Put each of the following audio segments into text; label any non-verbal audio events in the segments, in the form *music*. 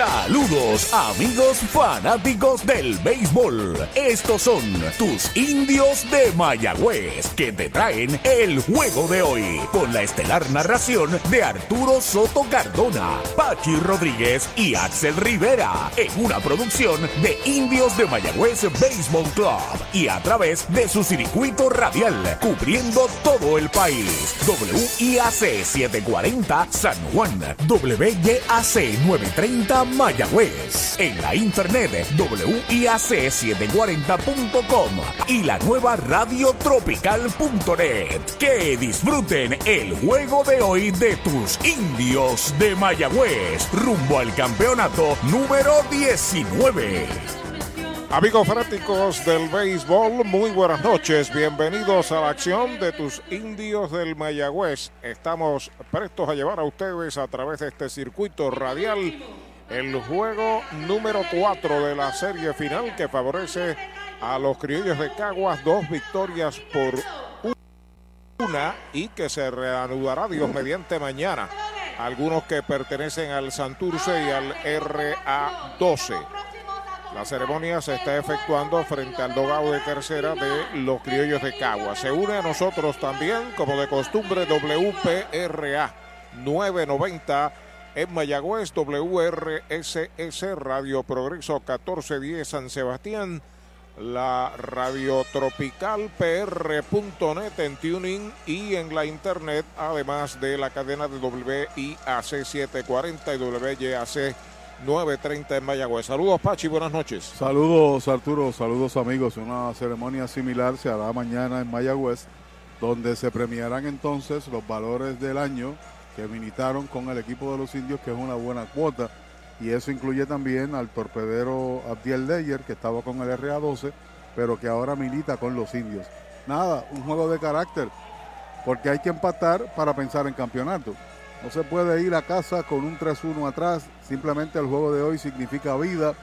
Saludos amigos fanáticos del béisbol. Estos son tus indios de Mayagüez que te traen el juego de hoy con la estelar narración de Arturo Soto Cardona, Pachi Rodríguez y Axel Rivera en una producción de Indios de Mayagüez Baseball Club y a través de su circuito radial cubriendo todo el país. WIAC 740 San Juan, WYAC 930 Mayagüez. En la internet WIAC740.com y la nueva radiotropical.net. Que disfruten el juego de hoy de tus indios de Mayagüez rumbo al campeonato número 19. Amigos fanáticos del béisbol, muy buenas noches. Bienvenidos a la acción de tus indios del Mayagüez. Estamos prestos a llevar a ustedes a través de este circuito radial el juego número 4 de la serie final que favorece a los criollos de Caguas. Dos victorias por una y que se reanudará Dios mediante mañana. Algunos que pertenecen al Santurce y al RA12. La ceremonia se está efectuando frente al dogado de tercera de los criollos de Cagua. Se une a nosotros también, como de costumbre, WPRA 990 en Mayagüez, WRSS Radio Progreso 1410 San Sebastián, la radio tropical PR.net en tuning y en la internet, además de la cadena de WIAC 740 y WYAC 9.30 en Mayagüez. Saludos Pachi, buenas noches. Saludos Arturo, saludos amigos. Una ceremonia similar se hará mañana en Mayagüez, donde se premiarán entonces los valores del año que militaron con el equipo de los indios, que es una buena cuota. Y eso incluye también al torpedero Abdiel Deyer, que estaba con el RA12, pero que ahora milita con los indios. Nada, un juego de carácter, porque hay que empatar para pensar en campeonato. No se puede ir a casa con un 3-1 atrás. Simplemente el juego de hoy significa vida.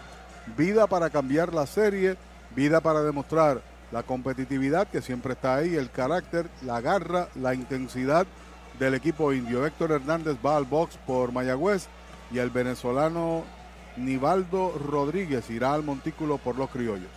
Vida para cambiar la serie. Vida para demostrar la competitividad que siempre está ahí, el carácter, la garra, la intensidad del equipo indio. Héctor Hernández va al box por Mayagüez y el venezolano Nivaldo Rodríguez irá al montículo por los criollos.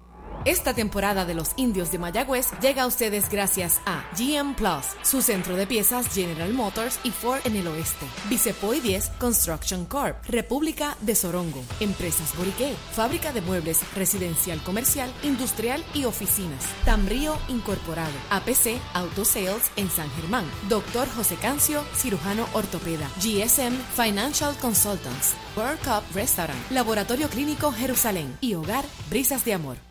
Esta temporada de los indios de Mayagüez llega a ustedes gracias a GM Plus, su centro de piezas General Motors y Ford en el oeste. Vicepoy 10 Construction Corp, República de Sorongo. Empresas Boriqué, fábrica de muebles residencial, comercial, industrial y oficinas. Tambrío Incorporado. APC Auto Sales en San Germán. Doctor José Cancio, cirujano ortopeda. GSM Financial Consultants. World Cup Restaurant. Laboratorio Clínico Jerusalén. Y Hogar Brisas de Amor.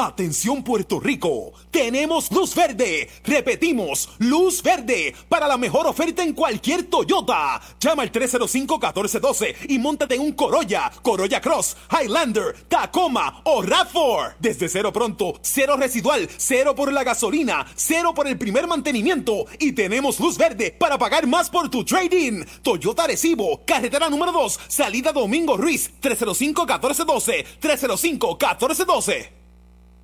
Atención Puerto Rico, tenemos luz verde. Repetimos, luz verde para la mejor oferta en cualquier Toyota. Llama al 305-1412 y montate en un Corolla, Corolla Cross, Highlander, Tacoma o RAV4. Desde cero pronto, cero residual, cero por la gasolina, cero por el primer mantenimiento y tenemos luz verde para pagar más por tu trading. Toyota Recibo, carretera número 2, salida Domingo Ruiz, 305-1412, 305-1412.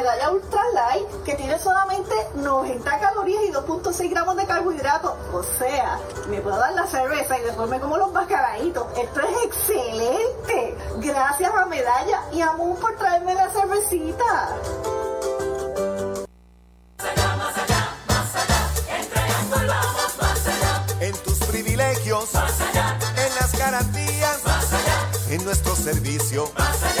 Medalla ultra light, que tiene solamente 90 calorías y 2.6 gramos de carbohidratos. O sea, me puedo dar la cerveza y después me como los mascaraditos. Esto es excelente. Gracias a Medalla y a Moon por traerme la cervecita. En tus privilegios, más allá. En las garantías, más allá. En nuestro servicio, más allá.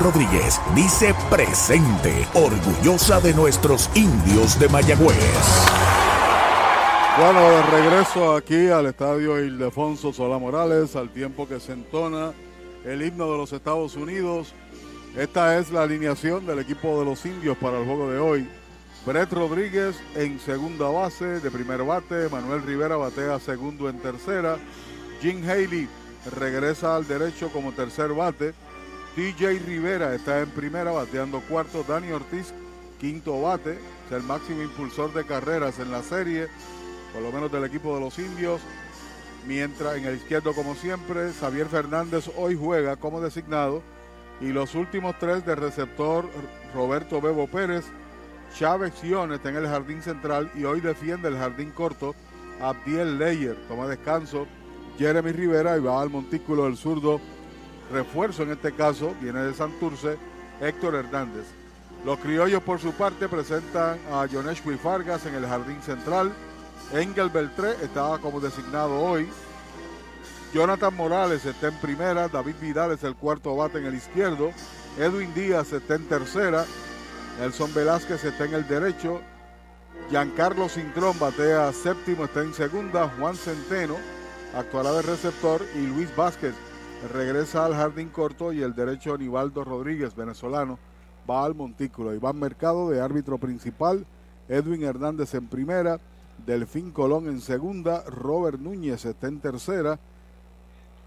Rodríguez dice presente, orgullosa de nuestros indios de Mayagüez. Bueno, de regreso aquí al estadio Ildefonso Solá Morales, al tiempo que se entona el himno de los Estados Unidos. Esta es la alineación del equipo de los indios para el juego de hoy. Brett Rodríguez en segunda base, de primer bate. Manuel Rivera batea segundo en tercera. Jim Haley regresa al derecho como tercer bate. TJ Rivera está en primera bateando cuarto. Dani Ortiz quinto bate. Es el máximo impulsor de carreras en la serie, por lo menos del equipo de los indios. Mientras en el izquierdo, como siempre, Xavier Fernández hoy juega como designado. Y los últimos tres de receptor, Roberto Bebo Pérez, Chávez Sion está en el jardín central y hoy defiende el jardín corto. Abdiel Leyer toma descanso. Jeremy Rivera y va al montículo del zurdo. Refuerzo en este caso, viene de Santurce, Héctor Hernández. Los criollos por su parte presentan a Jonesh Fargas en el jardín central. Engel Beltré estaba como designado hoy. Jonathan Morales está en primera. David Vidal es el cuarto bate en el izquierdo. Edwin Díaz está en tercera. Nelson Velázquez está en el derecho. Giancarlo Cintrón batea séptimo, está en segunda. Juan Centeno actuará de receptor. Y Luis Vázquez regresa al jardín corto. Y el derecho Nivaldo Rodríguez, venezolano, va al montículo. Iván Mercado de árbitro principal. Edwin Hernández en primera. Delfín Colón en segunda. Robert Núñez está en tercera.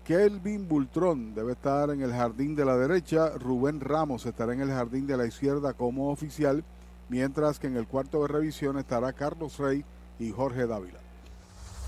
Kelvin Bultrón debe estar en el jardín de la derecha. Rubén Ramos estará en el jardín de la izquierda como oficial. Mientras que en el cuarto de revisión estará Carlos Rey y Jorge Dávila.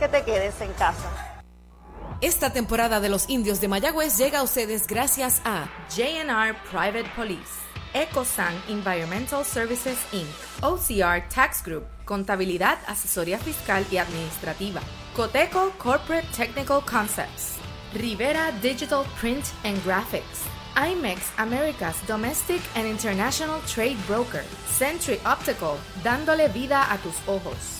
que te quedes en casa. Esta temporada de los indios de Mayagüez llega a ustedes gracias a JNR Private Police, EcoSan Environmental Services Inc., OCR Tax Group, Contabilidad, Asesoría Fiscal y Administrativa, Coteco Corporate Technical Concepts, Rivera Digital Print and Graphics, IMEX America's Domestic and International Trade Broker, Century Optical, dándole vida a tus ojos.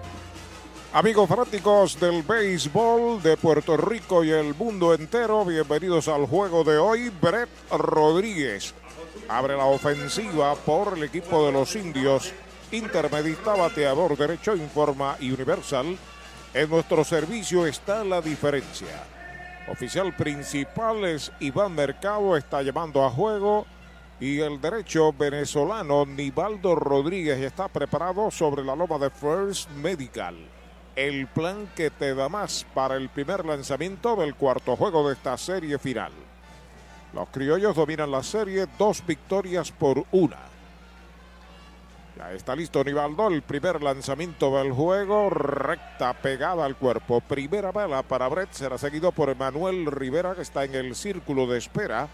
Amigos fanáticos del béisbol de Puerto Rico y el mundo entero, bienvenidos al juego de hoy. Brett Rodríguez abre la ofensiva por el equipo de los indios. Intermedista, bateador derecho, informa Universal. En nuestro servicio está la diferencia. Oficial principal es Iván Mercado, está llevando a juego. Y el derecho venezolano Nivaldo Rodríguez está preparado sobre la loma de First Medical el plan que te da más para el primer lanzamiento del cuarto juego de esta serie final. Los criollos dominan la serie, dos victorias por una. Ya está listo Nivaldo, el primer lanzamiento del juego, recta pegada al cuerpo. Primera bala para Brett, será seguido por Emanuel Rivera, que está en el círculo de espera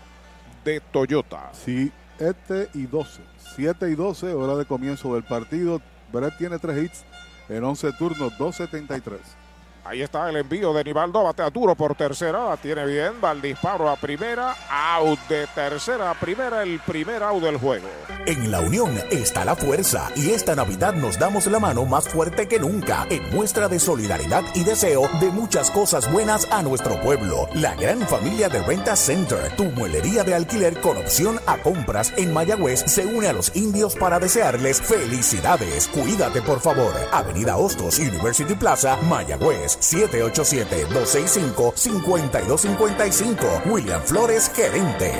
de Toyota. Sí, este y 12. 7 y 12, hora de comienzo del partido. Brett tiene tres hits en 11 turnos, 2.73. Ahí está el envío de Nivaldo, batea duro por tercera, la tiene bien, va a primera, out de tercera a primera, el primer out del juego. En la unión está la fuerza y esta Navidad nos damos la mano más fuerte que nunca en muestra de solidaridad y deseo de muchas cosas buenas a nuestro pueblo. La gran familia de Renta Center, tu muelería de alquiler con opción a compras en Mayagüez, se une a los indios para desearles felicidades. Cuídate por favor. Avenida Hostos, University Plaza, Mayagüez, 787-265-5255. William Flores, gerente.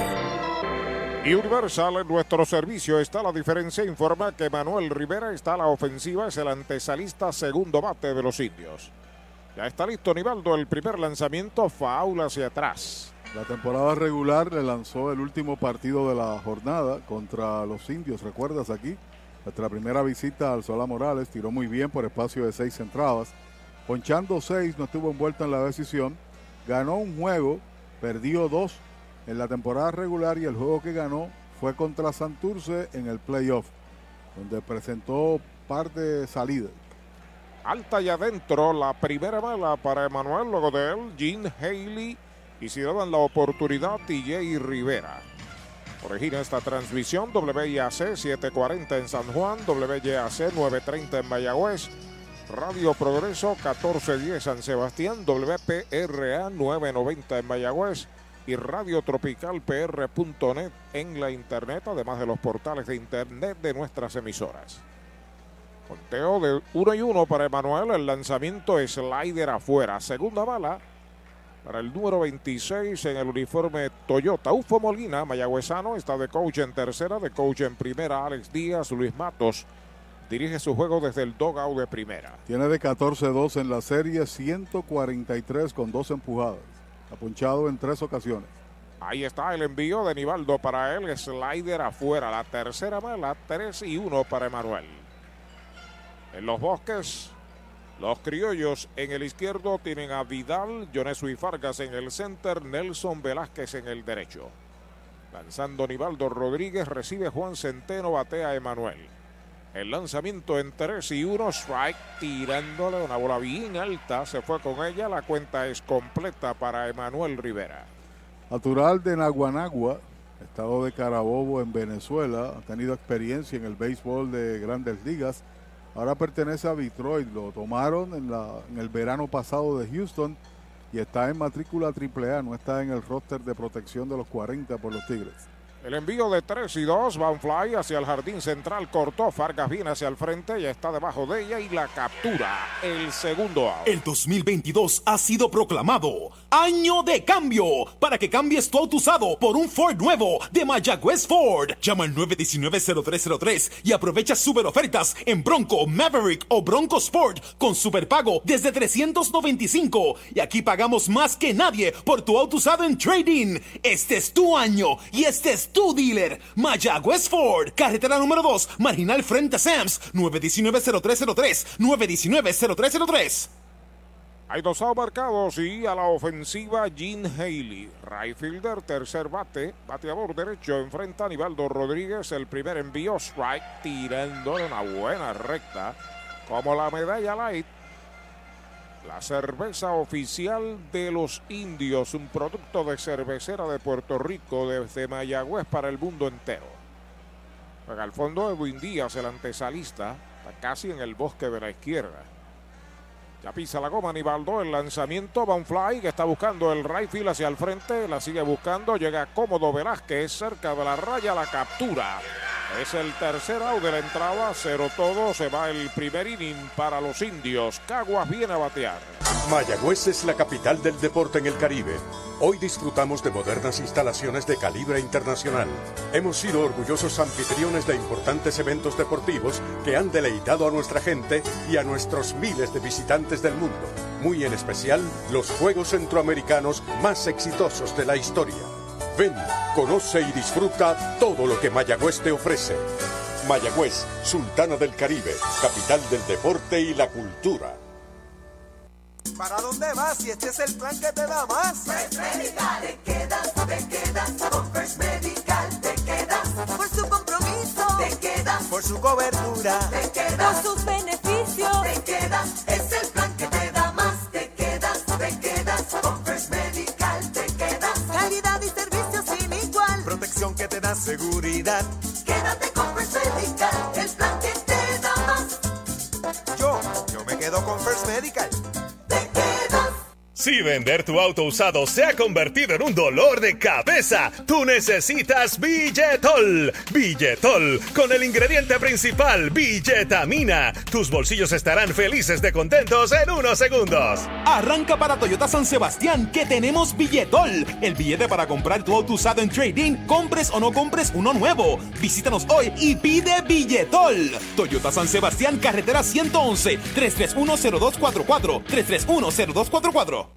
Universal en nuestro servicio está la diferencia. Informa que Manuel Rivera está a la ofensiva, es el antesalista segundo bate de los indios. Ya está listo Nivaldo, el primer lanzamiento, faula hacia atrás. La temporada regular le lanzó el último partido de la jornada contra los indios, ¿recuerdas aquí? Nuestra primera visita al Solá Morales tiró muy bien por espacio de seis entradas. Ponchando seis, no estuvo envuelto en la decisión. Ganó un juego, perdió dos en la temporada regular y el juego que ganó fue contra Santurce en el playoff, donde presentó parte de salida. Alta y adentro, la primera bala para Emanuel, luego de él, Gene Haley y si daban la oportunidad, TJ Rivera. Origina esta transmisión WIAC 740 en San Juan, WIAC 930 en Mayagüez, Radio Progreso 1410 San Sebastián, WPRA 990 en Mayagüez y radiotropicalpr.net en la internet, además de los portales de internet de nuestras emisoras. Conteo de 1 y 1 para Emanuel, el lanzamiento slider afuera, segunda bala para el número 26 en el uniforme Toyota. Ufo Molina, mayagüezano, está de coach en tercera, de coach en primera, Alex Díaz, Luis Matos. Dirige su juego desde el dogout de primera. Tiene de 14-2 en la serie, 143 con dos empujadas. Ha punchado en tres ocasiones. Ahí está el envío de Nivaldo para él. Slider afuera. La tercera mala, 3 y 1 para Emanuel. En los bosques, los criollos en el izquierdo tienen a Vidal, Jonesu y Fargas en el center, Nelson Velázquez en el derecho. Lanzando Nivaldo Rodríguez, recibe Juan Centeno, batea a Emanuel. El lanzamiento en 3 y 1, strike, tirándole una bola bien alta, se fue con ella, la cuenta es completa para Emanuel Rivera. Natural de Naguanagua, estado de Carabobo en Venezuela, ha tenido experiencia en el béisbol de grandes ligas, ahora pertenece a Detroit, lo tomaron en, en el verano pasado de Houston y está en matrícula AAA, no está en el roster de protección de los 40 por los Tigres. El envío de 3 y 2, Van Fly hacia el jardín central, cortó, Fargas viene hacia el frente, ya está debajo de ella y la captura, el segundo out. El 2022 ha sido proclamado Año de Cambio para que cambies tu auto usado por un Ford nuevo de Mayagüez Ford. Llama al 919-0303 y aprovecha super ofertas en Bronco, Maverick o Bronco Sport con superpago desde 395 y aquí pagamos más que nadie por tu auto usado en trading. Este es tu año y este es tu dealer, Mayagüez Ford, carretera número 2, marginal frente a Sams, 919-0303, 919-0303. Hay dos marcados y a la ofensiva Gene Haley. Right fielder, tercer bate, bateador derecho, enfrenta a Nivaldo Rodríguez. El primer envío, strike, tirando una buena recta. Como la medalla light. La cerveza oficial de los indios, un producto de cervecera de Puerto Rico desde Mayagüez para el mundo entero. Juega al fondo Edwin Díaz, el antesalista, está casi en el bosque de la izquierda. Ya pisa la goma Nivaldo, el lanzamiento va un fly que está buscando el field hacia el frente, la sigue buscando, llega cómodo Velázquez cerca de la raya, la captura. Es el tercer out de la entrada, cero todo, se va el primer inning para los indios. Caguas viene a batear. Mayagüez es la capital del deporte en el Caribe. Hoy disfrutamos de modernas instalaciones de calibre internacional. Hemos sido orgullosos anfitriones de importantes eventos deportivos que han deleitado a nuestra gente y a nuestros miles de visitantes del mundo. Muy en especial los Juegos Centroamericanos más exitosos de la historia. Ven, conoce y disfruta todo lo que Mayagüez te ofrece. Mayagüez, Sultana del Caribe, capital del deporte y la cultura. ¿Para dónde vas? Si este es el plan que te da más. First Medical, te quedas, te quedas. Con First Medical te quedas. Por su compromiso, te quedas. Por su cobertura, te quedas. Por sus beneficios, te quedas. Es el plan seguridad. Quédate con First Medical, el plan que te da más. Yo, yo me quedo con First Medical. Si vender tu auto usado se ha convertido en un dolor de cabeza, tú necesitas Billetol. Billetol, con el ingrediente principal, billetamina. Tus bolsillos estarán felices de contentos en unos segundos. Arranca para Toyota San Sebastián que tenemos Billetol, el billete para comprar tu auto usado en trading, compres o no compres uno nuevo. Visítanos hoy y pide Billetol. Toyota San Sebastián, carretera 111, 3310244, 3310244.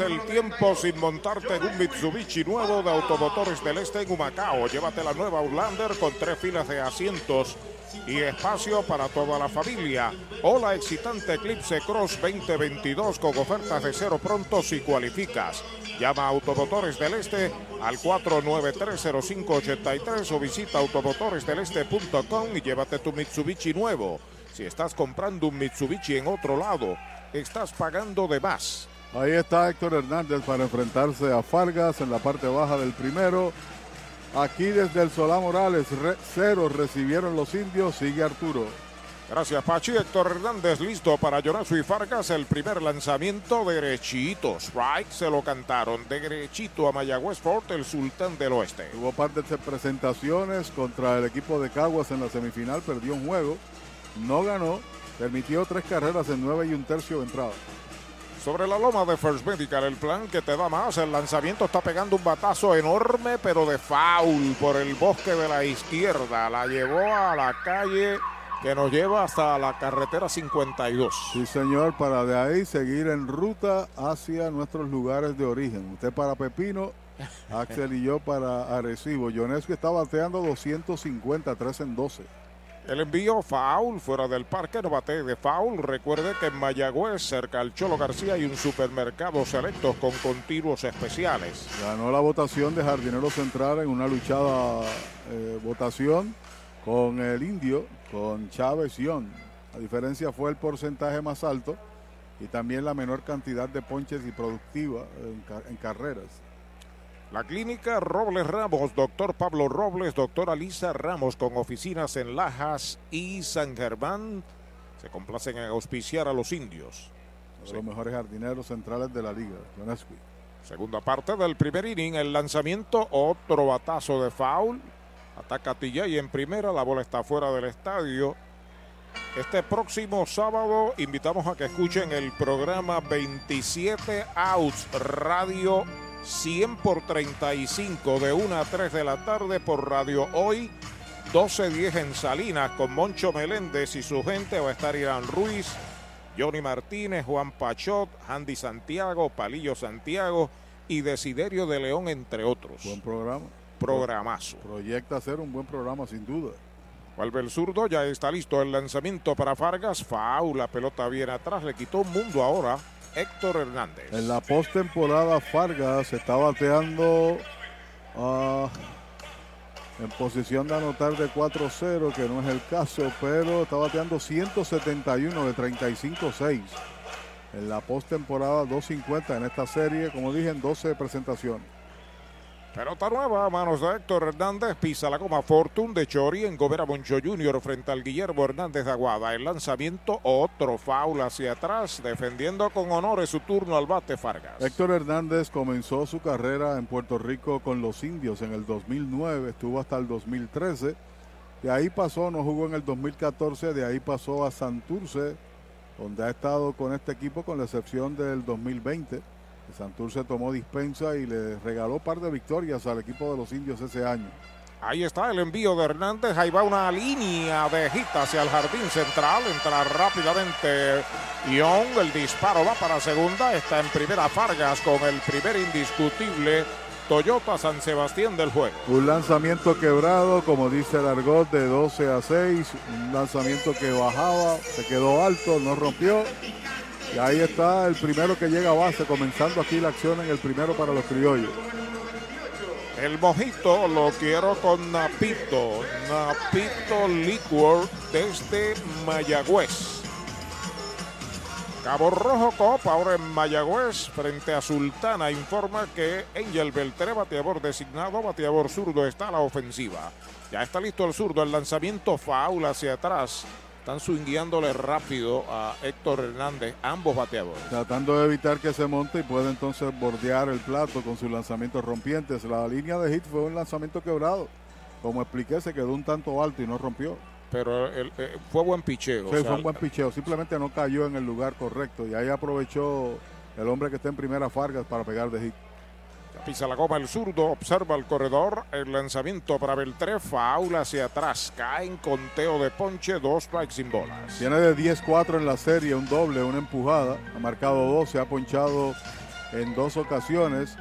el tiempo sin montarte en un Mitsubishi nuevo de Automotores del Este en Humacao. Llévate la nueva Outlander con tres filas de asientos y espacio para toda la familia. O la excitante Eclipse Cross 2022 con ofertas de cero pronto si cualificas. Llama a Automotores del Este al 4930583 o visita automotoresdeleste.com y llévate tu Mitsubishi nuevo. Si estás comprando un Mitsubishi en otro lado, estás pagando de más. Ahí está Héctor Hernández para enfrentarse a Fargas en la parte baja del primero. Aquí desde el Solá Morales, re- cero recibieron los indios, sigue Arturo. Gracias, Pachi. Héctor Hernández listo para Yorazo y Fargas. El primer lanzamiento derechito. Strike se lo cantaron derechito a Mayagüez Fort, el sultán del oeste. Tuvo parte de presentaciones contra el equipo de Caguas en la semifinal, perdió un juego, no ganó, permitió tres carreras en nueve y un tercio de entrada. Sobre la loma de First Medical, el plan que te da más. El lanzamiento está pegando un batazo enorme, pero de foul por el bosque de la izquierda. La llevó a la calle que nos lleva hasta la carretera 52. Sí, señor, para de ahí seguir en ruta hacia nuestros lugares de origen. Usted para Pepino, *laughs* Axel y yo para Arecibo. Jonescu está bateando 250, 3 en 12. El envío foul fuera del parque, no bate de foul. Recuerde que en Mayagüez, cerca al Cholo García, hay un supermercado selectos con continuos especiales. Ganó la votación de Jardinero Central en una luchada eh, votación con el indio, con Chávez Yon. La diferencia fue el porcentaje más alto y también la menor cantidad de ponches y productiva en carreras. La clínica Robles Ramos, doctor Pablo Robles, doctora Lisa Ramos, con oficinas en Lajas y San Germán, se complacen en auspiciar a los indios. Uno de los mejores jardineros centrales de la liga. Segunda parte del primer inning, el lanzamiento, otro batazo de foul. Ataca Tillay en primera, la bola está fuera del estadio. Este próximo sábado invitamos a que escuchen el programa 27 Outs Radio 100 por 35 de 1 a 3 de la tarde por Radio Hoy 1210 en Salinas con Moncho Meléndez y su gente va a estar Irán Ruiz, Johnny Martínez, Juan Pachot, Andy Santiago, Palillo Santiago y Desiderio de León entre otros. Buen programa. Programazo. Proyecta ser un buen programa sin duda. Vuelve el zurdo, ya está listo el lanzamiento para Fargas. Faul, la pelota viene atrás, le quitó un mundo ahora Héctor Hernández. En la postemporada Fargas está bateando ah, en posición de anotar de 4-0, que no es el caso, pero está bateando 171 de 35-6. En la postemporada 250 en esta serie, como dije, en 12 presentaciones. Pelota nueva a manos de Héctor Hernández, pisa la goma Fortune de Chori en Gobera Moncho Jr. frente al Guillermo Hernández de Aguada. El lanzamiento, otro foul hacia atrás, defendiendo con honores su turno al bate Fargas. Héctor Hernández comenzó su carrera en Puerto Rico con los indios en el 2009, estuvo hasta el 2013. De ahí pasó, no jugó en el 2014, de ahí pasó a Santurce, donde ha estado con este equipo con la excepción del 2020. Santurce tomó dispensa y le regaló un par de victorias al equipo de los indios ese año. Ahí está el envío de Hernández. Ahí va una línea de gita hacia el jardín central. Entra rápidamente Young. El disparo va para segunda. Está en primera Fargas con el primer indiscutible Toyota San Sebastián del juego. Un lanzamiento quebrado, como dice el argot, de 12 a 6. Un lanzamiento que bajaba, se quedó alto, no rompió. Y ahí está el primero que llega a base, comenzando aquí la acción en el primero para los criollos. El mojito lo quiero con Napito. Napito Liquor desde Mayagüez. Cabo Rojo Copa ahora en Mayagüez frente a Sultana informa que Angel Beltré, bateador designado, bateador zurdo, está a la ofensiva. Ya está listo el zurdo, el lanzamiento faula hacia atrás. Están swingueándole rápido a Héctor Hernández, ambos bateadores. Tratando de evitar que se monte y pueda entonces bordear el plato con sus lanzamientos rompientes. La línea de hit fue un lanzamiento quebrado. Como expliqué, se quedó un tanto alto y no rompió. Pero el- eh, fue buen picheo. Sí, o sea, fue un buen picheo. Simplemente no cayó en el lugar correcto. Y ahí aprovechó el hombre que está en primera Fargas para pegar de hit. Pisa la goma el zurdo, observa el corredor, el lanzamiento para Beltré, faula hacia atrás, cae en conteo de ponche, dos strikes sin bolas. Tiene de 10-4 en la serie, un doble, una empujada. Ha marcado dos, se ha ponchado en dos ocasiones.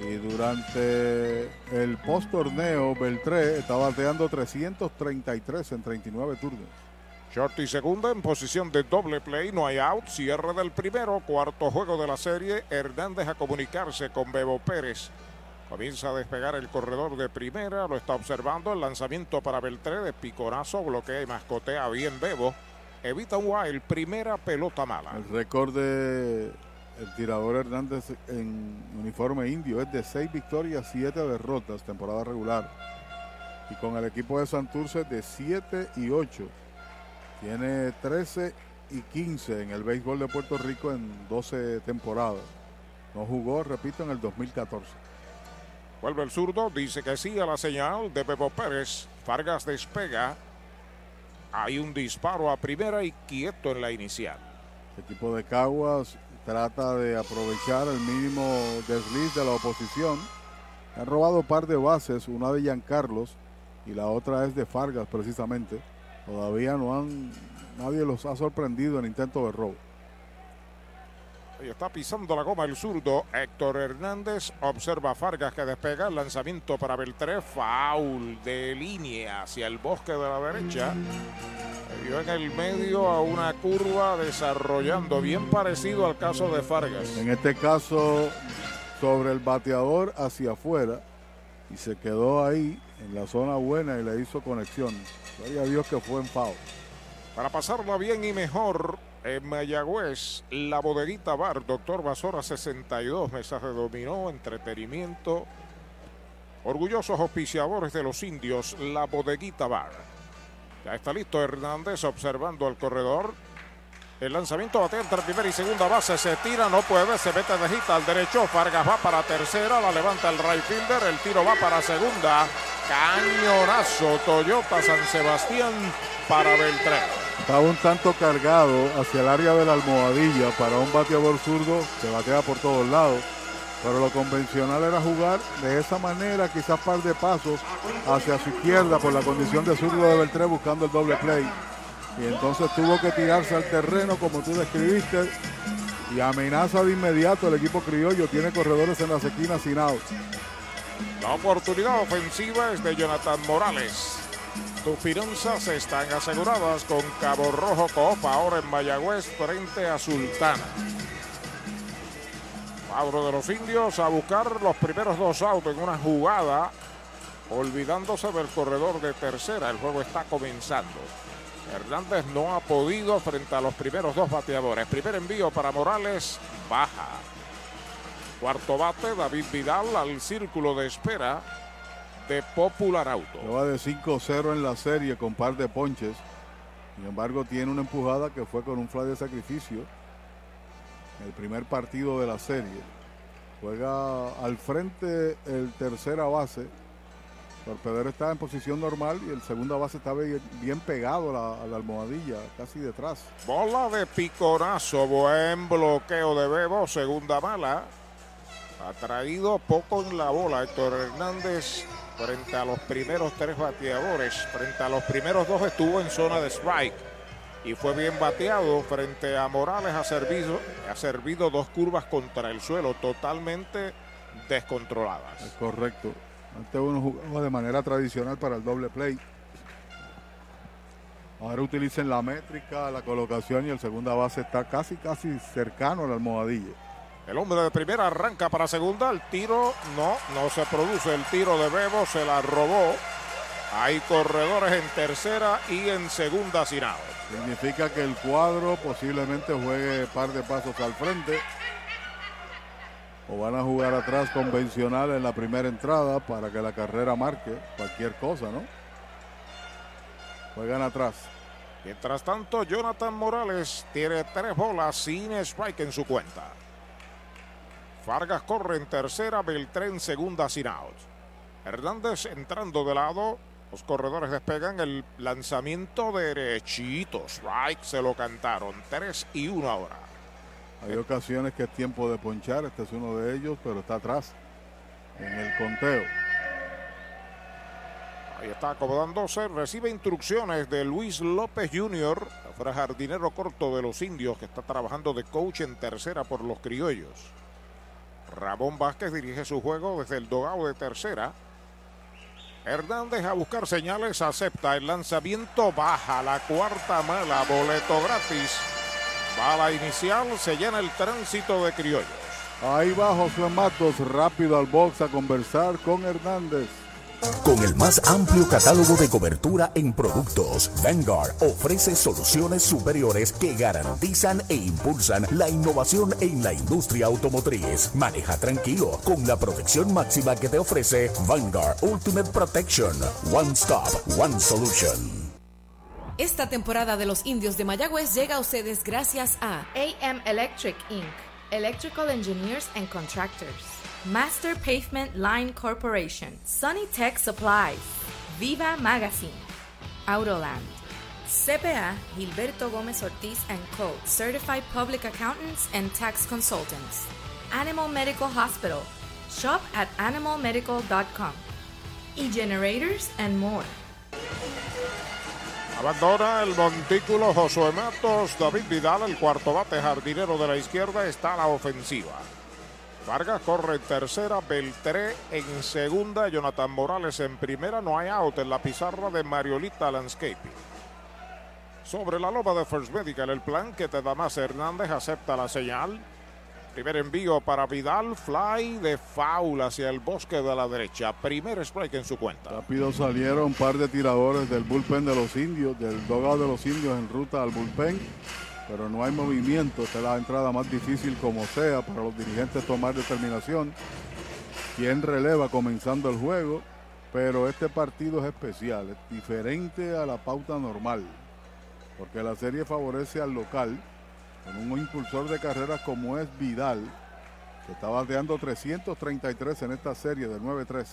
Y durante el post-torneo, Beltré está bateando 333 en 39 turnos. Short y segunda en posición de doble play, no hay out, cierre del primero, cuarto juego de la serie, Hernández a comunicarse con Bebo Pérez. Comienza a despegar el corredor de primera, lo está observando, el lanzamiento para Beltré de picorazo, bloquea y mascotea bien Bebo. Evita un wild, primera pelota mala. El récord de el tirador Hernández en uniforme indio es de 6 victorias, 7 derrotas, temporada regular. Y con el equipo de Santurce de 7 y 8. Tiene 13 y 15 en el béisbol de Puerto Rico en 12 temporadas. No jugó, repito, en el 2014. Vuelve el zurdo, dice que sí a la señal de Bebo Pérez. Fargas despega. Hay un disparo a primera y quieto en la inicial. El equipo de Caguas trata de aprovechar el mínimo desliz de la oposición. Han robado un par de bases, una de Giancarlos y la otra es de Fargas precisamente. Todavía no han, nadie los ha sorprendido en intento de robo. Está pisando la goma el zurdo Héctor Hernández. Observa a Fargas que despega el lanzamiento para Beltré. Foul de línea hacia el bosque de la derecha. Se Dio en el medio a una curva desarrollando bien parecido al caso de Fargas. En este caso, sobre el bateador hacia afuera y se quedó ahí en la zona buena y le hizo conexión. Gloria a que fue en foul. Para pasarla bien y mejor, en Mayagüez, la bodeguita bar, doctor Basora, 62 mesas de dominó, entretenimiento. Orgullosos auspiciadores de los indios, la bodeguita bar. Ya está listo Hernández observando el corredor. El lanzamiento batea entre primera y segunda base. Se tira, no puede, se mete de hita al derecho. Fargas va para tercera, la levanta el right fielder. El tiro va para segunda. Cañonazo Toyota San Sebastián para Beltrán. Estaba un tanto cargado hacia el área de la almohadilla para un bateador zurdo que batea por todos lados. Pero lo convencional era jugar de esa manera, quizás par de pasos hacia su izquierda por la condición de zurdo de Beltré buscando el doble play. Y entonces tuvo que tirarse al terreno como tú describiste. Y amenaza de inmediato el equipo criollo. Tiene corredores en las esquinas sin out. La oportunidad ofensiva es de Jonathan Morales. Tus finanzas están aseguradas con Cabo Rojo Coop ahora en Mayagüez frente a Sultana. Cuadro de los indios a buscar los primeros dos autos en una jugada, olvidándose del corredor de tercera. El juego está comenzando. Hernández no ha podido frente a los primeros dos bateadores. Primer envío para Morales, baja. Cuarto bate, David Vidal al círculo de espera de Popular Auto. Lleva de 5-0 en la serie con par de ponches. Sin embargo, tiene una empujada que fue con un fly de sacrificio. El primer partido de la serie. Juega al frente el tercera base. Torpedero está en posición normal y el segunda base está bien, bien pegado a la, a la almohadilla, casi detrás. Bola de picorazo, buen bloqueo de Bebo, segunda mala. Ha traído poco en la bola Héctor Hernández frente a los primeros tres bateadores. Frente a los primeros dos estuvo en zona de strike y fue bien bateado. Frente a Morales ha servido, ha servido dos curvas contra el suelo, totalmente descontroladas. Es correcto. Antes uno jugaba de manera tradicional para el doble play. Ahora utilicen la métrica, la colocación y el segunda base está casi, casi cercano al almohadilla. El hombre de primera arranca para segunda. El tiro no, no se produce. El tiro de Bebo se la robó. Hay corredores en tercera y en segunda sin out. Significa que el cuadro posiblemente juegue par de pasos al frente. O van a jugar atrás convencional en la primera entrada para que la carrera marque cualquier cosa, ¿no? Juegan atrás. Mientras tanto, Jonathan Morales tiene tres bolas sin strike en su cuenta. Vargas corre en tercera, Beltrán segunda sin out. Hernández entrando de lado. Los corredores despegan el lanzamiento derechito. Strike se lo cantaron. 3 y 1 ahora. Hay ocasiones que es tiempo de ponchar. Este es uno de ellos, pero está atrás en el conteo. Ahí está acomodándose. Recibe instrucciones de Luis López Jr., fuera jardinero corto de los indios, que está trabajando de coach en tercera por los criollos. Ramón Vázquez dirige su juego desde el dogado de tercera. Hernández a buscar señales, acepta el lanzamiento, baja la cuarta mala, boleto gratis. Bala inicial, se llena el tránsito de criollos. Ahí va Josué Matos, rápido al box a conversar con Hernández. Con el más amplio catálogo de cobertura en productos, Vanguard ofrece soluciones superiores que garantizan e impulsan la innovación en la industria automotriz. Maneja tranquilo con la protección máxima que te ofrece Vanguard Ultimate Protection. One Stop, One Solution. Esta temporada de los indios de Mayagüez llega a ustedes gracias a AM Electric Inc., Electrical Engineers and Contractors. Master Pavement Line Corporation, Sunny Tech Supplies, Viva Magazine, Autoland, CPA Gilberto Gómez Ortiz and Co., Certified Public Accountants and Tax Consultants, Animal Medical Hospital, shop at animalmedical.com, e-generators and more. Abandona el montículo Josué Matos, David Vidal, el cuarto bate jardinero de la izquierda, está a la ofensiva. Vargas corre en tercera, Beltré en segunda, Jonathan Morales en primera, no hay out en la pizarra de Mariolita Landscaping. Sobre la loba de First Medical, el plan que te da más Hernández acepta la señal. Primer envío para Vidal, fly de foul hacia el bosque de la derecha. Primer strike en su cuenta. Rápido salieron un par de tiradores del bullpen de los indios, del dogado de los indios en ruta al bullpen pero no hay movimiento. Esta es la entrada más difícil como sea para los dirigentes tomar determinación. Quién releva comenzando el juego, pero este partido es especial, es diferente a la pauta normal, porque la serie favorece al local con un impulsor de carreras como es Vidal, que está bateando 333 en esta serie del 9-3.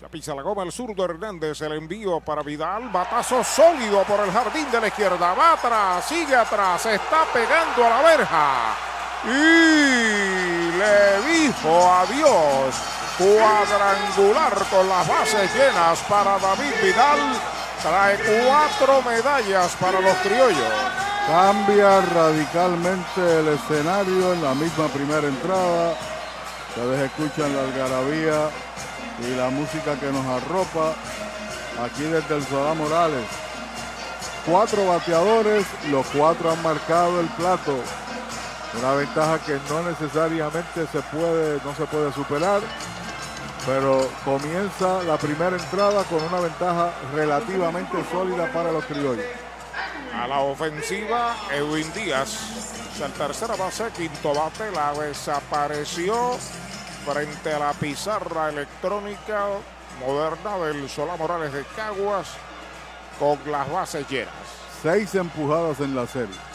Ya pisa la goma el zurdo Hernández, el envío para Vidal, batazo sólido por el jardín de la izquierda, va atrás, sigue atrás, está pegando a la verja y le dijo adiós, cuadrangular con las bases llenas para David Vidal, trae cuatro medallas para los criollos. Cambia radicalmente el escenario en la misma primera entrada. Ustedes escuchan la algarabía y la música que nos arropa aquí desde el Solá Morales. Cuatro bateadores, los cuatro han marcado el plato. Una ventaja que no necesariamente se puede, no se puede superar, pero comienza la primera entrada con una ventaja relativamente sólida para los criollos. A la ofensiva, Edwin Díaz, el tercera base, quinto bate, la desapareció frente a la pizarra electrónica moderna del Solá Morales de Caguas con las bases llenas. Seis empujadas en la serie.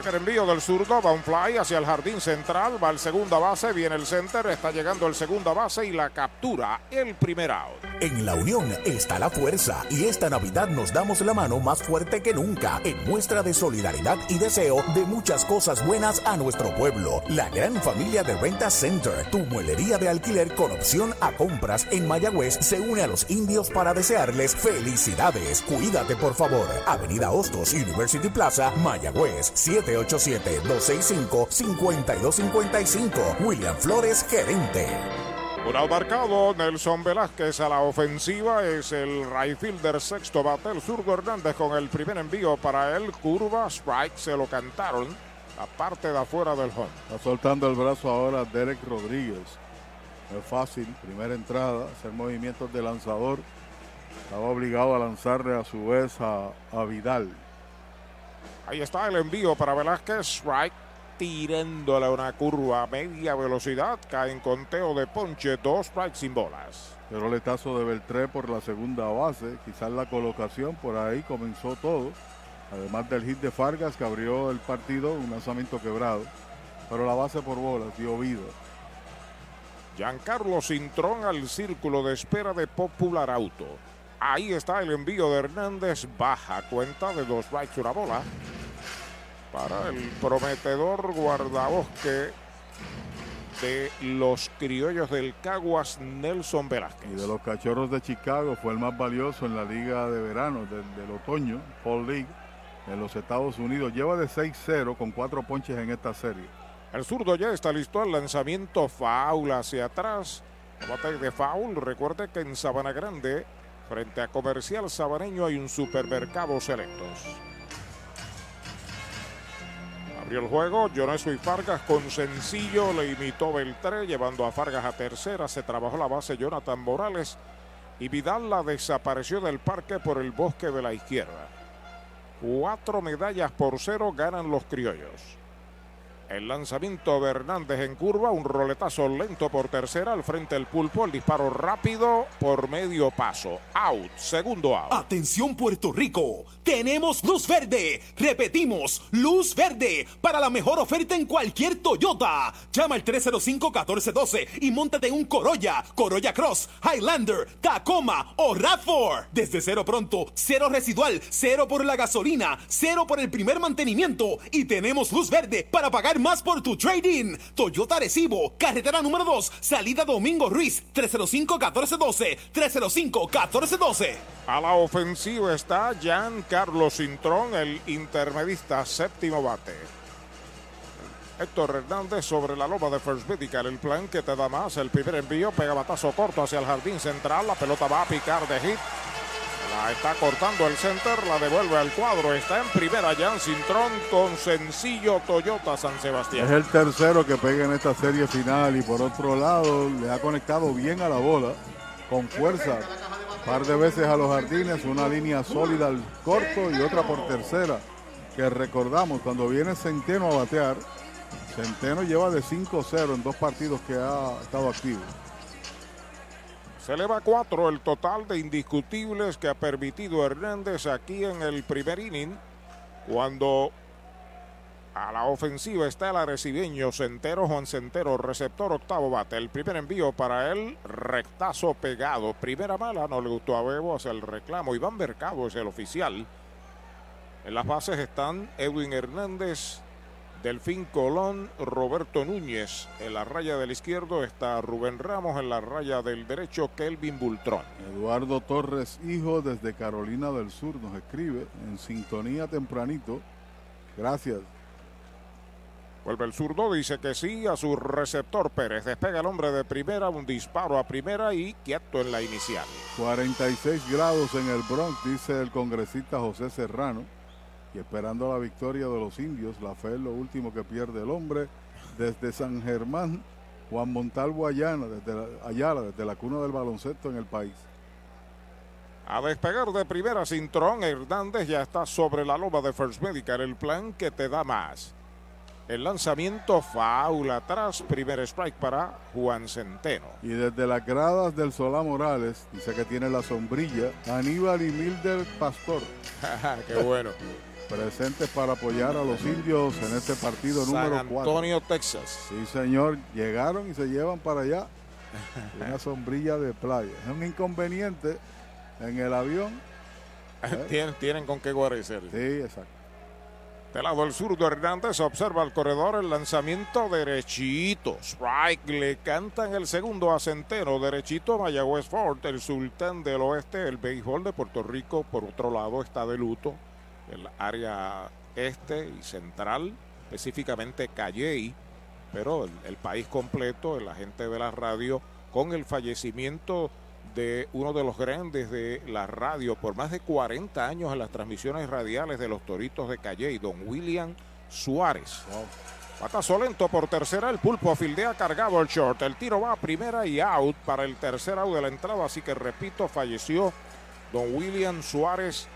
Primer envío del zurdo, va un fly hacia el jardín central, va el segunda base, viene el center, está llegando el segunda base y la captura el primer out. En la unión está la fuerza y esta Navidad nos damos la mano más fuerte que nunca en muestra de solidaridad y deseo de muchas cosas buenas a nuestro pueblo. La gran familia de Renta Center, tu muelería de alquiler con opción a compras en Mayagüez, se une a los indios para desearles felicidades. Cuídate por favor. Avenida Hostos, University Plaza, Mayagüez, 7 787-265-5255. William Flores, gerente. Un out marcado, Nelson Velázquez a la ofensiva es el right fielder sexto bate, el zurdo Hernández con el primer envío para él, curva, strike, se lo cantaron, la parte de afuera del home. Está soltando el brazo ahora Derek Rodríguez. No es fácil, primera entrada, hacer movimientos de lanzador. Estaba obligado a lanzarle a su vez a, a Vidal. Ahí está el envío para Velázquez, strike, tirándole una curva a media velocidad, cae en conteo de ponche, dos strikes sin bolas. Pero letazo de Beltré por la segunda base, quizás la colocación, por ahí comenzó todo. Además del hit de Fargas que abrió el partido, un lanzamiento quebrado. Pero la base por bolas dio vida. Giancarlo Cintrón al círculo de espera de Popular Auto. Ahí está el envío de Hernández, baja cuenta de dos strikes una bola para el prometedor guardabosque de los criollos del Caguas, Nelson Velázquez. Y de los cachorros de Chicago fue el más valioso en la liga de verano del, del otoño, Fall League, en los Estados Unidos. Lleva de 6-0 con cuatro ponches en esta serie. El zurdo ya está listo al lanzamiento foul hacia atrás. Bate de foul. Recuerde que en Sabana Grande, frente a Comercial Sabaneño, hay un supermercado selectos. Abrió el juego, Joneso y Fargas con sencillo le imitó Beltré, llevando a Fargas a tercera. Se trabajó la base Jonathan Morales y Vidal la desapareció del parque por el bosque de la izquierda. Cuatro medallas por cero ganan los criollos. El lanzamiento de Hernández en curva, un roletazo lento por tercera, al frente del pulpo, el disparo rápido por medio paso. Out, segundo out. Atención Puerto Rico, tenemos luz verde. Repetimos, luz verde para la mejor oferta en cualquier Toyota. Llama al 305-1412 y montate en un Corolla, Corolla Cross, Highlander, Tacoma o RAV4. Desde cero pronto, cero residual, cero por la gasolina, cero por el primer mantenimiento y tenemos luz verde para pagar más por tu trading. Toyota Recibo, carretera número 2, salida Domingo Ruiz, 305-1412, 305-1412. A la ofensiva está Jan Carlos Cintrón, el intermedista séptimo bate. Héctor Hernández sobre la loma de First Medical, el plan que te da más, el primer envío, pega batazo corto hacia el jardín central, la pelota va a picar de hit. La está cortando el center, la devuelve al cuadro, está en primera Jan Cintrón con sencillo Toyota San Sebastián. Es el tercero que pega en esta serie final y por otro lado le ha conectado bien a la bola, con fuerza. Par de veces a los jardines, una línea sólida al corto y otra por tercera. Que recordamos, cuando viene Centeno a batear, Centeno lleva de 5-0 en dos partidos que ha estado activo. Se eleva cuatro el total de indiscutibles que ha permitido Hernández aquí en el primer inning. Cuando a la ofensiva está el arecibeño Centero, Juan Centero, receptor octavo bate. El primer envío para él, rectazo pegado. Primera mala, no le gustó a Bebo, hace el reclamo. Iván Mercado es el oficial. En las bases están Edwin Hernández, Delfín Colón, Roberto Núñez. En la raya del izquierdo está Rubén Ramos, en la raya del derecho Kelvin Bultrón. Eduardo Torres, hijo desde Carolina del Sur, nos escribe en sintonía tempranito. Gracias. Vuelve el zurdo, dice que sí a su receptor Pérez. Despega el hombre de primera, un disparo a primera y quieto en la inicial. 46 grados en el Bronx, dice el congresista José Serrano. Y esperando la victoria de los indios, la fe es lo último que pierde el hombre. Desde San Germán, Juan Montalvo Ayala, desde la, Ayala, desde la cuna del baloncesto en el país. A despegar de primera Cintrón, Hernández ya está sobre la loma de First Medical, el plan que te da más. El lanzamiento faula atrás, primer strike para Juan Centeno. Y desde las gradas del Solá Morales, dice que tiene la sombrilla, Aníbal y Milder Pastor. *laughs* Qué bueno. Presentes para apoyar a los indios en este partido San número 4. Antonio, Texas. Sí, señor. Llegaron y se llevan para allá una sombrilla de playa. Es un inconveniente en el avión. *laughs* ¿eh? Tienen, tienen con qué guarecer. Sí, exacto. Del lado del zurdo Hernández observa el corredor el lanzamiento derechito. Strike le cantan el segundo a Centeno. Derechito Mayagüez Ford, el sultán del oeste. El béisbol de Puerto Rico, por otro lado, está de luto. El área este y central, específicamente Calley, pero el, el país completo, la gente de la radio, con el fallecimiento de uno de los grandes de la radio por más de 40 años en las transmisiones radiales de los Toritos de Calley, don William Suárez. Patazo lento por tercera, el pulpo fildea cargado el short. El tiro va a primera y out para el tercer out de la entrada. Así que repito, falleció don William Suárez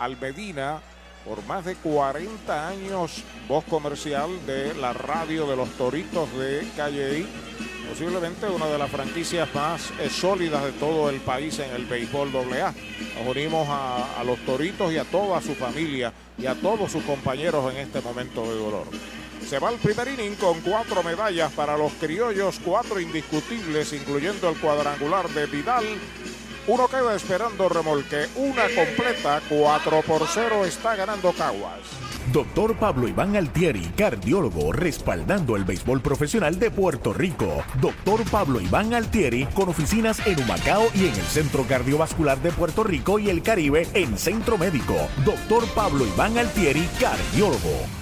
Almedina por más de 40 años, voz comercial de la radio de los Toritos de Calley. Posiblemente una de las franquicias más eh, sólidas de todo el país en el béisbol AA. Nos unimos a, a los Toritos y a toda su familia y a todos sus compañeros en este momento de dolor. Se va el primer inning con cuatro medallas para los criollos, cuatro indiscutibles, incluyendo el cuadrangular de Vidal. Uno queda esperando remolque, una completa, 4 por 0 está ganando Caguas. Doctor Pablo Iván Altieri, cardiólogo, respaldando el béisbol profesional de Puerto Rico. Doctor Pablo Iván Altieri, con oficinas en Humacao y en el Centro Cardiovascular de Puerto Rico y el Caribe en Centro Médico. Doctor Pablo Iván Altieri, cardiólogo.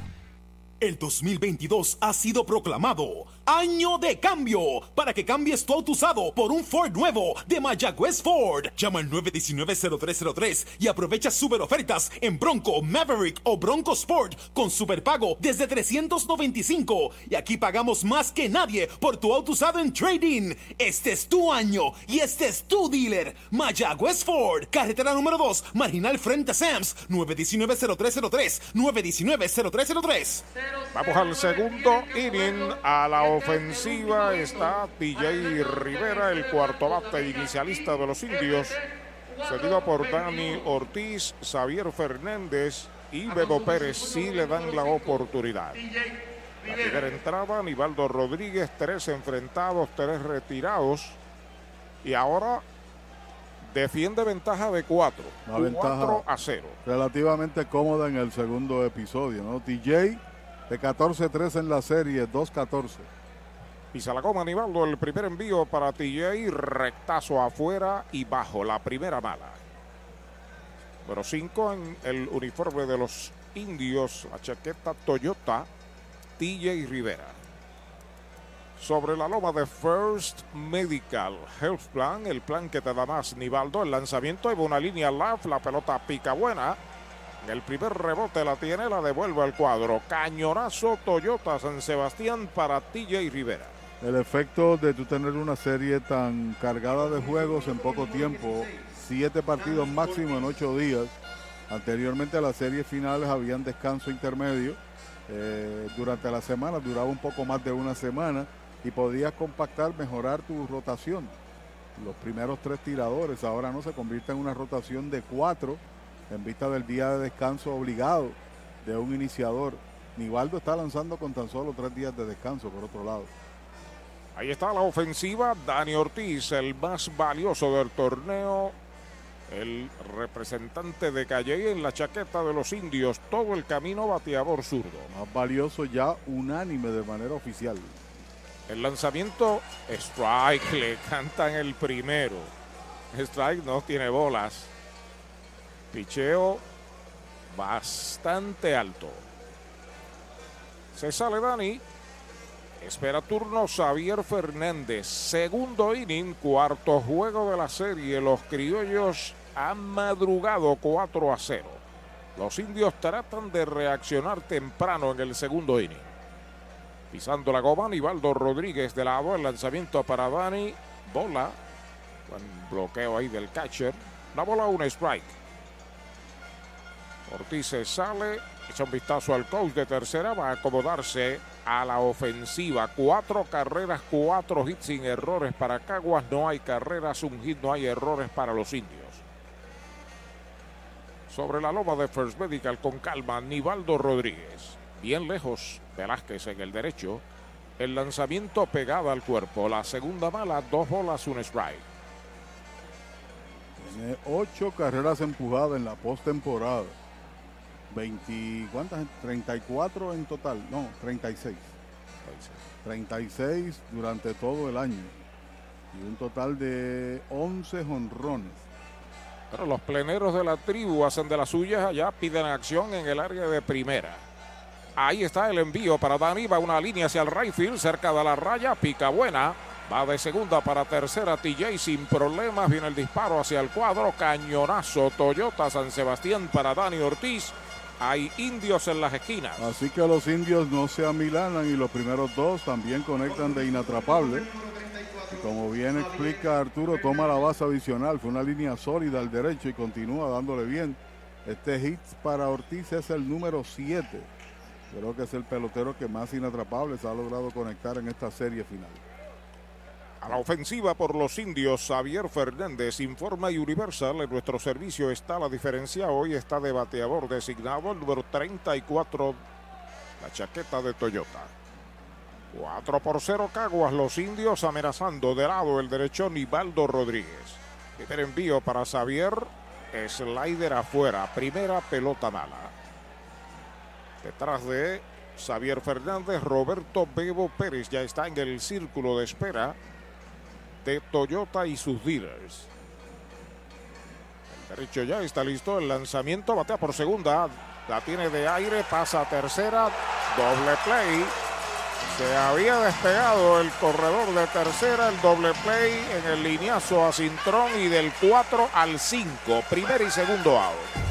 El 2022 ha sido proclamado Año de Cambio para que cambies tu auto usado por un Ford nuevo de Mayagüez Ford. Llama al 919-0303 y aprovecha super ofertas en Bronco, Maverick o Bronco Sport con superpago desde 395. Y aquí pagamos más que nadie por tu auto usado en trading. Este es tu año y este es tu dealer. Mayagüez Ford, carretera número 2, marginal frente a Sams, 919-0303, 919-0303. Vamos al segundo inning. A la ofensiva está TJ Rivera, el cuarto bate inicialista de los indios. Seguido por Dani Ortiz, Xavier Fernández y Bebo Pérez. Sí le dan la oportunidad. La primera entrada, Aníbaldo Rodríguez, tres enfrentados, tres retirados. Y ahora defiende ventaja de cuatro. Una ventaja 4 a 0. relativamente cómoda en el segundo episodio, ¿no? TJ de 14-3 en la serie, 2-14. Pisa la goma Aníbaldo, el primer envío para TJ, rectazo afuera y bajo la primera mala. Número 5 en el uniforme de los indios, la chaqueta Toyota, TJ Rivera. Sobre la loma de First Medical Health Plan, el plan que te da más Nivaldo, el lanzamiento lleva una línea left, la pelota pica buena. En el primer rebote la tiene, la devuelve al cuadro. Cañonazo Toyota San Sebastián para TJ Rivera. El efecto de tú tener una serie tan cargada de juegos en poco tiempo, siete partidos máximo en ocho días. Anteriormente las series finales habían descanso intermedio. eh, durante la semana duraba un poco más de una semana y podías compactar, mejorar tu rotación. Los primeros tres tiradores ahora no se convierte en una rotación de cuatro en vista del día de descanso obligado de un iniciador. Nivaldo está lanzando con tan solo tres días de descanso, por otro lado. Ahí está la ofensiva. Dani Ortiz, el más valioso del torneo. El representante de Calle en la chaqueta de los indios. Todo el camino bateador zurdo. Más valioso ya unánime de manera oficial. El lanzamiento, strike, le cantan el primero. Strike no tiene bolas. Picheo bastante alto. Se sale Dani. Espera turno Xavier Fernández. Segundo inning, cuarto juego de la serie. Los criollos han madrugado 4 a 0. Los indios tratan de reaccionar temprano en el segundo inning. Pisando la goma, Nivaldo Rodríguez de lado. El lanzamiento para Dani. Bola. Buen bloqueo ahí del catcher. La bola, un strike. Ortiz se sale, echa un vistazo al coach de tercera, va a acomodarse a la ofensiva. Cuatro carreras, cuatro hits sin errores para Caguas. No hay carreras, un hit, no hay errores para los indios. Sobre la loma de First Medical con calma, Nivaldo Rodríguez. Bien lejos, Velázquez en el derecho. El lanzamiento pegado al cuerpo. La segunda bala, dos bolas, un strike. Tiene ocho carreras empujadas en la postemporada. 20, ¿cuántas? 34 en total, no, 36. 36 durante todo el año. Y un total de 11 jonrones. Pero los pleneros de la tribu hacen de las suyas allá, piden acción en el área de primera. Ahí está el envío para Dani, va una línea hacia el right field, cerca de la raya, pica buena. Va de segunda para tercera TJ sin problemas. Viene el disparo hacia el cuadro. Cañonazo Toyota San Sebastián para Dani Ortiz. Hay indios en las esquinas. Así que los indios no se amilanan y los primeros dos también conectan de inatrapable. Y como bien explica Arturo, toma la base adicional. Fue una línea sólida al derecho y continúa dándole bien. Este hit para Ortiz es el número 7. Creo que es el pelotero que más inatrapables ha logrado conectar en esta serie final. A la ofensiva por los indios, Javier Fernández informa y Universal. En nuestro servicio está la diferencia. Hoy está de bateador designado el número 34, la chaqueta de Toyota. 4 por 0 Caguas, los indios amenazando de lado el derecho Nivaldo Rodríguez. Primer envío para Xavier, slider afuera, primera pelota mala. Detrás de Xavier Fernández, Roberto Bebo Pérez ya está en el círculo de espera de Toyota y sus dealers. El derecho ya está listo, el lanzamiento batea por segunda, la tiene de aire, pasa a tercera, doble play. Se había despegado el corredor de tercera, el doble play en el lineazo a Cintrón y del 4 al 5, primer y segundo out.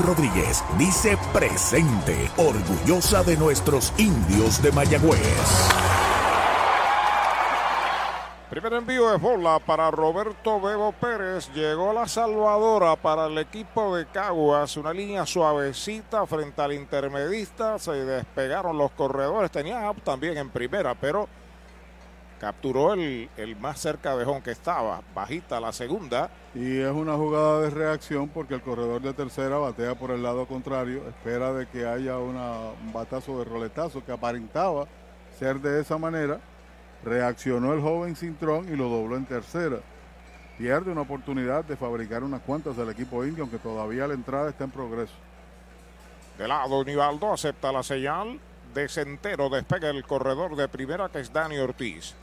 Rodríguez dice presente, orgullosa de nuestros indios de Mayagüez. Primer envío de bola para Roberto Bebo Pérez. Llegó la salvadora para el equipo de Caguas. Una línea suavecita frente al intermedista. Se despegaron los corredores. Tenía también en primera, pero capturó el, el más cerca de home que estaba. Bajita la segunda. Y es una jugada de reacción porque el corredor de tercera batea por el lado contrario. Espera de que haya una, un batazo de roletazo que aparentaba ser de esa manera. Reaccionó el joven Cintrón y lo dobló en tercera. Pierde una oportunidad de fabricar unas cuantas del equipo indio, aunque todavía la entrada está en progreso. De lado, Nivaldo acepta la señal. De Centero despega el corredor de primera que es Dani Ortiz.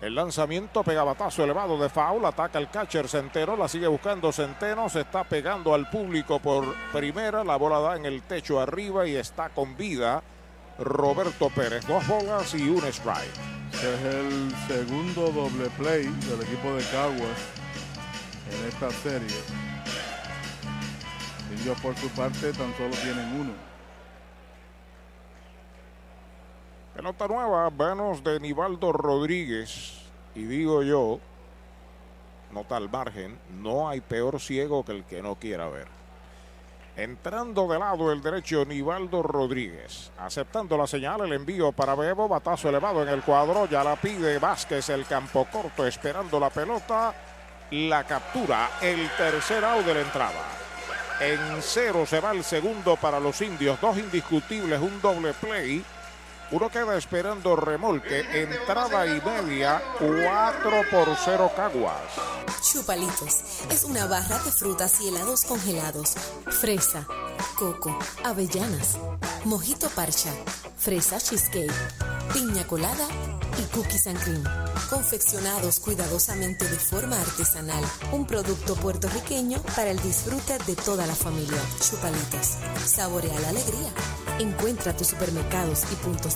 El lanzamiento pega batazo elevado de foul, ataca el catcher Centeno, la sigue buscando Centeno, se está pegando al público por primera, la bola da en el techo arriba y está con vida Roberto Pérez. Dos bolas y un strike. Es el segundo doble play del equipo de Caguas en esta serie. Ellos por su parte tan solo tienen uno. Pelota nueva, manos de Nivaldo Rodríguez. Y digo yo, nota al margen, no hay peor ciego que el que no quiera ver. Entrando de lado el derecho, Nivaldo Rodríguez. Aceptando la señal, el envío para Bebo. Batazo elevado en el cuadro. Ya la pide Vázquez, el campo corto, esperando la pelota. La captura, el tercer out de la entrada. En cero se va el segundo para los indios. Dos indiscutibles, un doble play. Uno queda esperando remolque, entrada y media, 4 por 0 Caguas. Chupalitos es una barra de frutas y helados congelados. Fresa, coco, avellanas, mojito parcha, fresa cheesecake, piña colada y Cookies and Cream. Confeccionados cuidadosamente de forma artesanal. Un producto puertorriqueño para el disfrute de toda la familia. Chupalitas. Saborea la alegría. Encuentra tus supermercados y puntos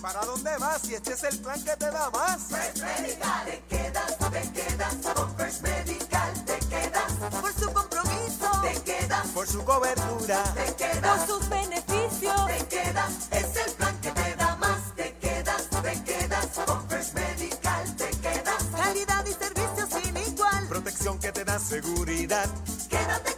¿Para dónde vas si este es el plan que te da más? First Medical, te quedas, te quedas. Con First Medical te quedas. Por su compromiso, te quedas. Por su cobertura, te quedas. Por sus beneficios, te quedas. Es el plan que te da más. Te quedas, te quedas. Con First Medical te quedas. calidad y servicio sin igual. Protección que te da seguridad. Quédate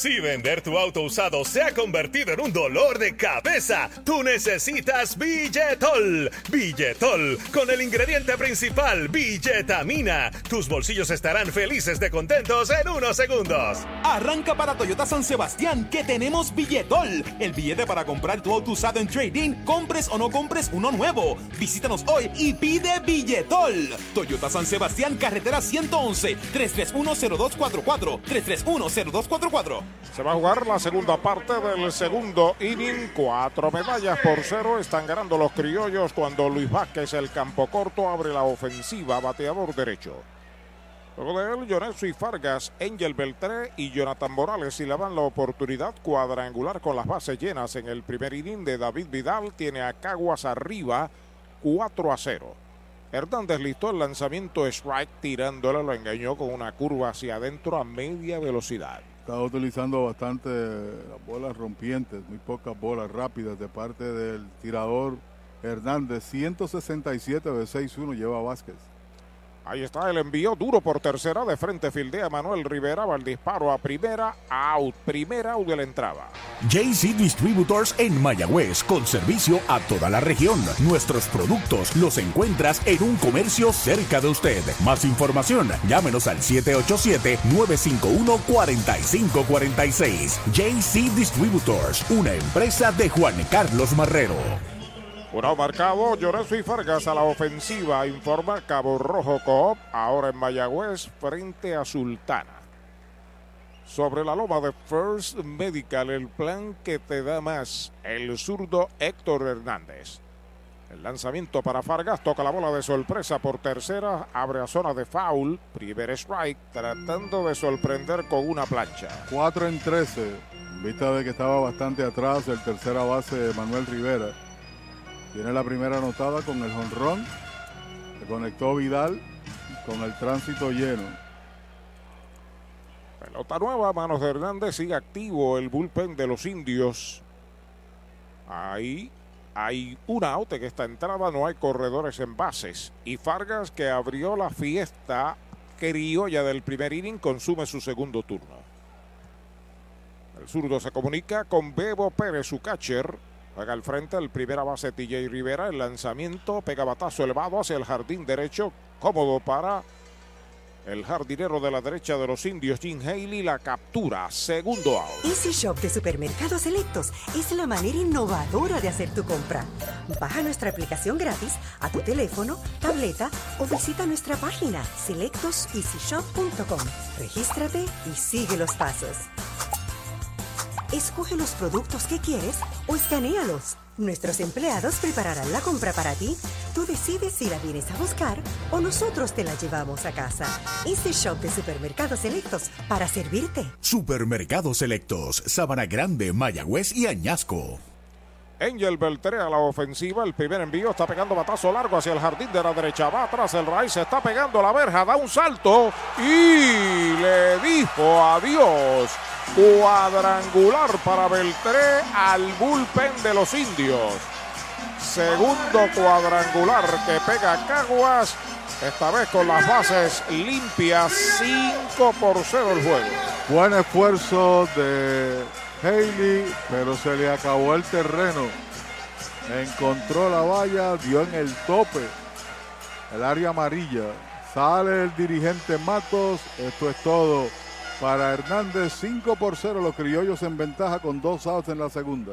Si vender tu auto usado se ha convertido en un dolor de cabeza, tú necesitas Billetol. Billetol, con el ingrediente principal, billetamina. Tus bolsillos estarán felices de contentos en unos segundos. Arranca para Toyota San Sebastián que tenemos Billetol, el billete para comprar tu auto usado en trading, compres o no compres uno nuevo. Visítanos hoy y pide Billetol. Toyota San Sebastián, carretera 111, 3310244, 3310244. Se va a jugar la segunda parte del segundo inning. Cuatro medallas por cero están ganando los criollos cuando Luis Vázquez, el campo corto, abre la ofensiva, bateador derecho. Luego de él, Jonesu y Fargas, Angel Beltré y Jonathan Morales y le dan la oportunidad cuadrangular con las bases llenas en el primer inning de David Vidal. Tiene a Caguas arriba 4 a 0. Hernández listó el lanzamiento strike tirándole, lo engañó con una curva hacia adentro a media velocidad. Estaba utilizando bastante las bolas rompientes, muy pocas bolas rápidas de parte del tirador Hernández. 167 de 6-1 lleva Vázquez. Ahí está el envío duro por tercera de frente fildea Manuel Rivera va el disparo a primera out primera out de la entrada JC Distributors en Mayagüez con servicio a toda la región. Nuestros productos los encuentras en un comercio cerca de usted. Más información, llámenos al 787-951-4546. JC Distributors, una empresa de Juan Carlos Marrero. Uno marcado, Lloreso y Fargas a la ofensiva, informa Cabo Rojo Coop, ahora en Mayagüez, frente a Sultana. Sobre la loma de First Medical, el plan que te da más, el zurdo Héctor Hernández. El lanzamiento para Fargas, toca la bola de sorpresa por tercera, abre a zona de foul, primer strike, tratando de sorprender con una plancha. 4 en 13, en vista de que estaba bastante atrás el tercera base Manuel Rivera. Tiene la primera anotada con el jonrón. Se conectó Vidal con el tránsito lleno. Pelota nueva, manos de Hernández, sigue activo el bullpen de los indios. Ahí hay un out en esta entrada, no hay corredores en bases. Y Fargas, que abrió la fiesta criolla del primer inning, consume su segundo turno. El zurdo se comunica con Bebo Pérez, su catcher. Juega al frente el primera base TJ Rivera. El lanzamiento pega batazo elevado hacia el jardín derecho. Cómodo para el jardinero de la derecha de los indios, Jim Haley, la captura. Segundo out. Easy Shop de Supermercados Selectos es la manera innovadora de hacer tu compra. Baja nuestra aplicación gratis a tu teléfono, tableta o visita nuestra página selectoseasyshop.com. Regístrate y sigue los pasos. Escoge los productos que quieres o escanealos. Nuestros empleados prepararán la compra para ti. Tú decides si la vienes a buscar o nosotros te la llevamos a casa. Este shop de supermercados selectos para servirte. Supermercados Selectos, Sabana Grande, Mayagüez y Añasco. Angel Beltré a la ofensiva. El primer envío está pegando batazo largo hacia el jardín de la derecha. Va atrás el raíz. Está pegando la verja. Da un salto y le dijo adiós. Cuadrangular para Beltré al bullpen de los indios. Segundo cuadrangular que pega Caguas. Esta vez con las bases limpias. 5 por 0 el juego. Buen esfuerzo de Haley, pero se le acabó el terreno encontró la valla, dio en el tope, el área amarilla. Sale el dirigente Matos, esto es todo para Hernández, 5 por 0, los criollos en ventaja con dos outs en la segunda.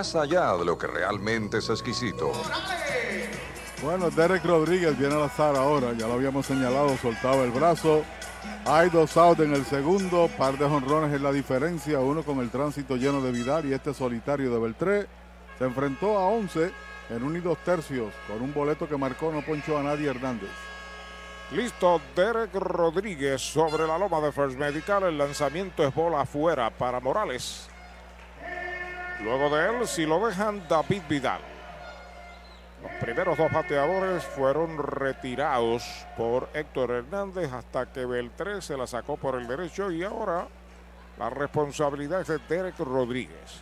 allá de lo que realmente es exquisito. Bueno, Derek Rodríguez viene al azar ahora, ya lo habíamos señalado, soltaba el brazo. Hay dos outs en el segundo, par de jonrones en la diferencia, uno con el tránsito lleno de Vidal y este solitario de Beltré. Se enfrentó a 11 en un y dos tercios, con un boleto que marcó no ponchó a nadie Hernández. Listo, Derek Rodríguez sobre la loma de First Medical. El lanzamiento es bola afuera para Morales. Luego de él, si lo dejan, David Vidal. Los primeros dos bateadores fueron retirados por Héctor Hernández hasta que Beltré se la sacó por el derecho y ahora la responsabilidad es de Derek Rodríguez.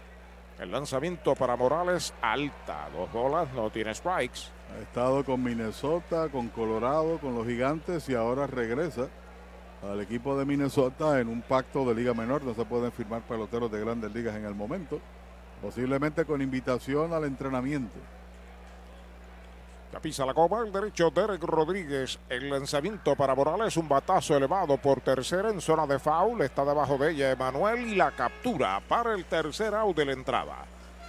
El lanzamiento para Morales alta, dos bolas, no tiene strikes. Ha estado con Minnesota, con Colorado, con los gigantes y ahora regresa al equipo de Minnesota en un pacto de liga menor. No se pueden firmar peloteros de grandes ligas en el momento. Posiblemente con invitación al entrenamiento. Ya pisa la copa el derecho Derek Rodríguez. El lanzamiento para Morales, un batazo elevado por tercera en zona de foul. Está debajo de ella Emanuel y la captura para el tercer out de la entrada.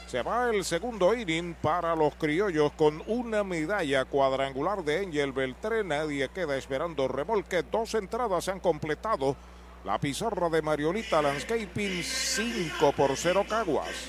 Se va el segundo inning para los criollos con una medalla cuadrangular de Angel Beltré. Nadie queda esperando remolque. Dos entradas se han completado. La pizarra de Mariolita Landscaping 5 por 0 Caguas.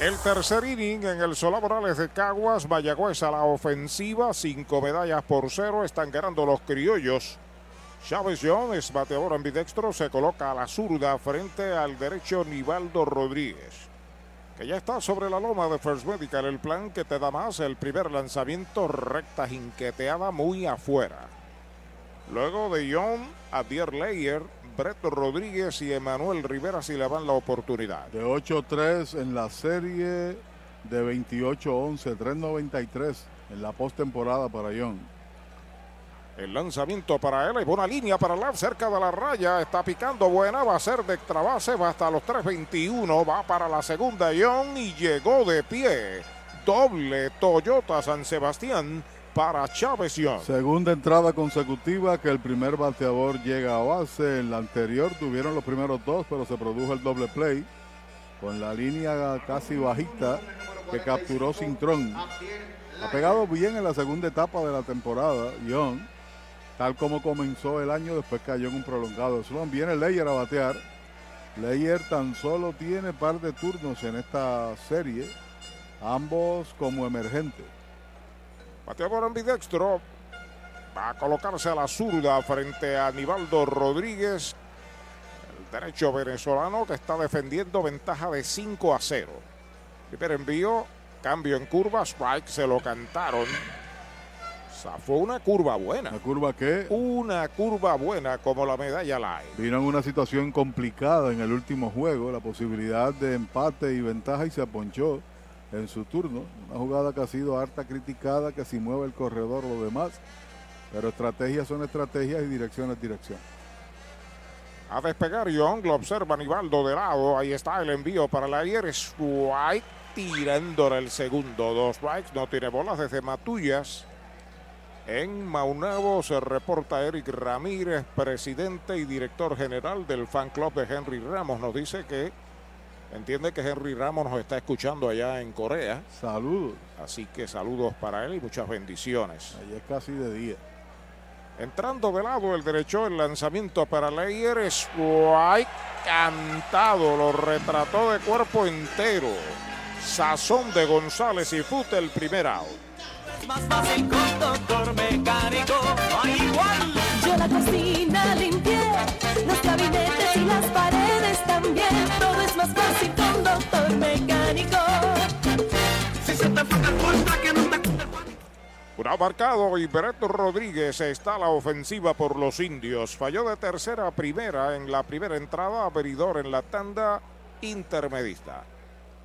El tercer inning en el Solá Morales de Caguas, Mayagüez a la ofensiva, cinco medallas por cero, están ganando los criollos. Chávez Jones, bateador ambidextro, se coloca a la zurda frente al derecho Nivaldo Rodríguez, que ya está sobre la loma de First Medical, el plan que te da más, el primer lanzamiento recta jinqueteada muy afuera. Luego de John, Adier Leyer, Brett Rodríguez y Emanuel Rivera si le dan la oportunidad. De 8-3 en la serie de 28-11, 3-93 en la postemporada para John. El lanzamiento para él, hay buena línea para la cerca de la raya, está picando buena, va a ser de extra base, va hasta los 3.21, va para la segunda John y llegó de pie. Doble Toyota San Sebastián para Chávez Young. Segunda entrada consecutiva que el primer bateador llega a base. En la anterior tuvieron los primeros dos, pero se produjo el doble play con la línea casi bajita que capturó Cintrón. Ha pegado bien en la segunda etapa de la temporada, Young. Tal como comenzó el año, después cayó en un prolongado slump. Viene Leyer a batear. Leyer tan solo tiene par de turnos en esta serie, ambos como emergentes. Bateador ambidextro. Va a colocarse a la zurda frente a Aníbaldo Rodríguez. El derecho venezolano que está defendiendo ventaja de 5 a 0. Primer envío, cambio en curva, strike, se lo cantaron. O sea, fue una curva buena. ¿Una curva qué? Una curva buena como la medalla Live. Vino en una situación complicada en el último juego, la posibilidad de empate y ventaja y se aponchó en su turno. Una jugada que ha sido harta criticada, que si mueve el corredor lo demás. Pero estrategias son estrategias y dirección es dirección. A despegar Young, lo observa Nivaldo de lado. Ahí está el envío para la ayer. Strike tirándole el segundo. Dos strikes, no tiene bolas desde Matullas. En Maunabo se reporta Eric Ramírez, presidente y director general del fan club de Henry Ramos. Nos dice que entiende que Henry Ramos nos está escuchando allá en Corea. Saludos. Así que saludos para él y muchas bendiciones. Ahí es casi de día. Entrando de lado el derecho, el lanzamiento para Leyer. Strike cantado, lo retrató de cuerpo entero. Sazón de González y Fute el primer out. Un marcado y Bereto Rodríguez está a la ofensiva por los indios. Falló de tercera a primera en la primera entrada, Averidor en la tanda intermedista.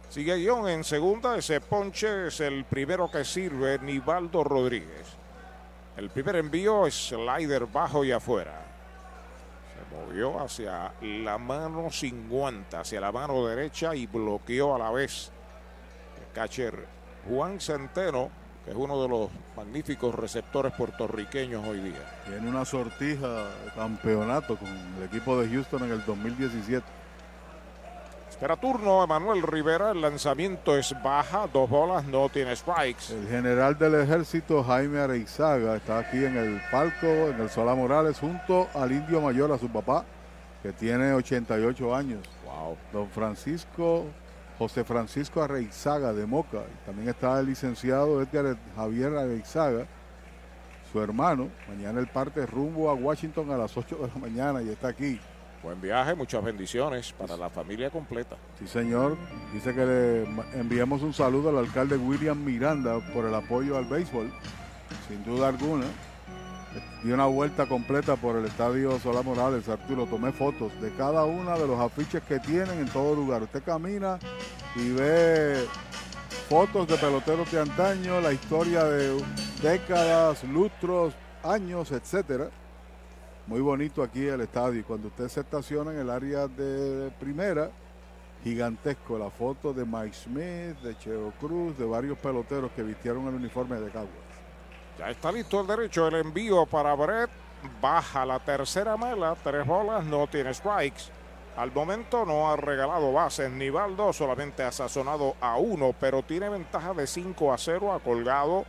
Sigue Guión en segunda, ese ponche es el primero que sirve Nivaldo Rodríguez. El primer envío es slider bajo y afuera. Se movió hacia la mano sin guanta, hacia la mano derecha y bloqueó a la vez el catcher Juan Centeno, que es uno de los magníficos receptores puertorriqueños hoy día. Tiene una sortija de campeonato con el equipo de Houston en el 2017. Será turno Emanuel Rivera, el lanzamiento es baja, dos bolas, no tiene strikes. El general del ejército Jaime Areizaga está aquí en el palco, en el Solá Morales, junto al indio mayor, a su papá, que tiene 88 años. Wow. Don Francisco, José Francisco Areizaga de Moca. También está el licenciado Edgar Javier Areizaga, su hermano. Mañana el parte rumbo a Washington a las 8 de la mañana y está aquí. Buen viaje, muchas bendiciones para la familia completa. Sí, señor. Dice que le enviamos un saludo al alcalde William Miranda por el apoyo al béisbol. Sin duda alguna. Di una vuelta completa por el estadio Solá Morales, Arturo. Tomé fotos de cada uno de los afiches que tienen en todo lugar. Usted camina y ve fotos de peloteros de antaño, la historia de décadas, lustros, años, etcétera. Muy bonito aquí el estadio. Cuando usted se estaciona en el área de primera, gigantesco. La foto de Mike Smith, de Cheo Cruz, de varios peloteros que vistieron el uniforme de Caguas. Ya está listo el derecho, el envío para Brett. Baja la tercera mela, tres bolas, no tiene strikes. Al momento no ha regalado bases ni baldo, solamente ha sazonado a uno, pero tiene ventaja de 5 a 0, ha colgado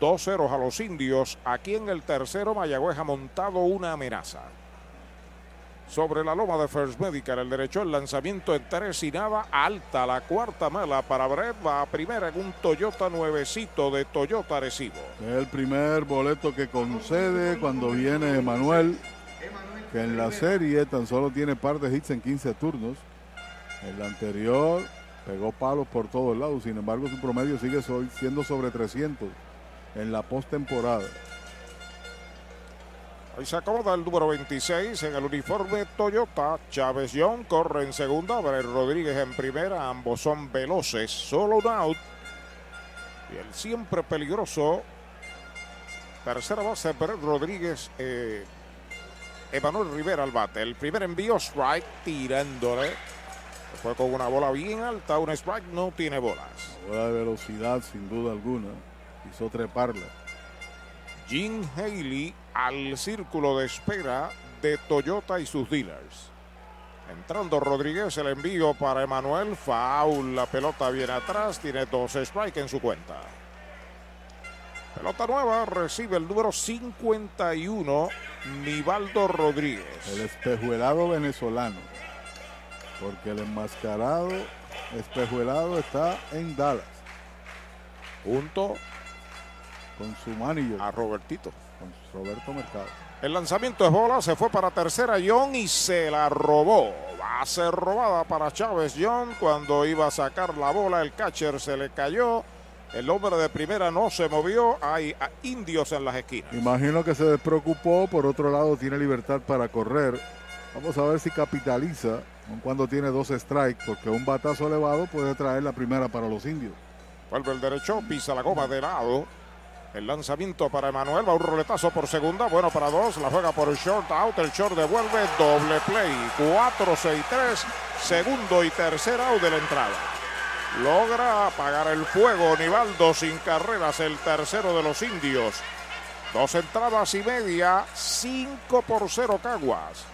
dos ceros a los indios. Aquí en el tercero, Mayagüez ha montado una amenaza. Sobre la loma de First Medical, el derecho, el lanzamiento en tres y nada, alta la cuarta mela para Brett, va a primera en un Toyota nuevecito de Toyota Arecibo. El primer boleto que concede cuando viene Manuel, que en la serie tan solo tiene par de hits en 15 turnos. En la anterior pegó palos por todos lados, sin embargo su promedio sigue siendo sobre 300 en la postemporada. Ahí se acomoda el número 26 en el uniforme Toyota. Chávez Young corre en segunda, Brett Rodríguez en primera. Ambos son veloces, solo un out. Y el siempre peligroso. Tercera base, Brett Rodríguez. eh, Emanuel Rivera al bate. El primer envío, strike, tirándole. Fue con una bola bien alta, un strike, no tiene bolas. Bola de velocidad sin duda alguna, hizo treparla. Jim Haley al círculo de espera de Toyota y sus dealers. Entrando Rodríguez, el envío para Emanuel. Foul, la pelota viene atrás, tiene dos strikes en su cuenta. Pelota nueva, recibe el número 51, Nivaldo Rodríguez. El espejuelado venezolano. Porque el enmascarado espejuelado está en Dallas. Junto con su manager. A Robertito. Roberto Mercado. El lanzamiento es bola, se fue para tercera John y se la robó. Va a ser robada para Chávez John cuando iba a sacar la bola. El catcher se le cayó. El hombre de primera no se movió. Hay ah, indios en las esquinas. Imagino que se despreocupó. Por otro lado, tiene libertad para correr. Vamos a ver si capitaliza cuando tiene dos strikes, porque un batazo elevado puede traer la primera para los indios. Vuelve el derecho, pisa la goma de lado. El lanzamiento para Emanuel, va un roletazo por segunda, bueno para dos, la juega por el short out, el short devuelve, doble play, 4-6-3, segundo y tercer out de la entrada. Logra apagar el fuego, Nivaldo sin carreras, el tercero de los indios. Dos entradas y media, 5 por 0 Caguas.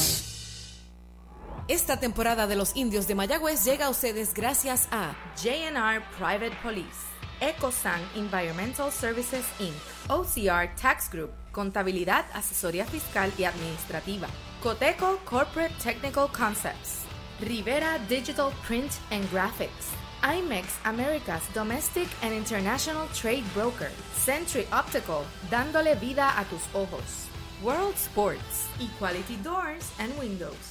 Esta temporada de los indios de Mayagüez llega a ustedes gracias a JNR Private Police, EcoSan Environmental Services Inc., OCR Tax Group, Contabilidad, Asesoría Fiscal y Administrativa, Coteco Corporate Technical Concepts, Rivera Digital Print and Graphics, IMEX America's Domestic and International Trade Broker, Century Optical, dándole vida a tus ojos, World Sports, Equality Doors and Windows.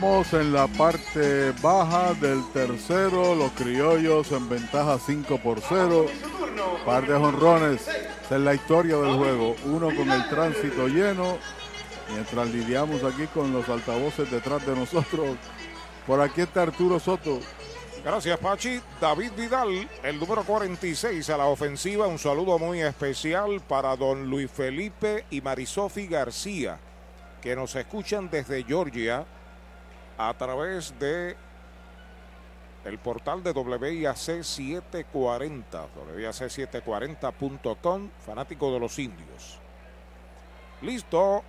Estamos en la parte baja del tercero, los criollos en ventaja 5 por 0. Par de jonrones, esa es la historia del juego. Uno con el tránsito lleno, mientras lidiamos aquí con los altavoces detrás de nosotros. Por aquí está Arturo Soto. Gracias, Pachi. David Vidal, el número 46 a la ofensiva. Un saludo muy especial para don Luis Felipe y Marisofi García, que nos escuchan desde Georgia a través de el portal de WIAC 740, WIAC740.com, fanático de los indios. Listo,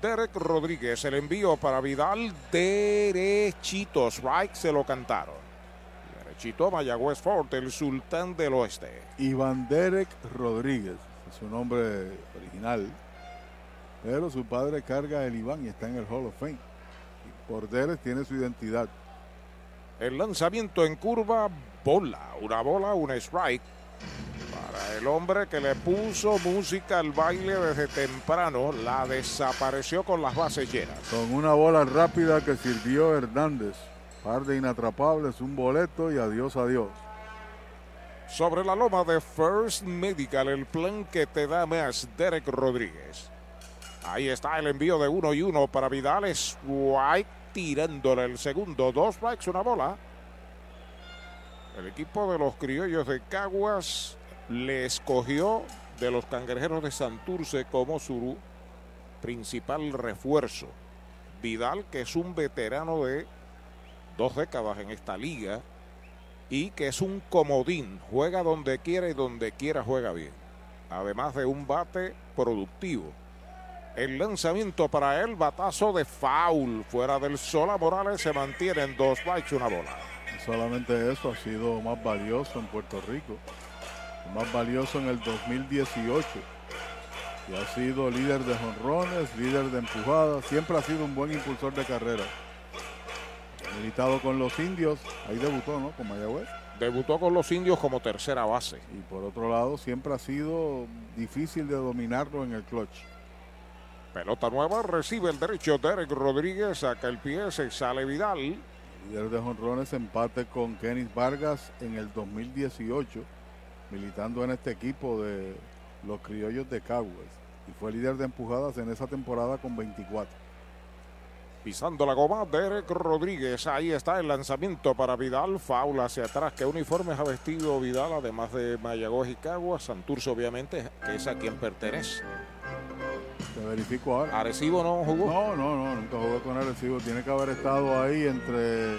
Derek Rodríguez, el envío para Vidal, derechito, strike, se lo cantaron. Derechito, Mayagüez Fort, el sultán del oeste. Iván Derek Rodríguez, su nombre original. Pero su padre carga el Iván y está en el Hall of Fame. Derek tiene su identidad. El lanzamiento en curva, bola, una bola, un strike. Para el hombre que le puso música al baile desde temprano, la desapareció con las bases llenas. Con una bola rápida que sirvió Hernández. Par de inatrapables, un boleto y adiós, adiós. Sobre la loma de First Medical, el plan que te da más, Derek Rodríguez. Ahí está el envío de uno y uno para Vidal. Strike tirándole el segundo. Dos strikes, una bola. El equipo de los criollos de Caguas le escogió de los cangrejeros de Santurce como su principal refuerzo. Vidal, que es un veterano de dos décadas en esta liga y que es un comodín, juega donde quiera y donde quiera juega bien. Además de un bate productivo. El lanzamiento para él, batazo de foul fuera del Sola Morales se mantiene en dos strikes, una bola. Solamente eso ha sido más valioso en Puerto Rico. Más valioso en el 2018. Y ha sido líder de jonrones, líder de empujadas. Siempre ha sido un buen impulsor de carrera. Militado con los indios. Ahí debutó, ¿no? Con Mayagüez. Debutó con los indios como tercera base. Y por otro lado, siempre ha sido difícil de dominarlo en el clutch. Pelota nueva, recibe el derecho Derek Rodríguez, saca el pie, se sale Vidal. Líder de jonrones, empate con Kenis Vargas en el 2018, militando en este equipo de los criollos de Caguas. Y fue líder de empujadas en esa temporada con 24. Pisando la goma, Derek Rodríguez. Ahí está el lanzamiento para Vidal. Faula hacia atrás. ¿Qué uniformes ha vestido Vidal? Además de Mayagüez y Caguas. Santurce, obviamente, que es a quien pertenece. Te verifico ahora. ¿Arecibo no jugó? No, no, no, nunca jugó con Arecibo. Tiene que haber estado ahí entre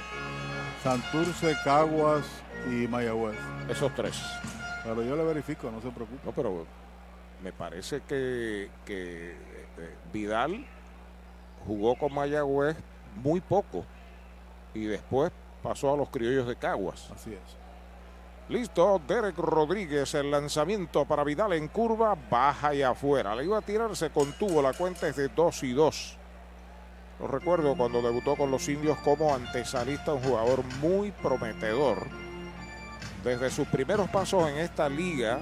Santurce, Caguas y Mayagüez. Esos tres. Pero yo le verifico, no se preocupe. No, pero me parece que, que eh, Vidal jugó con Mayagüez muy poco y después pasó a los criollos de Caguas. Así es. Listo, Derek Rodríguez, el lanzamiento para Vidal en curva, baja y afuera. Le iba a tirar, se contuvo, la cuenta es de 2 y 2. Lo recuerdo cuando debutó con los indios como antesalista, un jugador muy prometedor. Desde sus primeros pasos en esta liga,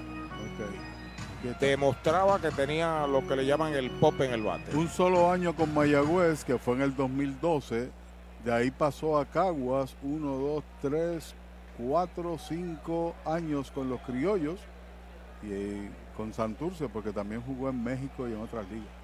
demostraba que tenía lo que le llaman el pop en el bate. Un solo año con Mayagüez, que fue en el 2012. De ahí pasó a Caguas, 1, 2, 3, 4, 5 años con los criollos y eh, con Santurce, porque también jugó en México y en otras ligas.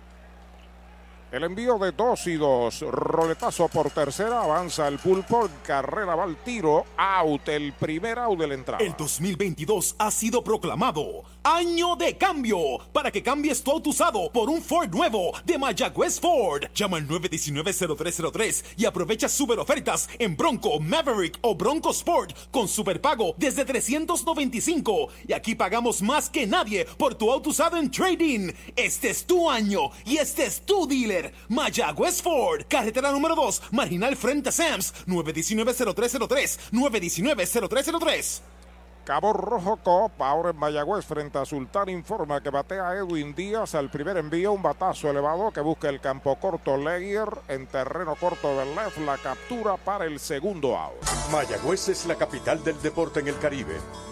El envío de dos y dos. Roletazo por tercera. Avanza el pulpo. Carrera va al tiro. Out. El primer out de la entrada. El 2022 ha sido proclamado Año de Cambio para que cambies tu auto usado por un Ford nuevo de Mayagüez Ford. Llama al 919-0303 y aprovecha super ofertas en Bronco, Maverick o Bronco Sport con superpago desde 395. Y aquí pagamos más que nadie por tu auto usado en trading. Este es tu año y este es tu dealer. Mayagüez Ford, carretera número 2, marginal frente a Sams, 919-0303, 919-0303. Cabo Rojo Coop, ahora en Mayagüez, frente a Sultán, informa que batea Edwin Díaz al primer envío, un batazo elevado que busca el campo corto Leyer en terreno corto del left, la captura para el segundo out. Mayagüez es la capital del deporte en el Caribe.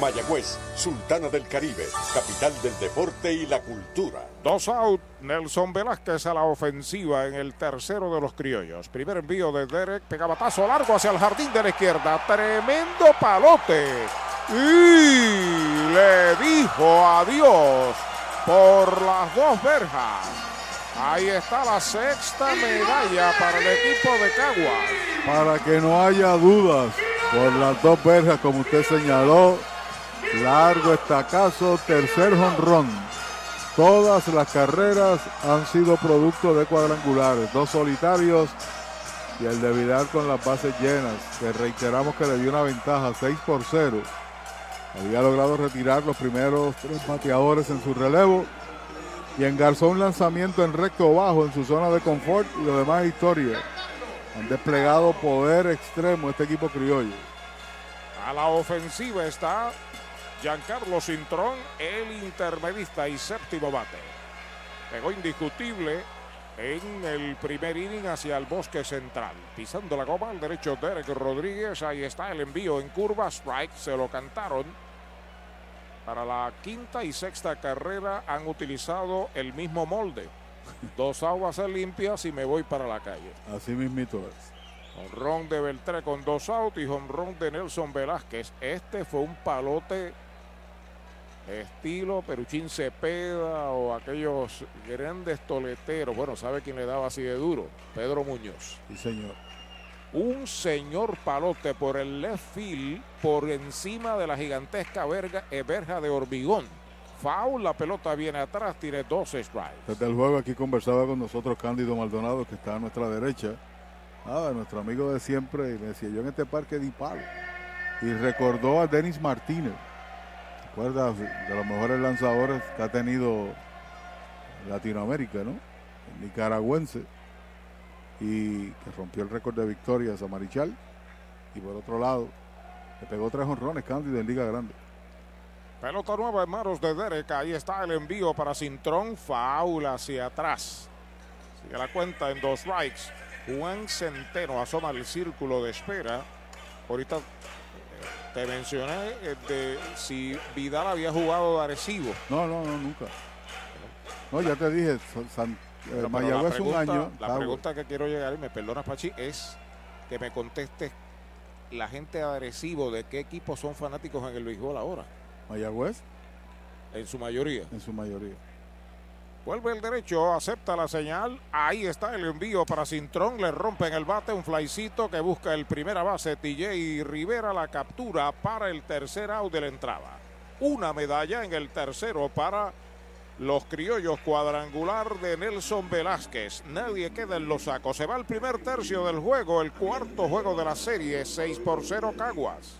Mayagüez, Sultana del Caribe, capital del deporte y la cultura. Dos out, Nelson Velázquez a la ofensiva en el tercero de los criollos. Primer envío de Derek, pegabatazo largo hacia el jardín de la izquierda. Tremendo palote. Y le dijo adiós por las dos verjas. Ahí está la sexta medalla para el equipo de Caguas. Para que no haya dudas, por las dos verjas, como usted señaló, largo estacazo, tercer jonrón. Todas las carreras han sido producto de cuadrangulares, dos solitarios y el de Vidal con las bases llenas, que reiteramos que le dio una ventaja 6 por 0. Había logrado retirar los primeros tres bateadores en su relevo y engarzó un lanzamiento en recto bajo en su zona de confort y lo demás historia. Han desplegado poder extremo este equipo criollo. A la ofensiva está Giancarlo Cintrón, el intermedista y séptimo bate. Pegó indiscutible en el primer inning hacia el bosque central. Pisando la goma al derecho Derek Rodríguez. Ahí está el envío en curva. Strike. Se lo cantaron. Para la quinta y sexta carrera han utilizado el mismo molde. Dos aguas limpias y me voy para la calle. Así mismito es. Honrón de Beltré con dos outs y honrón de Nelson Velázquez. Este fue un palote estilo Peruchín Cepeda o aquellos grandes toleteros. Bueno, ¿sabe quién le daba así de duro? Pedro Muñoz. Sí, señor. Un señor palote por el left field por encima de la gigantesca verga, verja de hormigón. Foul, la pelota viene atrás, tiene dos strikes. Desde el juego aquí conversaba con nosotros Cándido Maldonado, que está a nuestra derecha. Nada, nuestro amigo de siempre, y me decía, yo en este parque di palo. Y recordó a Denis Martínez. ¿Recuerdas? De los mejores lanzadores que ha tenido Latinoamérica, ¿no? El nicaragüense. Y que rompió el récord de victorias a Marichal. Y por otro lado, le pegó tres honrones Cándido en Liga Grande. Pelota nueva en manos de Derek. Ahí está el envío para Cintrón. Foul hacia atrás. Sigue la cuenta en dos strikes. Juan Centeno asoma el círculo de espera. Ahorita te mencioné eh, de si Vidal había jugado de Arecibo. No, no, no, nunca. No, ya te dije, San, eh, Pero- pero Mayagüez un año. La pregunta que quiero llegar, y me perdonas, Pachi, es que me contestes la gente de Arecibo de qué equipos son fanáticos en el béisbol ahora, Mayagüez, en su mayoría. en su mayoría. Vuelve el derecho, acepta la señal. Ahí está el envío para Cintrón. Le rompen el bate, un flycito que busca el primera base. TJ Rivera la captura para el tercer out de la entrada. Una medalla en el tercero para los criollos cuadrangular de Nelson Velázquez. Nadie queda en los sacos. Se va el primer tercio del juego, el cuarto juego de la serie. 6 por 0 Caguas.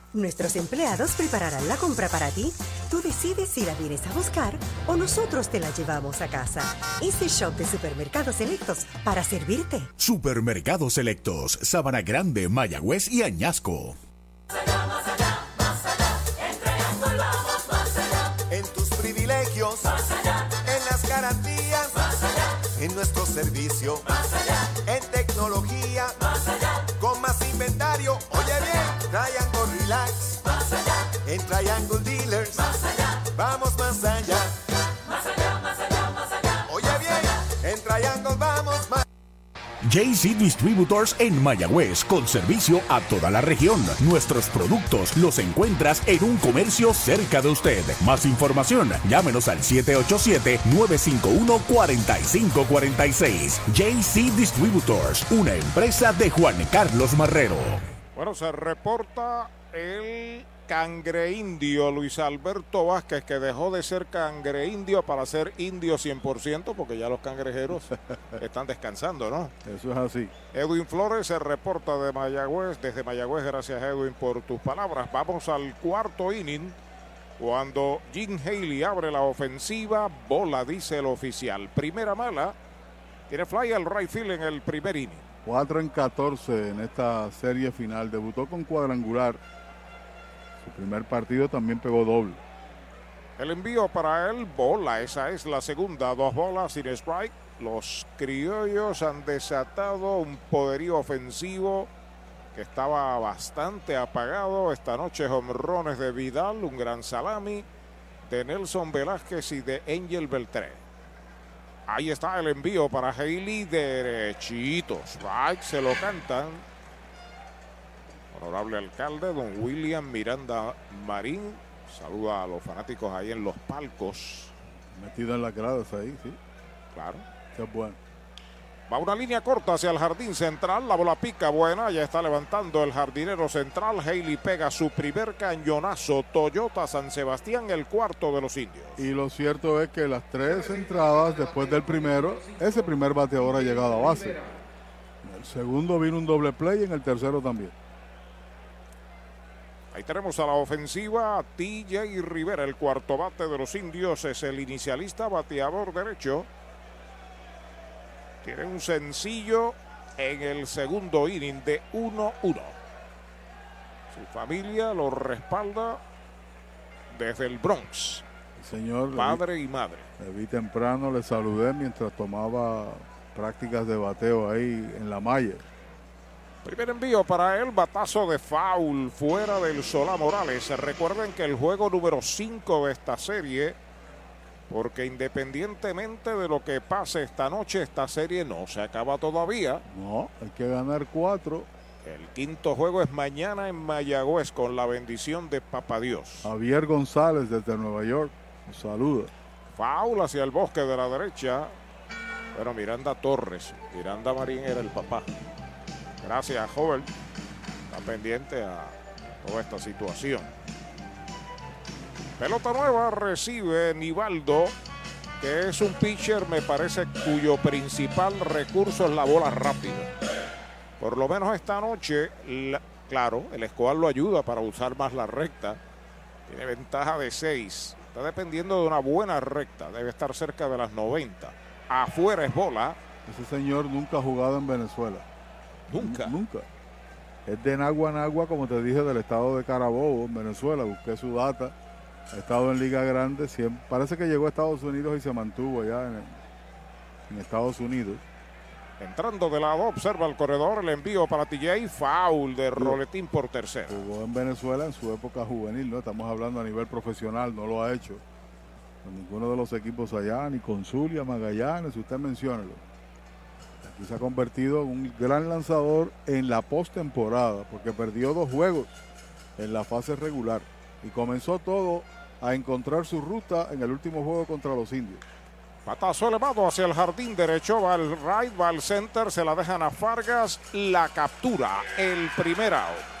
Nuestros empleados prepararán la compra para ti. Tú decides si la vienes a buscar o nosotros te la llevamos a casa. Easy Shop de Supermercados Selectos para servirte. Supermercados Selectos, Sabana Grande, Mayagüez y Añasco. En tus privilegios, en las garantías garantía. Más allá. En nuestro servicio. Más allá. En Triangle Dealers. Más allá. Vamos más allá. Más allá, más allá, más allá. Oye bien, en Triangle vamos más JC Distributors en Mayagüez, con servicio a toda la región. Nuestros productos los encuentras en un comercio cerca de usted. Más información, llámenos al 787-951-4546. JC Distributors, una empresa de Juan Carlos Marrero. Bueno, se reporta el cangreindio Luis Alberto Vázquez, que dejó de ser cangreindio para ser indio 100%, porque ya los cangrejeros *laughs* están descansando, ¿no? Eso es así. Edwin Flores se reporta de Mayagüez, desde Mayagüez, gracias Edwin por tus palabras. Vamos al cuarto inning, cuando Jim Haley abre la ofensiva, bola, dice el oficial. Primera mala, tiene fly al right field en el primer inning. 4 en 14 en esta serie final. Debutó con cuadrangular. Su primer partido también pegó doble. El envío para él, bola, esa es la segunda, dos bolas sin strike. Los criollos han desatado un poderío ofensivo que estaba bastante apagado. Esta noche hombrones de Vidal, un gran salami de Nelson Velázquez y de Angel Beltré. Ahí está el envío para Haley derechito. Strike, se lo cantan. Honorable alcalde, don William Miranda Marín. Saluda a los fanáticos ahí en los palcos. Metido en las gradas ahí, sí. Claro. Qué bueno. Va una línea corta hacia el jardín central. La bola pica buena. Ya está levantando el jardinero central. Haley pega su primer cañonazo. Toyota San Sebastián, el cuarto de los indios. Y lo cierto es que las tres entradas después del primero, ese primer bateador ha llegado a base. En el segundo vino un doble play y en el tercero también. Ahí tenemos a la ofensiva TJ Rivera, el cuarto bate de los indios. Es el inicialista, bateador derecho. Tiene un sencillo en el segundo inning de 1-1. Su familia lo respalda desde el Bronx. Señor, Padre vi- y madre. le vi temprano, le saludé mientras tomaba prácticas de bateo ahí en la malla. Primer envío para él, batazo de foul fuera del Solá Morales. Recuerden que el juego número 5 de esta serie, porque independientemente de lo que pase esta noche, esta serie no se acaba todavía. No, hay que ganar cuatro. El quinto juego es mañana en Mayagüez con la bendición de Papá Dios. Javier González desde Nueva York. Saluda. Foul hacia el bosque de la derecha. Pero Miranda Torres, Miranda Marín era el papá. Gracias, joven. Está pendiente a toda esta situación. Pelota nueva recibe Nivaldo, que es un pitcher, me parece, cuyo principal recurso es la bola rápida. Por lo menos esta noche, la- claro, el Escobar lo ayuda para usar más la recta. Tiene ventaja de 6. Está dependiendo de una buena recta. Debe estar cerca de las 90. Afuera es bola. Ese señor nunca ha jugado en Venezuela. Nunca. Nunca. Es de Nagua Nagua, como te dije, del estado de Carabobo, en Venezuela. Busqué su data. Ha estado en Liga Grande. siempre- parece que llegó a Estados Unidos y se mantuvo allá en, en Estados Unidos. Entrando de lado, observa el corredor, el envío para TJ, foul de Roletín por tercera. Jugó en Venezuela en su época juvenil, ¿no? Estamos hablando a nivel profesional, no lo ha hecho con ninguno de los equipos allá, ni con Zulia, Magallanes, usted menciónelo. Aquí se ha convertido en un gran lanzador en la postemporada, porque perdió dos juegos en la fase regular y comenzó todo a encontrar su ruta en el último juego contra los indios. Patazo elevado hacia el jardín derecho, va al right, va al center, se la dejan a Fargas, la captura, el primer out.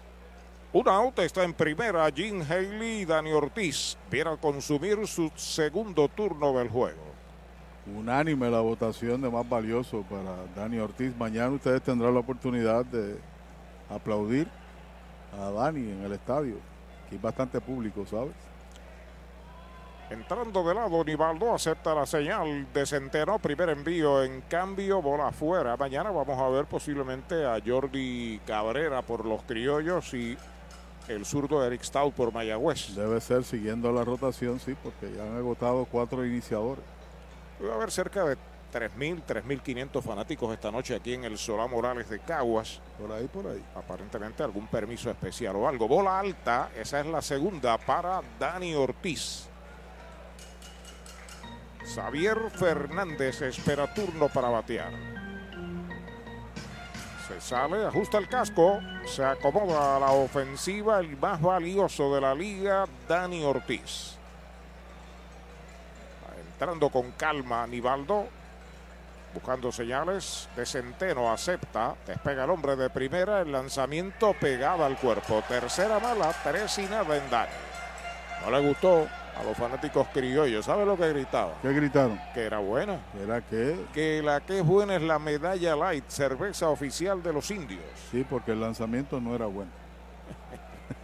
Un out está en primera, Jim Haley y Dani Ortiz. Viene a consumir su segundo turno del juego. Unánime la votación de más valioso para Dani Ortiz. Mañana ustedes tendrán la oportunidad de aplaudir a Dani en el estadio, que hay bastante público, ¿sabes? Entrando de lado, Nivaldo acepta la señal de Centeno. Primer envío en cambio, bola afuera. Mañana vamos a ver posiblemente a Jordi Cabrera por los criollos y el zurdo Eric Stout por Mayagüez. Debe ser siguiendo la rotación, sí, porque ya han agotado cuatro iniciadores. Va a haber cerca de 3.000, 3.500 fanáticos esta noche aquí en el Solá Morales de Caguas. Por ahí, por ahí. Aparentemente algún permiso especial o algo. Bola alta, esa es la segunda para Dani Ortiz. Xavier Fernández espera turno para batear. Se sale, ajusta el casco, se acomoda a la ofensiva, el más valioso de la liga, Dani Ortiz. Entrando con calma, Nivaldo, buscando señales de Centeno, acepta, despega el hombre de primera, el lanzamiento pegado al cuerpo. Tercera mala, tres y nada en Dani. No le gustó a los fanáticos criollos. ¿Sabe lo que gritaban? ¿Qué gritaron? Que era buena. ¿Era qué? Que la que es buena es la medalla light, cerveza oficial de los indios. Sí, porque el lanzamiento no era bueno.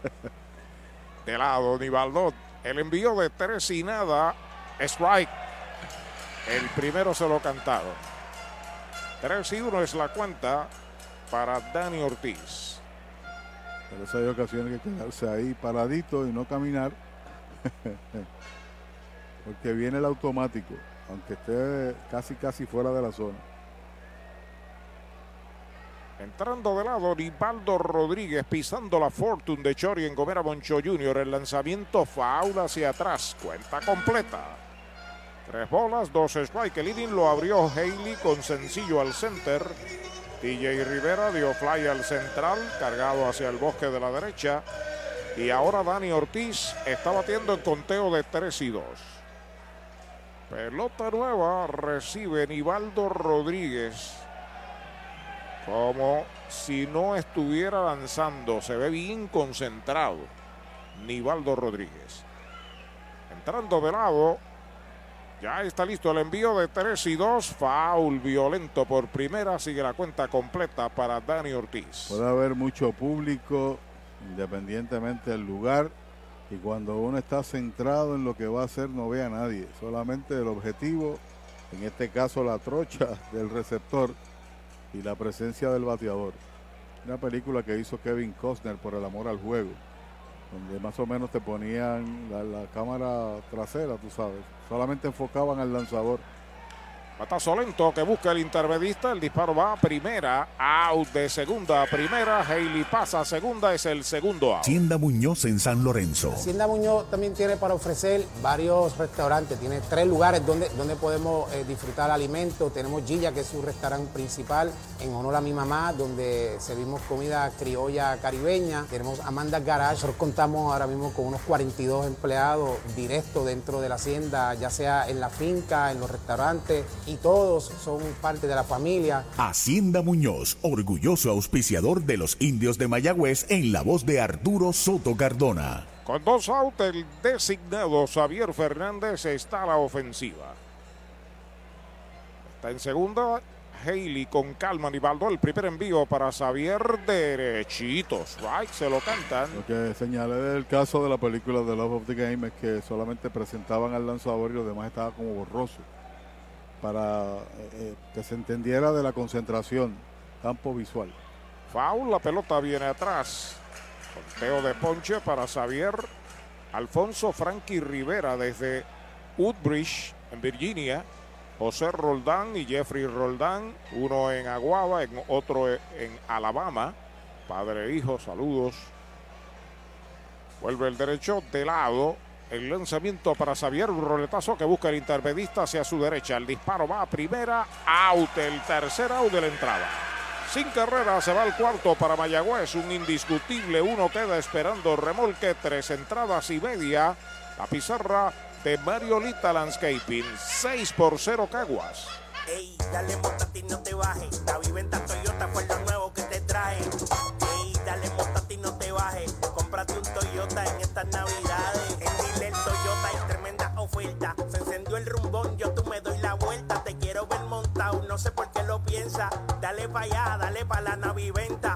*laughs* De lado, Nivaldo. El envío de tres y nada. Strike. El primero se lo cantaron. Tres y uno es la cuenta para Dani Ortiz. Pero eso hay ocasiones que quedarse ahí paradito y no caminar. *laughs* Porque viene el automático, aunque esté casi casi fuera de la zona. Entrando de lado, Nivaldo Rodríguez pisando la Fortune de Chori en Gomera Moncho Jr. El lanzamiento faula hacia atrás. Cuenta completa. Tres bolas, dos strike. El inning lo abrió Haley con sencillo al center. DJ Rivera dio fly al central, cargado hacia el bosque de la derecha. Y ahora Dani Ortiz está batiendo en conteo de 3 y 2. Pelota nueva recibe Nivaldo Rodríguez. Como si no estuviera lanzando. Se ve bien concentrado. Nivaldo Rodríguez. Entrando de lado. Ya está listo el envío de 3 y 2. Foul violento por primera. Sigue la cuenta completa para Dani Ortiz. Puede haber mucho público independientemente del lugar. Y cuando uno está centrado en lo que va a hacer, no ve a nadie. Solamente el objetivo, en este caso la trocha *laughs* del receptor y la presencia del bateador. Una película que hizo Kevin Costner por el amor al juego, donde más o menos te ponían la, cámara trasera, tú sabes. Solamente enfocaban al lanzador. Batazo lento que busca el intermedista. El disparo va a primera. Out de segunda a primera. Haley pasa a segunda. Es el segundo out. Hacienda Muñoz en San Lorenzo. Hacienda Muñoz también tiene para ofrecer varios restaurantes. Tiene tres lugares donde, donde podemos eh, disfrutar alimentos. Tenemos Gilla, que es su restaurante principal, en honor a mi mamá, donde servimos comida criolla caribeña. Tenemos Amanda Garage. Nosotros contamos ahora mismo con unos 42 empleados directos dentro de la hacienda, ya sea en la finca, en los restaurantes y todos son parte de la familia. Hacienda Muñoz, orgulloso auspiciador de los indios de Mayagüez en la voz de Arturo Soto Cardona. Con dos outs, el designado Xavier Fernández está a la ofensiva. Está en segunda. Haley con calma, Nivaldo. El primer envío para Xavier derechitos. Right, se lo cantan. Lo que señalé del caso de la película The Love of the Game es que solamente presentaban al lanzador y los demás estaba como borroso. Para eh, eh, que se entendiera de la concentración, campo visual. Foul, la pelota viene atrás. Conteo de ponche para Xavier. Alfonso Frankie Rivera desde Woodbridge, en Virginia. José Roldán y Jeffrey Roldán, uno en Aguaba, en otro en Alabama. Padre e hijo, saludos. Vuelve el derecho de lado. El lanzamiento para Xavier, un roletazo que busca el intermedista hacia su derecha. El disparo va a primera, out, el tercer out de la entrada. Sin carrera se va al cuarto para Mayagüez, un indiscutible. Uno queda esperando remolque, tres entradas y media. La pizarra de Mariolita Landscaping, 6 por 0 Caguas. Ey, dale y no te bajes. La viventa Toyota fue lo nuevo que te trae. Ey, dale y no te bajes. Cómprate un Toyota en estas navidades. El rumbón, yo tú me doy la vuelta. Te quiero ver montado, no sé por qué lo piensa. Dale pa' allá, dale pa' la naviventa.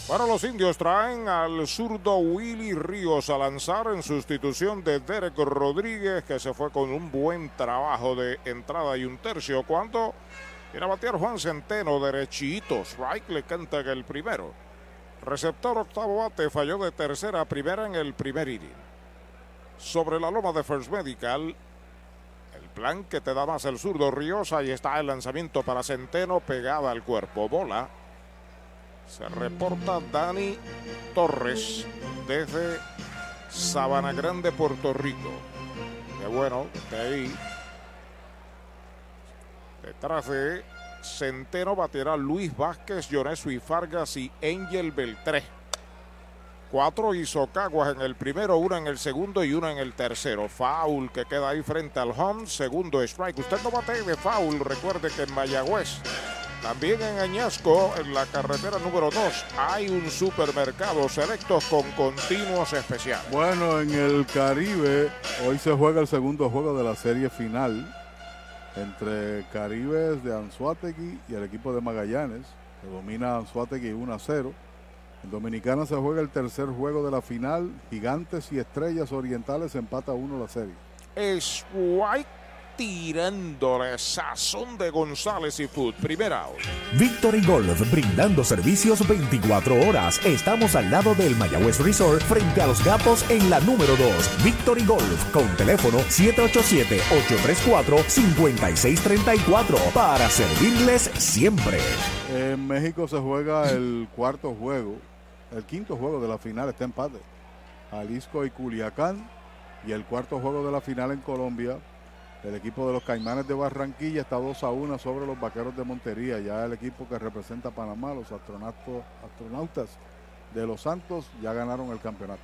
Bueno, los indios traen al zurdo Willy Ríos a lanzar en sustitución de Derek Rodríguez, que se fue con un buen trabajo de entrada y un tercio. Cuando era a batear Juan Centeno, derechito. Strike le canta el primero. Receptor octavo bate falló de tercera a primera en el primer inning. Sobre la loma de First Medical, el plan que te da más el zurdo Ríos. Ahí está el lanzamiento para Centeno pegada al cuerpo. Bola. Se reporta Dani Torres desde Sabana Grande, Puerto Rico. Qué bueno, de ahí. Detrás de Centeno baterá Luis Vázquez, Yonesu y Fargas y Angel Beltré. Cuatro hizo Caguas en el primero, una en el segundo y una en el tercero. Foul que queda ahí frente al home. Segundo strike. Usted no bate de foul. Recuerde que en Mayagüez también en Añasco, en la carretera número 2, hay un supermercado selectos con continuos especiales. Bueno, en el Caribe, hoy se juega el segundo juego de la serie final entre Caribes de Anzuategui y el equipo de Magallanes, que domina Anzuategui 1 a 0. En Dominicana se juega el tercer juego de la final, Gigantes y Estrellas Orientales empata 1 la serie. Es White tirándole sazón de González y Food. Primera out. Victory Golf, brindando servicios 24 horas. Estamos al lado del Mayagüez Resort, frente a los gatos en la número 2. Victory Golf, con teléfono 787-834-5634, para servirles siempre. En México se juega el cuarto juego, el quinto juego de la final está empate. Jalisco y Culiacán. Y el cuarto juego de la final en Colombia, el equipo de los Caimanes de Barranquilla está 2 a 1 sobre los Vaqueros de Montería. Ya el equipo que representa a Panamá, los astronautas, astronautas de Los Santos, ya ganaron el campeonato.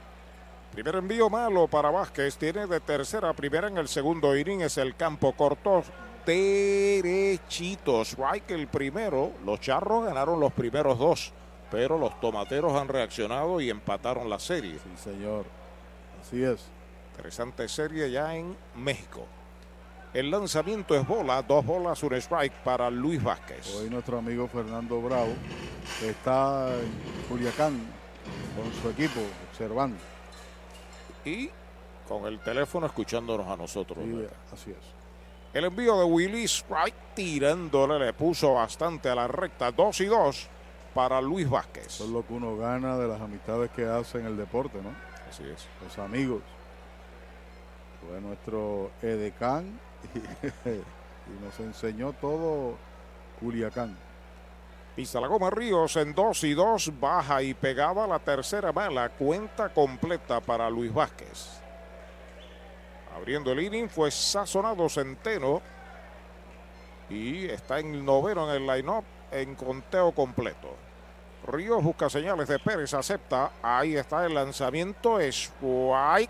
Primer envío malo para Vázquez. Tiene de tercera a primera en el segundo inning. Es el campo corto. Derechito. Strike el primero. Los charros ganaron los primeros dos. Pero los tomateros han reaccionado y empataron la serie. Sí, señor. Así es. Interesante serie ya en México. El lanzamiento es bola, dos bolas, un strike para Luis Vázquez. Hoy nuestro amigo Fernando Bravo está en Culiacán con su equipo observando. Y con el teléfono escuchándonos a nosotros. Así es. El envío de Willy Strike tirándole le puso bastante a la recta. Dos y dos para Luis Vázquez. Eso es lo que uno gana de las amistades que hace en el deporte, ¿no? Así es. Los amigos. Fue nuestro edecán *laughs* y, nos enseñó todo Culiacán. Pisa la goma Ríos en 2 y 2, baja y pegada la tercera mala, cuenta completa para Luis Vázquez. Abriendo el inning fue sazonado Centeno y está en noveno en el line-up en conteo completo. Ríos busca señales de Pérez, acepta. Ahí está el lanzamiento. Strike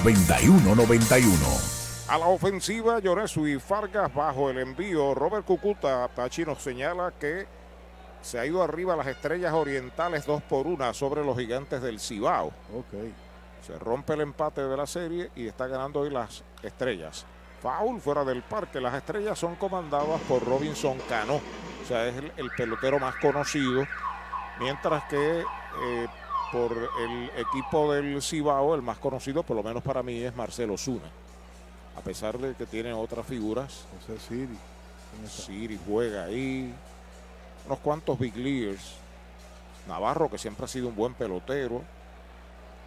832-9191. A la ofensiva, Lloresu y Fargas bajo el envío. Robert Cucuta, Tachi nos señala que se ha ido arriba las estrellas orientales dos por una sobre los gigantes del Cibao. Ok. Se rompe el empate de la serie y está ganando hoy las estrellas. Foul fuera del parque. Las estrellas son comandadas por Robinson Cano. O sea, es el, el pelotero más conocido. Mientras que eh, por el equipo del Cibao, el más conocido, por lo menos para mí, es Marcelo Zuna. A pesar de que tiene otras figuras. José Siri. Siri juega ahí. Unos cuantos big leaguers. Navarro, que siempre ha sido un buen pelotero.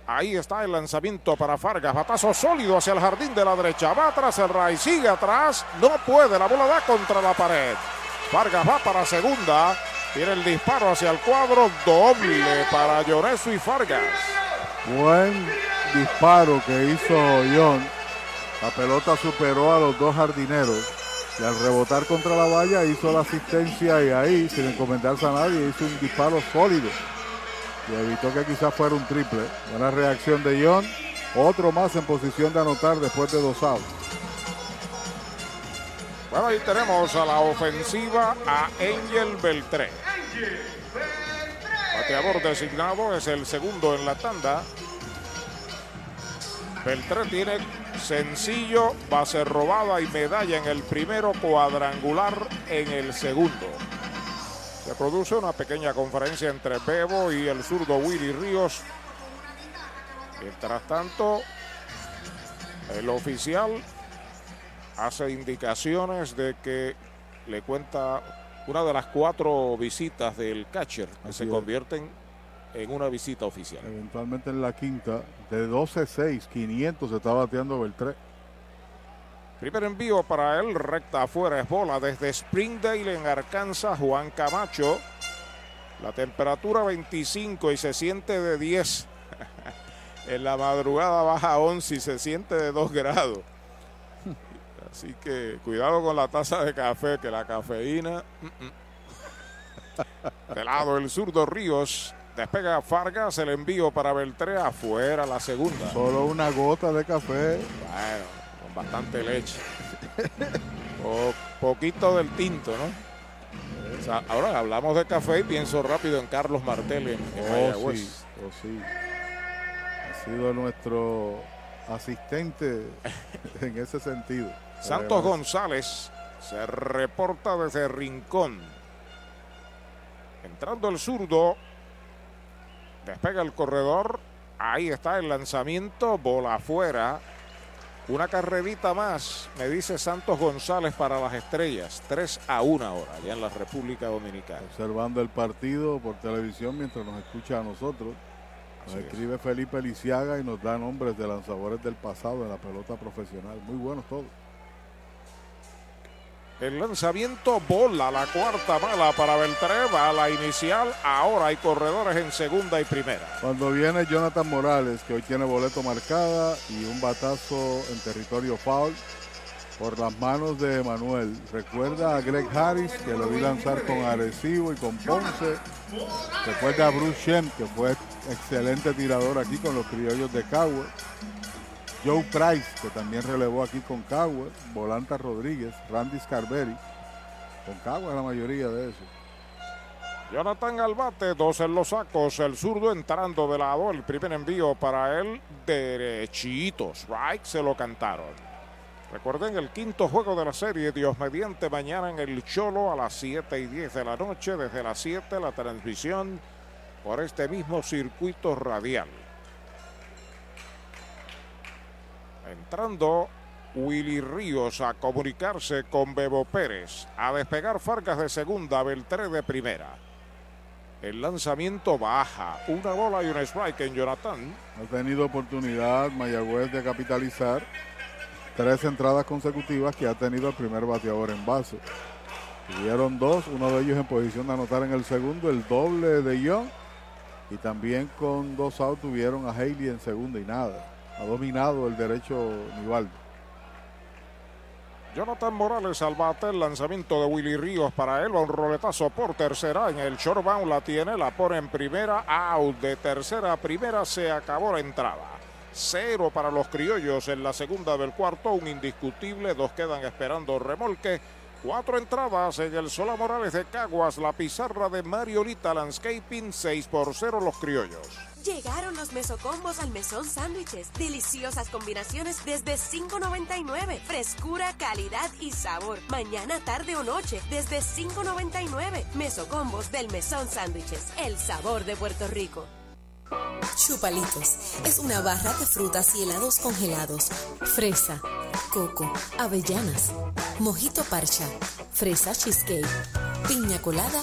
Ahí está el lanzamiento para Fargas. Batazo sólido hacia el jardín de la derecha. Va atrás el Ray. Sigue atrás. No puede. La bola da contra la pared. Vargas va para segunda. Tiene el disparo hacia el cuadro. Doble para Lloresu y Fargas. Buen disparo que hizo John. La pelota superó a los dos jardineros. Y al rebotar contra la valla hizo la asistencia y ahí, sin encomendarse a nadie, hizo un disparo sólido. Y evitó que quizás fuera un triple. Buena reacción de John. Otro más en posición de anotar después de dos outs. Bueno, ahí tenemos a la ofensiva a Angel Beltré. Bateador designado es el segundo en la tanda. Beltré tiene sencillo, base robada y medalla en el primero, cuadrangular en el segundo. Se produce una pequeña conferencia entre Bebo y el zurdo Willy Ríos. Mientras tanto, el oficial hace indicaciones de que le cuenta una de las cuatro visitas del catcher que Así se es. convierten en una visita oficial. Eventualmente en la quinta, de 12-6, 500 se está bateando Beltré. Primer envío para él, recta afuera es bola desde Springdale en Arkansas, Juan Camacho. La temperatura 25 y se siente de 10. *laughs* en la madrugada baja a 11 y se siente de 2 grados. Así que cuidado con la taza de café, que la cafeína. mm, mm. De lado el zurdo Ríos. Despega Fargas, el envío para Beltré afuera la segunda. Solo una gota de café. Bueno, con bastante leche. Po- poquito del tinto, ¿no? O sea, ahora hablamos de café y pienso rápido en Carlos Martel en, en Oh, Mayagüez. sí, oh, sí. Ha sido nuestro asistente en ese sentido. Santos González se reporta desde Rincón. Entrando el zurdo. Despega el corredor. Ahí está el lanzamiento. Bola afuera. Una carrerita más, me dice Santos González para las estrellas. 3 a 1 ahora, allá en la República Dominicana. Observando el partido por televisión mientras nos escucha a nosotros. Nos Así es. escribe Felipe Lisiaga y nos da nombres de lanzadores del pasado en la pelota profesional. Muy buenos todos. El lanzamiento bola, la cuarta mala para Beltré, va a la inicial. Ahora hay corredores en segunda y primera. Cuando viene Jonathan Morales, que hoy tiene boleto marcada y un batazo en territorio foul por las manos de Manuel. Recuerda a Greg Harris, que lo vi lanzar con Arecibo y con Ponce. Recuerda a Bruce Shem, que fue excelente tirador aquí con los criollos de Cagüe. Joe Price, que también relevó aquí con Cagüe. Volanta Rodríguez, Randy Scarberry. Con Cagüe la mayoría de eso. Jonathan al bate, dos en los sacos, el zurdo entrando de lado, el primer envío para él, derechito, strike, se lo cantaron. Recuerden el quinto juego de la serie, Dios mediante, mañana en el Cholo a las 7 y 10 de la noche. Desde las 7 la transmisión por este mismo circuito radial. Entrando Willy Ríos a comunicarse con Bebo Pérez. A despegar Fargas de segunda, Beltré de primera. El lanzamiento baja. Una bola y un strike en Jonathan. Ha tenido oportunidad Mayagüez de capitalizar tres entradas consecutivas que ha tenido el primer bateador en base. Tuvieron dos, uno de ellos en posición de anotar en el segundo, el doble de Young. Y también con dos outs tuvieron a Haley en segunda y nada. Ha dominado el derecho Nivaldo. Jonathan Morales al bate, el lanzamiento de Willy Ríos para él, un roletazo por tercera en el shortbound la tiene, la pone en primera, out de tercera a primera, se acabó la entrada. Cero para los criollos en la segunda del cuarto, un indiscutible, dos quedan esperando remolque. Cuatro entradas en el Sola Morales de Caguas, la pizarra de Mariolita Landscaping, 6 por 0 los criollos. Llegaron los mesocombos al mesón sándwiches. Deliciosas combinaciones desde $5.99. Frescura, calidad y sabor. Mañana, tarde o noche desde $5.99. Mesocombos del mesón sándwiches. El sabor de Puerto Rico. Chupalitos es una barra de frutas y helados congelados. Fresa, coco, avellanas, mojito parcha, fresa cheesecake, piña colada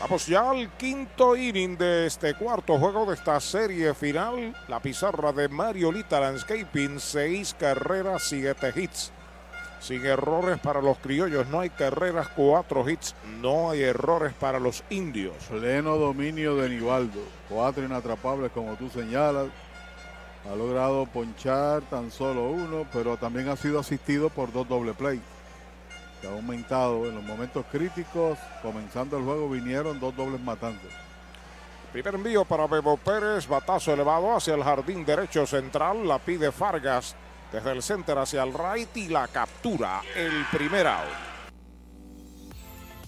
Vamos ya al quinto inning de este cuarto juego de esta serie final. La pizarra de Mariolita Landscaping, seis carreras, siete hits. Sin errores para los criollos, no hay carreras, cuatro hits, no hay errores para los indios. Pleno dominio de Nivaldo, cuatro inatrapables como tú señalas. Ha logrado ponchar tan solo uno, pero también ha sido asistido por dos doble play que ha aumentado en los momentos críticos. Comenzando el juego vinieron dos dobles matanzas. Primer envío para Bebo Pérez, batazo elevado hacia el jardín derecho central, la pide Fargas desde el center hacia el right y la captura, el primer out.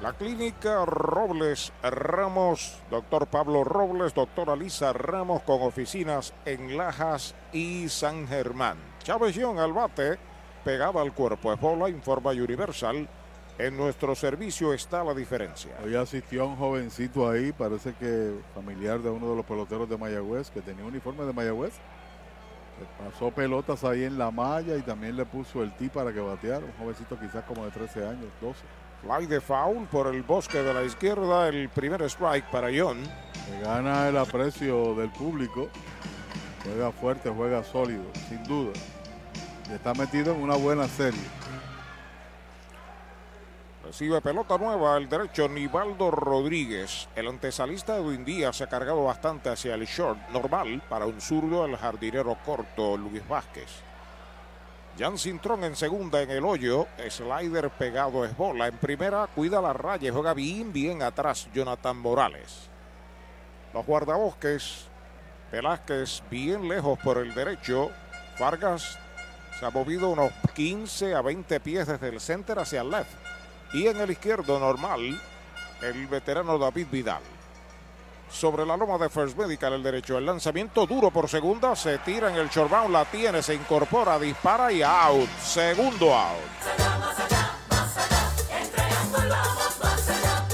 La clínica Robles Ramos, doctor Pablo Robles, doctora Lisa Ramos, con oficinas en Lajas y San Germán. Chávez al bate, pegada al cuerpo. Es bola, informa Universal. En nuestro servicio está la diferencia. Hoy asistió un jovencito ahí, parece que familiar de uno de los peloteros de Mayagüez, que tenía uniforme de Mayagüez. Pasó pelotas ahí en la malla y también le puso el tee para que bateara. Un jovencito quizás como de 13 años, 12. Fly de foul por el bosque de la izquierda, el primer strike para John. Gana el aprecio del público. Juega fuerte, juega sólido, sin duda. Y está metido en una buena serie. Recibe pelota nueva el derecho Nivaldo Rodríguez. El antesalista Edwin Díaz se ha cargado bastante hacia el short normal para un zurdo el jardinero corto Luis Vázquez. Jan Cintrón en segunda en el hoyo. Slider pegado es bola. En primera cuida la raya. Juega bien, bien atrás Jonathan Morales. Los guardabosques. Velázquez bien lejos por el derecho. Vargas se ha movido unos 15 a 20 pies desde el center hacia el left. Y en el izquierdo normal, el veterano David Vidal. Sobre la loma de First Medical, el derecho. El lanzamiento duro por segunda. Se tira en el shortbound. La tiene, se incorpora, dispara y out. Segundo out.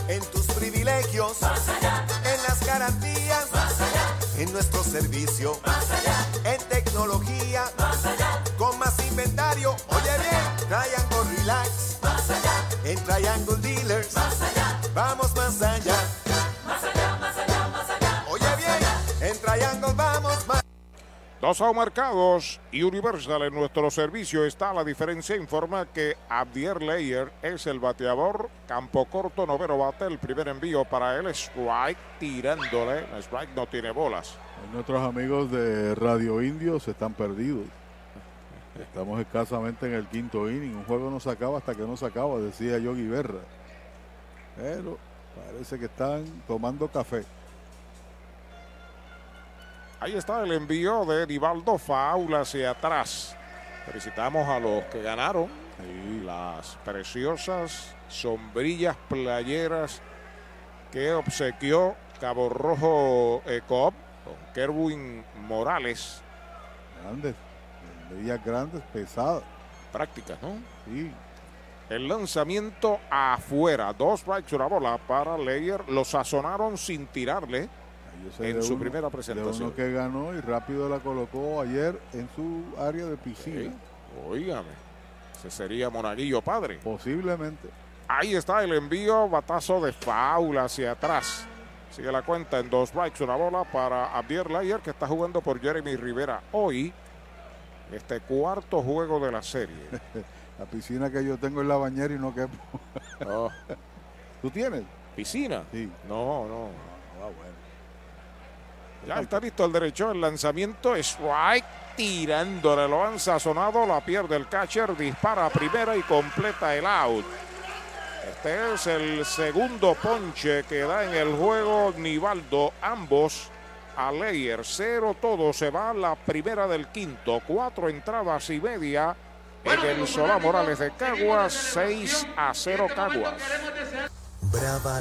En tus privilegios, en las garantías, en nuestro servicio, en tecnología, con más inventario. Oye bien, Triangle Relax, en Triangle Dealers, vamos Dos marcados y Universal en nuestro servicio está la diferencia. Informa que Abdier Leyer es el bateador. Campo corto, novero bate. El primer envío para él. Strike tirándole. Strike no tiene bolas. Nuestros amigos de Radio Indios están perdidos. Estamos escasamente en el quinto inning. Un juego no se acaba hasta que no se acaba, decía Yogi Berra. Pero parece que están tomando café. Ahí está el envío de Divaldo Faula hacia atrás. Felicitamos a los que ganaron y las preciosas sombrillas playeras que obsequió Cabo Rojo Ecoop con Kerwin Morales. Grandes, medidas grandes, pesadas. Prácticas, ¿no? Sí. El lanzamiento afuera, dos strikes una bola para Leyer. Lo sazonaron sin tirarle en de su uno- primera De presentación. uno que ganó y rápido la colocó ayer en su área de piscina. Óigame, ese sería Monaguillo padre. Posiblemente. Ahí está el envío, batazo de faula hacia atrás. Sigue la cuenta en dos strikes, una bola para Abdier Layer que está jugando por Jeremy Rivera hoy. Este cuarto juego de la serie. *laughs* La piscina que yo tengo en la bañera y no quepo. Oh. ¿Tú tienes? ¿Piscina? Sí. No, no. Ya está listo el derecho, el lanzamiento, strike, tirándole, lo han sazonado, la pierde el catcher, dispara a primera y completa el out. Este es el segundo ponche que da en el juego Nivaldo, ambos a Leyer, cero todo, se va la primera del quinto, cuatro entradas y media en el Solá Morales de Caguas, 6 a 0 Caguas. Brava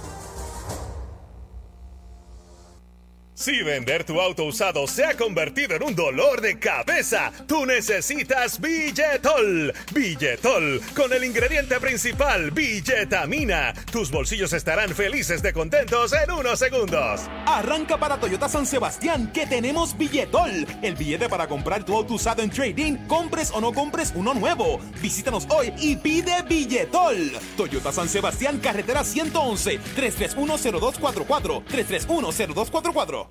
Si vender tu auto usado se ha convertido en un dolor de cabeza, tú necesitas Billetol. Billetol, con el ingrediente principal, billetamina. Tus bolsillos estarán felices de contentos en unos segundos. Arranca para Toyota San Sebastián que tenemos billetol. El billete para comprar tu auto usado en trading, compres o no compres uno nuevo. Visítanos hoy y pide billetol. Toyota San Sebastián, carretera 111, 3310244, 3310244.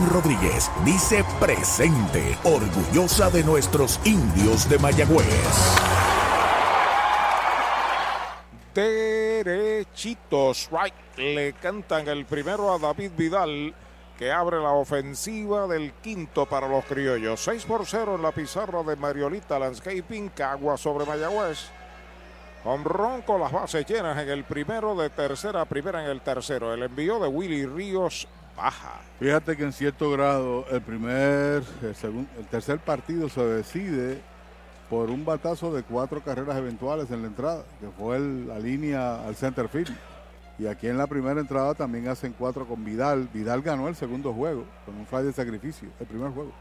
Rodríguez dice presente, orgullosa de nuestros indios de Mayagüez. Derechitos, right. Le cantan el primero a David Vidal, que abre la ofensiva del quinto para los criollos. 6 por 0 en la pizarra de Mariolita Landscaping, Cagua sobre Mayagüez. Con ronco las bases llenas en el primero, de tercera primera en el tercero. El envío de Willy Ríos Fíjate que en cierto grado el primer, el, segun- el tercer partido se decide por un batazo de cuatro carreras eventuales en la entrada, que fue la línea al center field. Y aquí en la primera entrada también hacen cuatro con Vidal. Vidal ganó el segundo juego con un fly de sacrificio, el primer juego.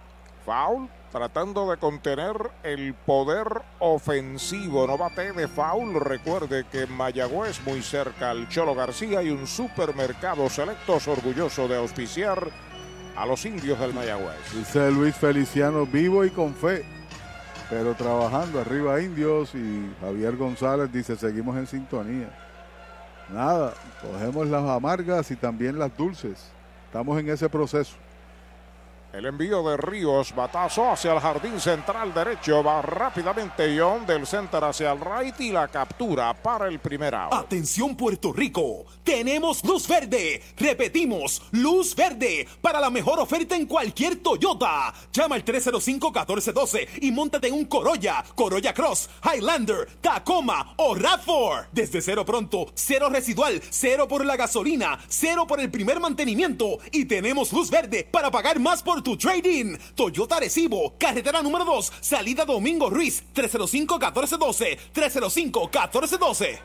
Foul, tratando de contener el poder ofensivo. No bate de foul. Recuerde que en Mayagüez, muy cerca al Cholo García, hay un supermercado selectos orgulloso de auspiciar a los indios del Mayagüez. Dice Luis Feliciano, vivo y con fe, pero trabajando arriba indios. Y Javier González dice, seguimos en sintonía. Nada, cogemos las amargas y también las dulces. Estamos en ese proceso. El envío de Ríos, batazo hacia el jardín central derecho, va rápidamente John del center hacia el right y la captura para el primer out. Atención Puerto Rico, tenemos luz verde. Repetimos, luz verde para la mejor oferta en cualquier Toyota. Llama al 305-1412 y montate en un Corolla, Corolla Cross, Highlander, Tacoma o RAV4. Desde cero pronto, cero residual, cero por la gasolina, cero por el primer mantenimiento y tenemos luz verde para pagar más por tu trading. Toyota Recibo, carretera número 2, salida Domingo Ruiz, 305-1412, 305-1412.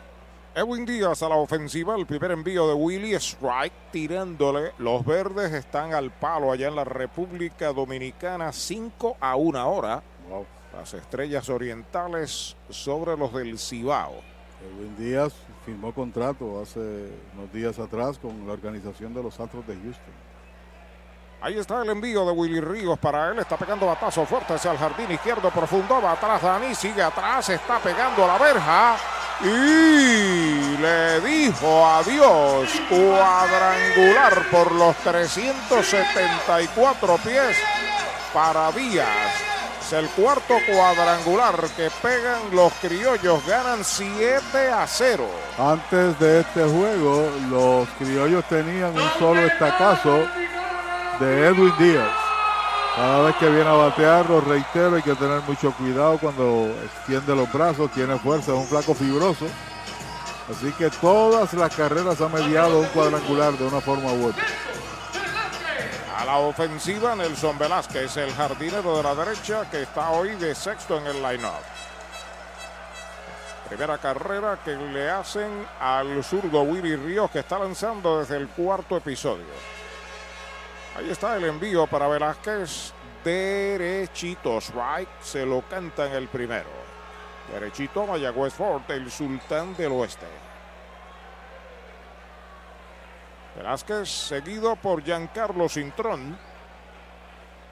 Edwin Díaz a la ofensiva, el primer envío de Willy Strike tirándole. Los verdes están al palo allá en la República Dominicana, 5 a 1 hora. Las estrellas orientales sobre los del Cibao. Edwin Díaz firmó contrato hace unos días atrás con la organización de los Astros de Houston. Ahí está el envío de Willy Ríos para él. Está pegando batazo fuerte hacia el jardín izquierdo profundo. Va atrás Dani, sigue atrás. Está pegando la verja. Y le dijo adiós. Cuadrangular por los 374 pies para Díaz. Es el cuarto cuadrangular que pegan los criollos. Ganan 7 a 0. Antes de este juego, los criollos tenían un solo estacazo de Edwin Díaz. Cada vez que viene a batear, lo reitero, hay que tener mucho cuidado cuando extiende los brazos, tiene fuerza, es un flaco fibroso. Así que todas las carreras ha mediado un cuadrangular de una forma u otra. A la ofensiva, Nelson Velázquez, el jardinero de la derecha, que está hoy de sexto en el line-up. Primera carrera que le hacen al zurdo Willy Ríos, que está lanzando desde el cuarto episodio. Ahí está el envío para Velázquez. Derechito, strike, se lo canta en el primero. Derechito, Mayagüez Ford, el sultán del oeste. Velázquez seguido por Giancarlo Cintrón.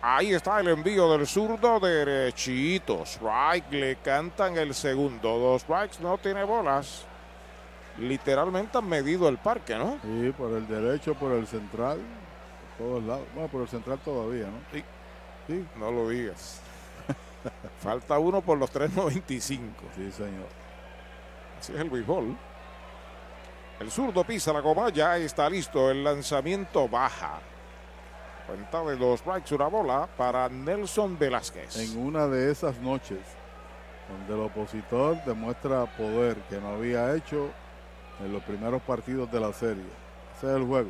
Ahí está el envío del zurdo derechito. Strike, le cantan el segundo. Dos strikes, no tiene bolas. Literalmente han medido el parque, ¿no? Sí, por el derecho, por el central, todos lados. Bueno, por el central todavía, ¿no? Sí. Sí, no lo digas. *laughs* Falta uno por los 3.95. Sí, señor. Así es el béisbol. El zurdo pisa la goma, ya está listo. El lanzamiento baja. Cuenta de dos strikes, una bola para Nelson Velázquez. En una de esas noches donde el opositor demuestra poder que no había hecho en los primeros partidos de la serie. Ese es el juego.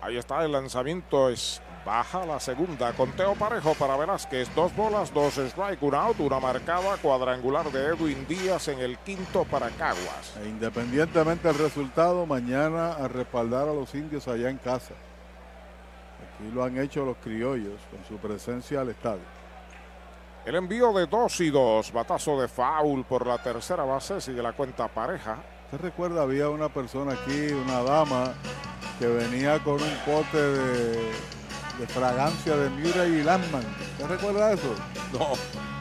Ahí está el lanzamiento, es baja la segunda. Conteo parejo para Velázquez. Dos bolas, dos strike, un out, una marcada cuadrangular de Edwin Díaz en el quinto para Caguas. E independientemente del resultado, mañana a respaldar a los indios allá en casa. Y lo han hecho los criollos con su presencia al estadio. El envío de dos y dos, batazo de foul por la tercera base, sigue la cuenta pareja. ¿Usted recuerda? Había una persona aquí, una dama, que venía con un pote de, de fragancia de Murray y Landman. ¿Usted recuerda eso? No,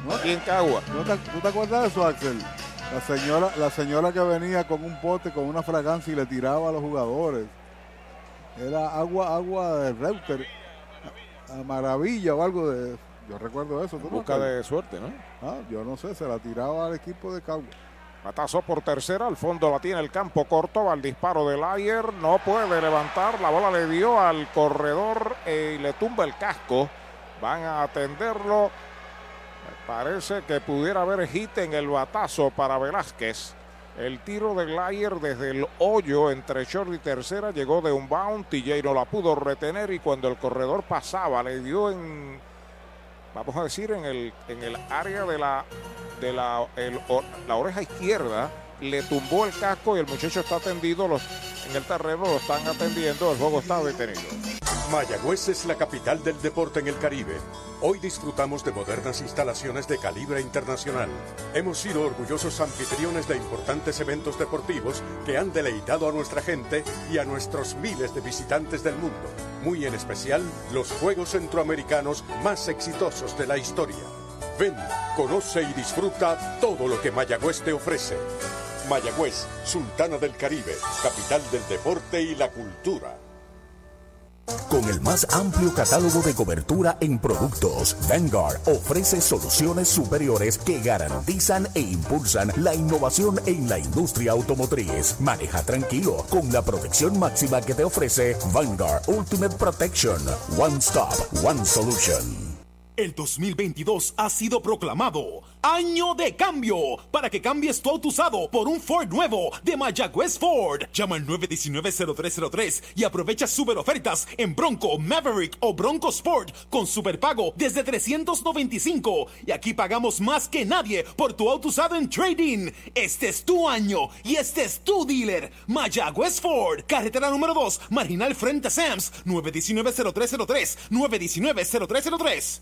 no aquí en Cagua. ¿No te, ¿Tú te acuerdas de eso, Axel? La señora, la señora que venía con un pote con una fragancia y le tiraba a los jugadores. Era agua, agua de Reuter, a, a maravilla o algo de. Yo recuerdo eso. ¿tú no Busca acuerdas? de suerte, ¿no? Ah, yo no sé, se la tiraba al equipo de Cagua. Batazo por tercera, al fondo la tiene el campo corto, va al disparo del ayer, no puede levantar, la bola le dio al corredor eh, y le tumba el casco. Van a atenderlo. Parece que pudiera haber hit en el batazo para Velázquez. El tiro de Glyer desde el hoyo entre short y tercera llegó de un bound. TJ no la pudo retener y cuando el corredor pasaba le dio en, vamos a decir, en el, en el área de la, de la, la oreja izquierda. Le tumbó el casco y el muchacho está atendido. Los, en el terreno lo están atendiendo. El juego está detenido. Mayagüez es la capital del deporte en el Caribe. Hoy disfrutamos de modernas instalaciones de calibre internacional. Hemos sido orgullosos anfitriones de importantes eventos deportivos que han deleitado a nuestra gente y a nuestros miles de visitantes del mundo. Muy en especial, los Juegos Centroamericanos más exitosos de la historia. Ven, conoce y disfruta todo lo que Mayagüez te ofrece. Mayagüez, Sultana del Caribe, capital del deporte y la cultura. Con el más amplio catálogo de cobertura en productos, Vanguard ofrece soluciones superiores que garantizan e impulsan la innovación en la industria automotriz. Maneja tranquilo con la protección máxima que te ofrece Vanguard Ultimate Protection. One Stop, One Solution. El 2022 ha sido proclamado Año de Cambio para que cambies tu auto usado por un Ford nuevo de Mayagüez Ford. Llama al 919-0303 y aprovecha super ofertas en Bronco, Maverick o Bronco Sport con superpago desde 395. Y aquí pagamos más que nadie por tu auto usado en trading. Este es tu año y este es tu dealer. Mayagüez Ford, carretera número 2, marginal frente a Sams, 919-0303, 919-0303.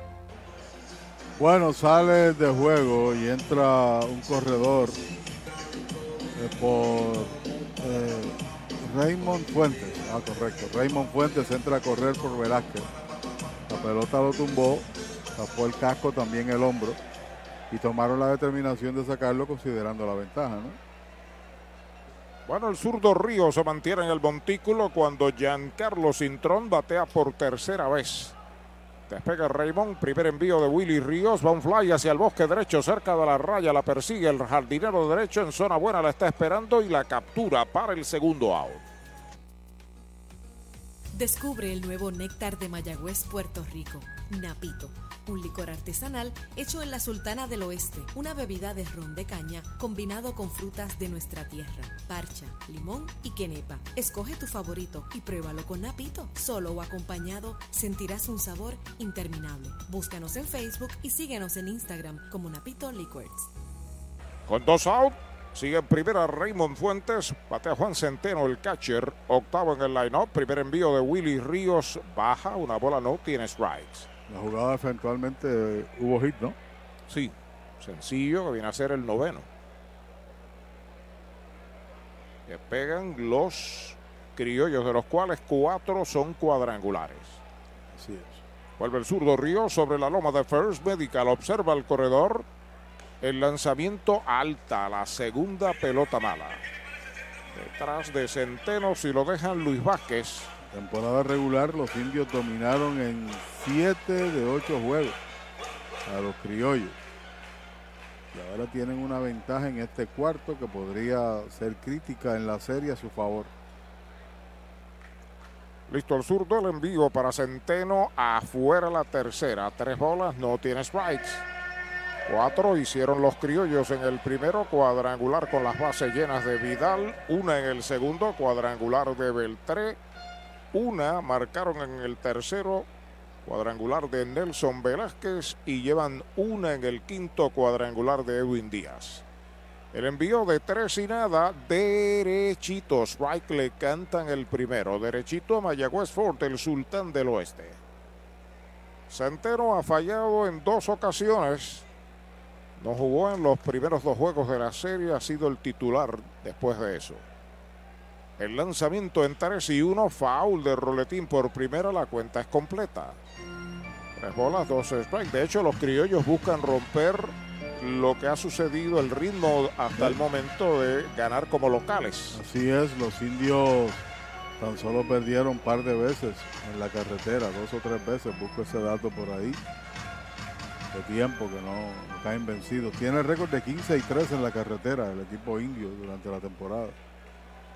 Bueno, sale de juego y entra un corredor eh, por eh, Raymond Fuentes. Ah, correcto. Raymond Fuentes entra a correr por Velázquez. La pelota lo tumbó, tapó el casco, también el hombro. Y tomaron la determinación de sacarlo considerando la ventaja, ¿no? Bueno, el zurdo Río se mantiene en el montículo cuando Giancarlo Cintrón batea por tercera vez. Despega Raymond, primer envío de Willy Ríos, va un fly hacia el bosque derecho, cerca de la raya, la persigue el jardinero derecho en zona buena, la está esperando y la captura para el segundo out. Descubre el nuevo néctar de Mayagüez, Puerto Rico, Napito, un licor artesanal hecho en la Sultana del Oeste, una bebida de ron de caña combinado con frutas de nuestra tierra, parcha, limón y quenepa. Escoge tu favorito y pruébalo con Napito. Solo o acompañado sentirás un sabor interminable. Búscanos en Facebook y síguenos en Instagram como Napito Liquors. Con dos out, sigue en primera Raymond Fuentes, batea Juan Centeno, el catcher, octavo en el line-up, primer envío de Willy Ríos, baja, una bola no tiene strikes. La jugada eventualmente eh, hubo hit, ¿no? Sí, sencillo, que viene a ser el noveno. Que pegan los criollos, de los cuales cuatro son cuadrangulares. Así es. Vuelve el zurdo Río sobre la loma de First Medical. Observa el corredor. El lanzamiento alta, la segunda pelota mala. Detrás de Centeno, si lo dejan Luis Vázquez. Temporada regular, los indios dominaron en 7 de 8 juegos a los criollos. Y ahora tienen una ventaja en este cuarto que podría ser crítica en la serie a su favor. Listo el zurdo, el envío para Centeno, afuera la tercera, tres bolas, no tiene strikes. Cuatro hicieron los criollos en el primero, cuadrangular con las bases llenas de Vidal, una en el segundo, cuadrangular de Beltré, una marcaron en el tercero, cuadrangular de Nelson Velázquez y llevan una en el quinto cuadrangular de Edwin Díaz. El envío de tres y nada, derechito. Strike le cantan el primero. Derechito a Mayagüez Fort, el sultán del oeste. Centeno ha fallado en dos ocasiones. No jugó en los primeros dos juegos de la serie, ha sido el titular después de eso. El lanzamiento en 3 y 1, foul de Roletín por primera, la cuenta es completa. Tres bolas, dos strikes. De hecho, los criollos buscan romper lo que ha sucedido, el ritmo hasta el momento de ganar como locales. Así es, los indios tan solo perdieron un par de veces en la carretera, dos o tres veces, busco ese dato por ahí. De tiempo que no, no caen vencidos. Tiene récord de 15 y 3 en la carretera el equipo indio durante la temporada.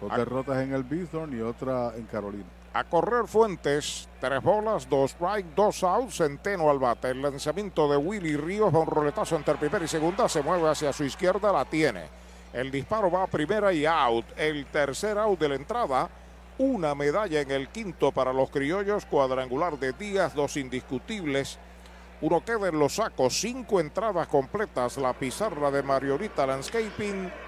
Dos derrotas en el Bithorn y otra en Carolina. A correr Fuentes, tres bolas, dos strike, dos outs, Centeno al bate. El lanzamiento de Willy Ríos va un roletazo entre primera y segunda, se mueve hacia su izquierda, la tiene. El disparo va a primera y out. El tercer out de la entrada, una medalla en el quinto para los criollos, cuadrangular de Díaz, dos indiscutibles. Uno queda en los sacos, cinco entradas completas, la pizarra de Mariorita Landscaping,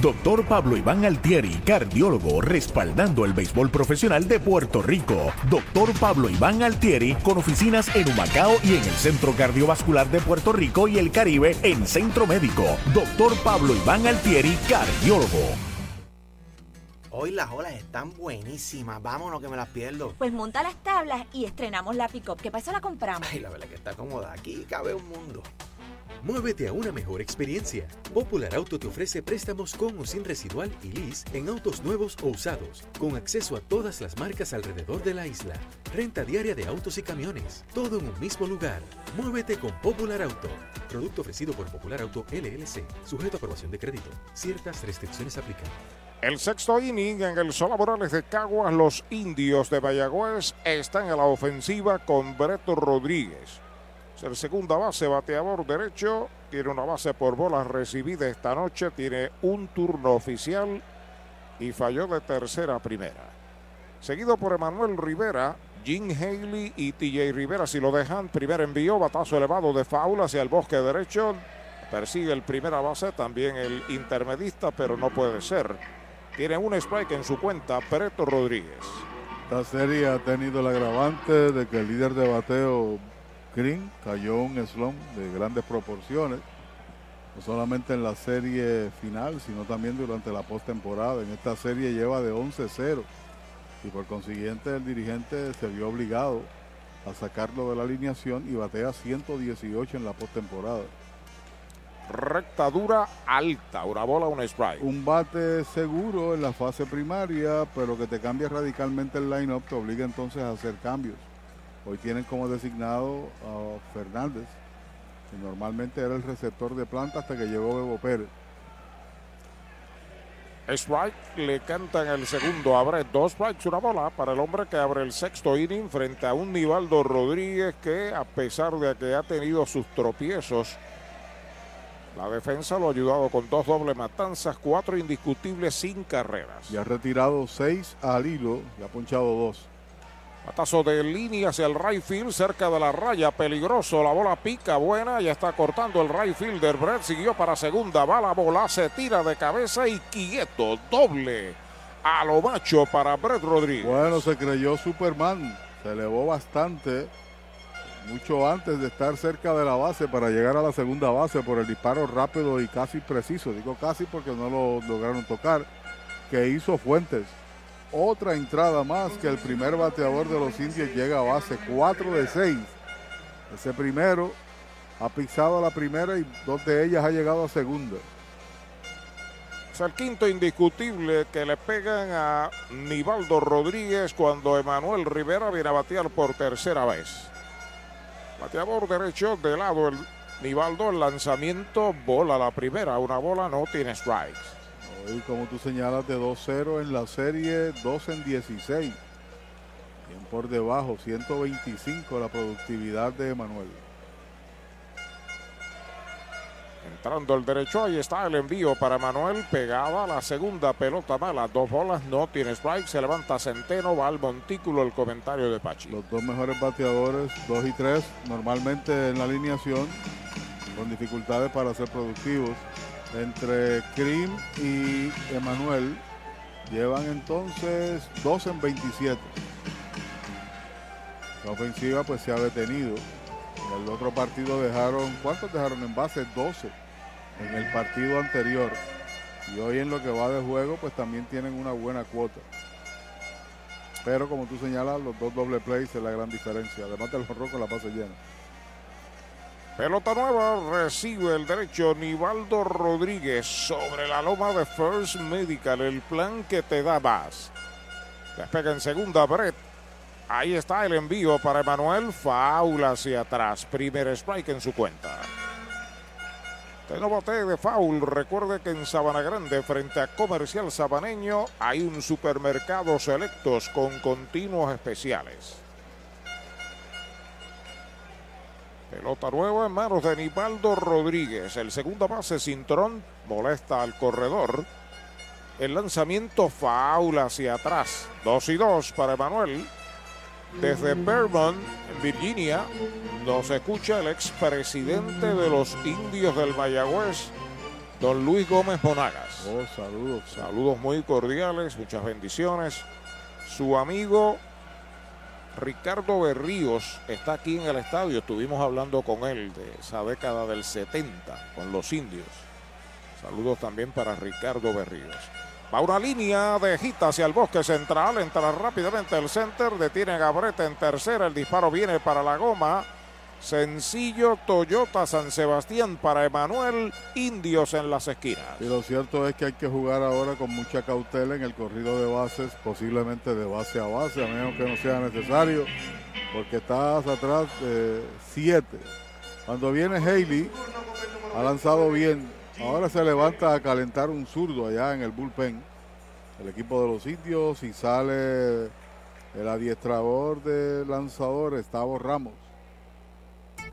Doctor Pablo Iván Altieri, cardiólogo, respaldando el béisbol profesional de Puerto Rico. Doctor Pablo Iván Altieri, con oficinas en Humacao y en el Centro Cardiovascular de Puerto Rico y el Caribe en Centro Médico. Doctor Pablo Iván Altieri, cardiólogo. Hoy las olas están buenísimas. Vámonos que me las pierdo. Pues monta las tablas y estrenamos la pick-up, que para eso la compramos. Ay, la verdad que está cómoda. Aquí cabe un mundo. Muévete a una mejor experiencia. Popular Auto te ofrece préstamos con o sin residual y lease en autos nuevos o usados, con acceso a todas las marcas alrededor de la isla. Renta diaria de autos y camiones, todo en un mismo lugar. Muévete con Popular Auto. Producto ofrecido por Popular Auto LLC, sujeto a aprobación de crédito. Ciertas restricciones aplican. El sexto inning en el Sola Morales de Caguas, los indios de Mayagüez están en la ofensiva con Breto Rodríguez. El segunda base, bateador derecho, tiene una base por bolas recibida esta noche, tiene un turno oficial y falló de tercera a primera. Seguido por Emanuel Rivera, Jim Haley y TJ Rivera, si lo dejan, primer envío, batazo elevado de faula hacia el bosque derecho, persigue el primera base, también el intermedista, pero no puede ser. Tiene un strike en su cuenta, Preto Rodríguez. Esta serie ha tenido el agravante de que el líder de bateo, Green, cayó un slump de grandes proporciones. No solamente en la serie final, sino también durante la postemporada. En esta serie lleva de 11-0 y por consiguiente el dirigente se vio obligado a sacarlo de la alineación y batea 118 en la postemporada. Recta dura alta, una bola, un strike. Un bate seguro en la fase primaria, pero que te cambia radicalmente el line-up, te obliga entonces a hacer cambios. Hoy tienen como designado a Fernández, que normalmente era el receptor de planta hasta que llegó Bebo Pérez. Strike le cantan el segundo. Abre dos strikes, una bola para el hombre que abre el sexto inning frente a un Nivaldo Rodríguez que, a pesar de que ha tenido sus tropiezos, la defensa lo ha ayudado con dos doble matanzas, cuatro indiscutibles sin carreras. Y ha retirado seis al hilo y ha ponchado dos. Patazo de línea hacia el right field, cerca de la raya, peligroso. La bola pica buena, ya está cortando el right fielder. Brett siguió para segunda. Va la bola, se tira de cabeza y quieto, doble a lo macho para Brett Rodríguez. Bueno, se creyó Superman. Se elevó bastante, mucho antes de estar cerca de la base para llegar a la segunda base por el disparo rápido y casi preciso. Digo casi porque no lo lograron tocar. Que hizo Fuentes otra entrada más que el primer bateador de los indios llega a base 4 de 6. Ese primero ha pisado la primera y dos de ellas ha llegado a segunda. Es el quinto indiscutible que le pegan a Nivaldo Rodríguez cuando Emanuel Rivera viene a batear por tercera vez. Bateador derecho de lado el Nivaldo, el lanzamiento, bola la primera, una bola no tiene strikes. Hoy, como tú señalas, de 2-0 en la serie, 2 en 16. Bien por debajo, 125 la productividad de Emanuel. Entrando el derecho, ahí está el envío para Manuel. Pegada la segunda pelota mala. Dos bolas, no tiene strike. Se levanta Centeno, va al montículo el comentario de Pachi. Los dos mejores bateadores, 2 y 3, normalmente en la alineación, con dificultades para ser productivos entre Krim y Emanuel. Llevan entonces 2 en 27. La ofensiva pues se ha detenido. En el otro partido dejaron, ¿cuántos dejaron en base? 12 en el partido anterior. Y hoy en lo que va de juego pues también tienen una buena cuota. Pero como tú señalas, los dos doble plays es la gran diferencia. Además del horror con la base llena. Pelota nueva, recibe el derecho Nivaldo Rodríguez sobre la loma de First Medical, el plan que te da más. Despega en segunda, Brett. Ahí está el envío para Emanuel, faula hacia atrás, primer strike en su cuenta. De no de foul, recuerde que en Sabana Grande, frente a Comercial Sabaneño, hay un supermercado selectos con continuos especiales. Pelota nueva en manos de Nivaldo Rodríguez. El segundo base, Cintrón, molesta al corredor. El lanzamiento faula hacia atrás. 2 y 2 para Emanuel. Desde Vermont, en Virginia, nos escucha el expresidente de los indios del Mayagüez, don Luis Gómez Monagas. Oh, saludos. Saludos muy cordiales, muchas bendiciones. Su amigo Ricardo Berríos está aquí en el estadio. Estuvimos hablando con él de esa década del 70 con los indios. Saludos también para Ricardo Berríos. Va una línea de gita hacia el bosque central. Entra rápidamente el center. Detiene Gabrete en tercera. El disparo viene para la goma. Sencillo Toyota San Sebastián para Emanuel. Indios en las esquinas. Y lo cierto es que hay que jugar ahora con mucha cautela en el corrido de bases, posiblemente de base a base, a menos que no sea necesario, porque estás atrás de siete. Cuando viene Haley, ha lanzado bien. Ahora se levanta a calentar un zurdo allá en el bullpen. El equipo de los indios y sale el adiestrador de lanzadores, Tavo Ramos.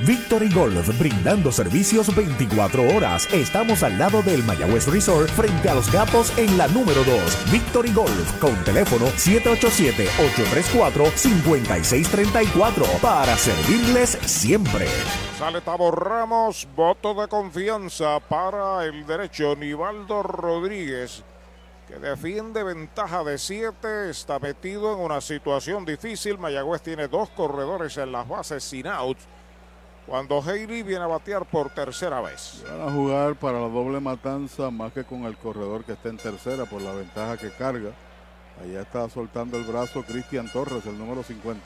Victory Golf, brindando servicios 24 horas. Estamos al lado del Mayagüez Resort, frente a los gatos en la número 2. Victory Golf, con teléfono 787-834-5634, para servirles siempre. Sale Tavo Ramos, voto de confianza para el derecho Nivaldo Rodríguez, que defiende ventaja de 7, está metido en una situación difícil. Mayagüez tiene dos corredores en las bases sin outs cuando Haley viene a batear por tercera vez. Van a jugar para la doble matanza más que con el corredor que está en tercera por la ventaja que carga. Allá está soltando el brazo Cristian Torres, el número 50.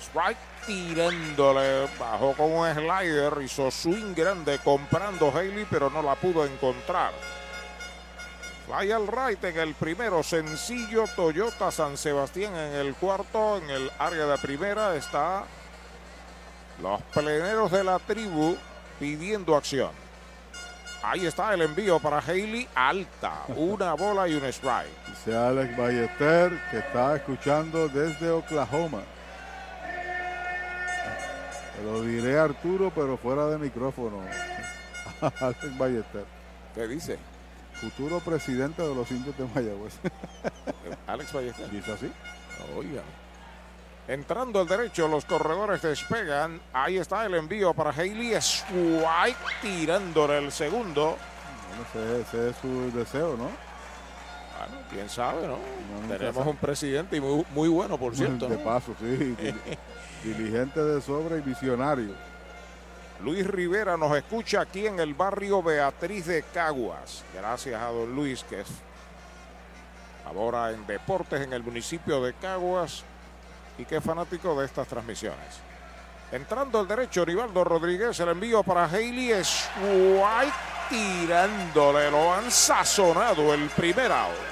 Strike tirándole, bajó con un slider, hizo swing grande comprando Haley, pero no la pudo encontrar. Fly al right en el primero, sencillo Toyota San Sebastián en el cuarto, en el área de primera está los pleneros de la tribu pidiendo acción. Ahí está el envío para Haley, alta, *laughs* una bola y un strike. Dice Alex Ballester que está escuchando desde Oklahoma. Te lo diré Arturo, pero fuera de micrófono. *laughs* Alex Ballester. ¿Qué dice? Futuro presidente de los indios de Mayagüez. *laughs* Alex Ballester. Dice así. Oiga. Entrando al derecho, los corredores despegan. Ahí está el envío para Haley. Strike tirándole el segundo. Bueno, ese, ese es su deseo, ¿no? Bueno, quién sabe, ¿no? Tenemos sabe. un presidente y muy, muy bueno, por cierto. De ¿no? paso, sí. *laughs* Dil- Diligente de sobra y visionario. Luis Rivera nos escucha aquí en el barrio Beatriz de Caguas. Gracias a don Luis, que es ahora en deportes en el municipio de Caguas y que es fanático de estas transmisiones. Entrando al derecho, Rivaldo Rodríguez, el envío para Haley White tirándole, lo han sazonado el primer out.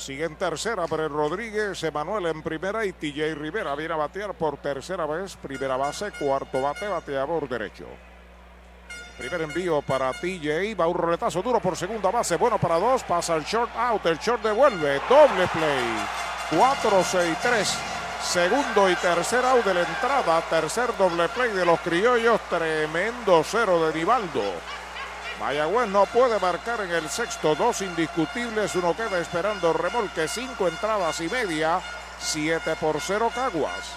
Sigue en tercera Pérez Rodríguez, Emanuel en primera y TJ Rivera viene a batear por tercera vez. Primera base, cuarto bate, bateador derecho. Primer envío para TJ, va un roletazo duro por segunda base, bueno para dos, pasa el short out, el short devuelve, doble play. 4-6-3, segundo y tercer out de la entrada, tercer doble play de los criollos, tremendo cero de Divaldo. Mayagüez no puede marcar en el sexto, dos indiscutibles, uno queda esperando remolque, cinco entradas y media, siete por cero Caguas.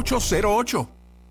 408-8808.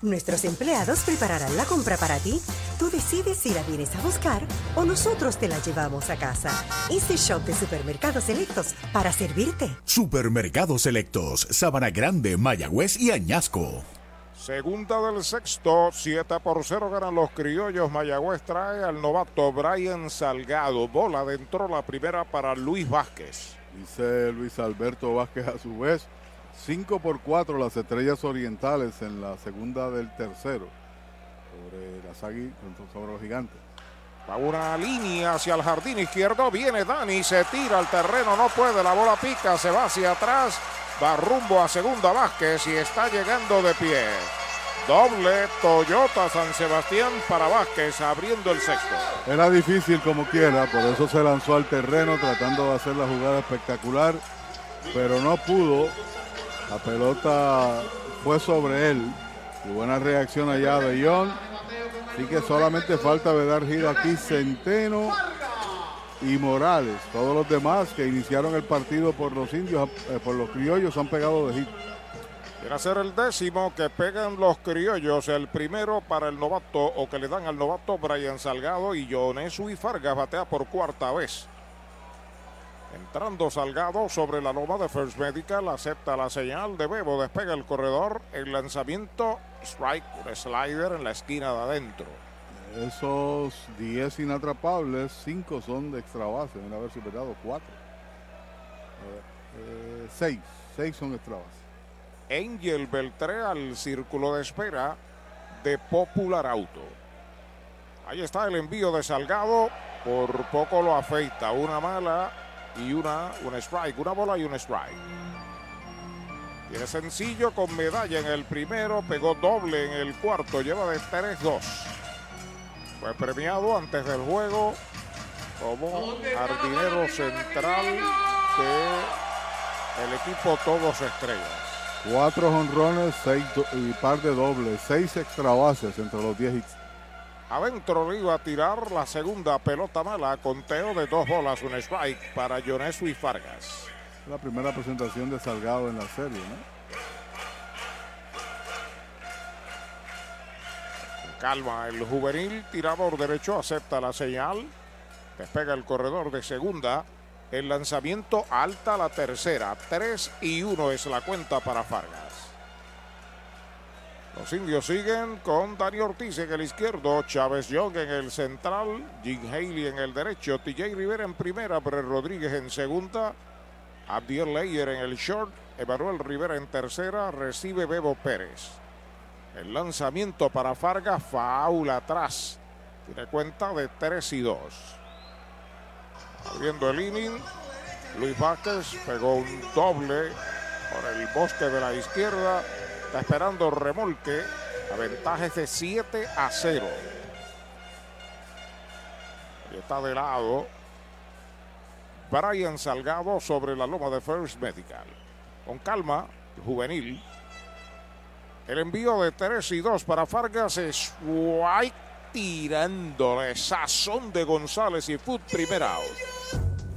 Nuestros empleados prepararán la compra para ti. Tú decides si la vienes a buscar o nosotros te la llevamos a casa. Easy Shop de Supermercados Selectos para servirte. Supermercados Selectos, Sabana Grande, Mayagüez y Añasco. Segunda del sexto, 7 por 0 ganan los criollos. Mayagüez trae al novato Brian Salgado. Bola dentro la primera para Luis Vázquez. Dice Luis Alberto Vázquez a su vez. 5 por 4 las estrellas orientales en la segunda del tercero. Sobre las águilas, sobre los gigantes. Va una línea hacia el jardín izquierdo. Viene Dani, se tira al terreno, no puede. La bola pica, se va hacia atrás. Va rumbo a segunda Vázquez y está llegando de pie. Doble Toyota San Sebastián para Vázquez abriendo el sexto. Era difícil como quiera, por eso se lanzó al terreno tratando de hacer la jugada espectacular, pero no pudo. La pelota fue sobre él. Y buena reacción allá de John. Así que solamente falta de dar giro aquí Centeno y Morales. Todos los demás que iniciaron el partido por los indios, eh, por los criollos, han pegado de hit. Quiere ser el décimo que pegan los criollos, el primero para el novato o que le dan al novato Brian Salgado y Jonesu y Fargas batea por cuarta vez. Entrando Salgado sobre la loma de First Medical, acepta la señal de Bebo, despega el corredor, el lanzamiento, strike, un slider en la esquina de adentro. Esos 10 inatrapables, 5 son de extra base, deben haber superado 4. 6, 6 son extra base. Angel Beltré al círculo de espera de Popular Auto. Ahí está el envío de Salgado, por poco lo afeita, una mala y una, una strike, una bola y un strike. Tiene sencillo con medalla en el primero, pegó doble en el cuarto, lleva de 3-2. Fue premiado antes del juego como jardinero central del equipo Todos Estrellas. Cuatro honrones seis y par de dobles, seis extra bases entre los 10 hits. Adentro le iba a tirar la segunda pelota mala, conteo de dos bolas, un strike para Jonesu y Fargas. La primera presentación de Salgado en la serie, calma, el juvenil tirador derecho acepta la señal, despega el corredor de segunda, el lanzamiento alta la tercera, 3 y 1 es la cuenta para Fargas. Los indios siguen con Dani Ortiz en el izquierdo, Chávez Young en el central, Jim Haley en el derecho, TJ Rivera en primera, Bre Rodríguez en segunda, Abdiel Leyer en el short, Emanuel Rivera en tercera, recibe Bebo Pérez. El lanzamiento para Fargas, faula atrás. Tiene cuenta de 3 y 2. Abriendo el inning, Luis Vázquez pegó un doble por el bosque de la izquierda. Está esperando remolque. La ventaja de 7 a 0. Y está de lado Brian Salgado sobre la loma de First Medical. Con calma, juvenil. El envío de 3 y 2 para Fargas es White tirándole sazón de González y Foot primer out.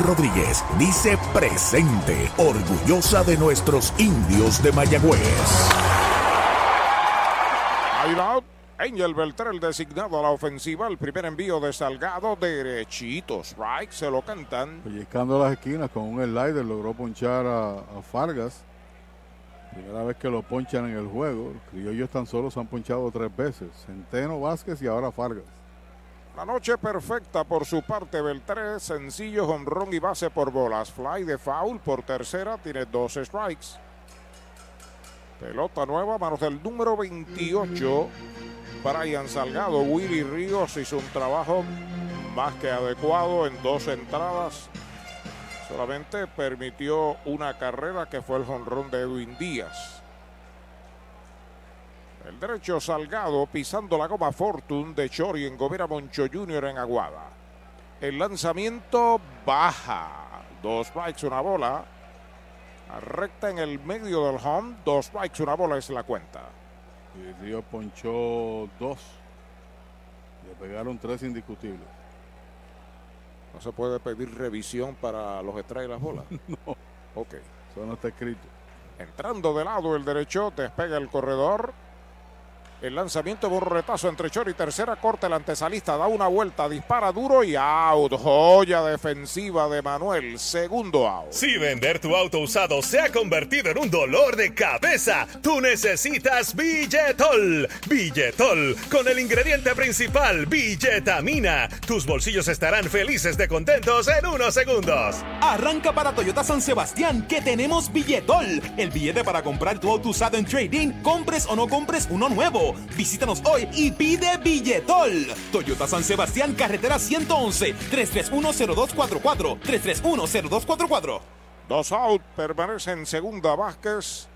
Rodríguez dice presente, orgullosa de nuestros indios de Mayagüez. Out. Angel Beltrán designado a la ofensiva. El primer envío de Salgado derechito. Strike. Se lo cantan. Pellizcando las esquinas con un slider logró ponchar a, a Fargas. Primera vez que lo ponchan en el juego. Los criollos tan solo se han ponchado tres veces. Centeno, Vázquez y ahora Fargas. La noche perfecta por su parte Beltrán. Sencillo, honrón y base por bolas. Fly de foul por tercera. Tiene dos strikes. Pelota nueva, manos del número 28. Brian Salgado, Willy Ríos hizo un trabajo más que adecuado en dos entradas. Solamente permitió una carrera que fue el jonrón de Edwin Díaz. El derecho Salgado pisando la goma Fortune de Chori en Gobera Moncho Jr. en Aguada. El lanzamiento baja. Dos strikes, una bola. Recta en el medio del home. Dos strikes, una bola es la cuenta. Y Río ponchó dos. Le pegaron tres indiscutibles. No se puede pedir revisión para los y las bolas. *laughs* no. Ok. Eso no está escrito. Entrando de lado el derecho, despega el corredor. El lanzamiento borretazo entre Chori y tercera, corta el antesalista, da una vuelta, dispara duro y out. Joya defensiva de Manuel, segundo out. Si vender tu auto usado se ha convertido en un dolor de cabeza, tú necesitas Billetol. Billetol, con el ingrediente principal, billetamina. Tus bolsillos estarán felices de contentos en unos segundos. Arranca para Toyota San Sebastián que tenemos Billetol. El billete para comprar tu auto usado en trading, compres o no compres uno nuevo. Visítanos hoy y pide billetol. Toyota San Sebastián, carretera 111, 3310244, 3310244. Dos out, permanece en segunda Vázquez.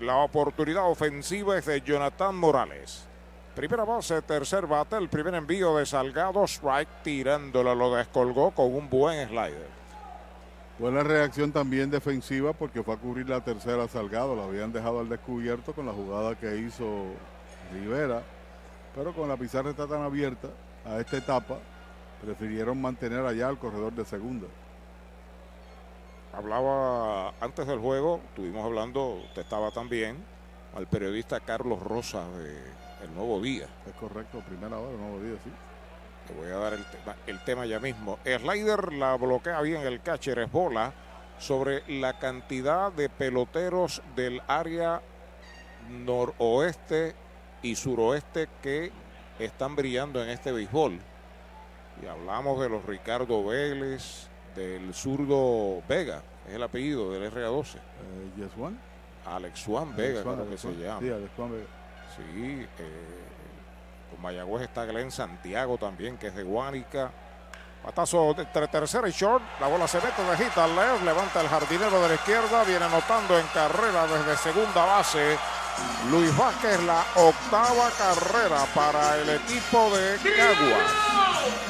La oportunidad ofensiva es de Jonathan Morales. Primera base, tercer bate, el primer envío de Salgado, strike, tirándolo, lo descolgó con un buen slider. Buena reacción también defensiva porque fue a cubrir la tercera Salgado. La habían dejado al descubierto con la jugada que hizo Rivera, pero con la pizarra está tan abierta a esta etapa, prefirieron mantener allá al corredor de segunda. Hablaba antes del juego, estuvimos hablando, usted estaba también, al periodista Carlos Rosa de El Nuevo Día. Es correcto, primera hora, Nuevo Día, sí. Te voy a dar el tema, el tema ya mismo. El slider la bloquea bien el catcher, es bola sobre la cantidad de peloteros del área noroeste y suroeste que están brillando en este béisbol. Y hablamos de los Ricardo Vélez, del zurdo Vega, es el apellido del RA12. Eh, yes One. Alex Juan Vega, Juan, creo que se Juan. llama. Sí, Alex Juan Vega. Sí, eh, con Mayagüez está Glenn Santiago también, que es de Guánica. Patazo entre tercera y short. La bola se mete de hit al left. Levanta el jardinero de la izquierda. Viene anotando en carrera desde segunda base. Luis Vázquez, la octava carrera para el equipo de Caguas.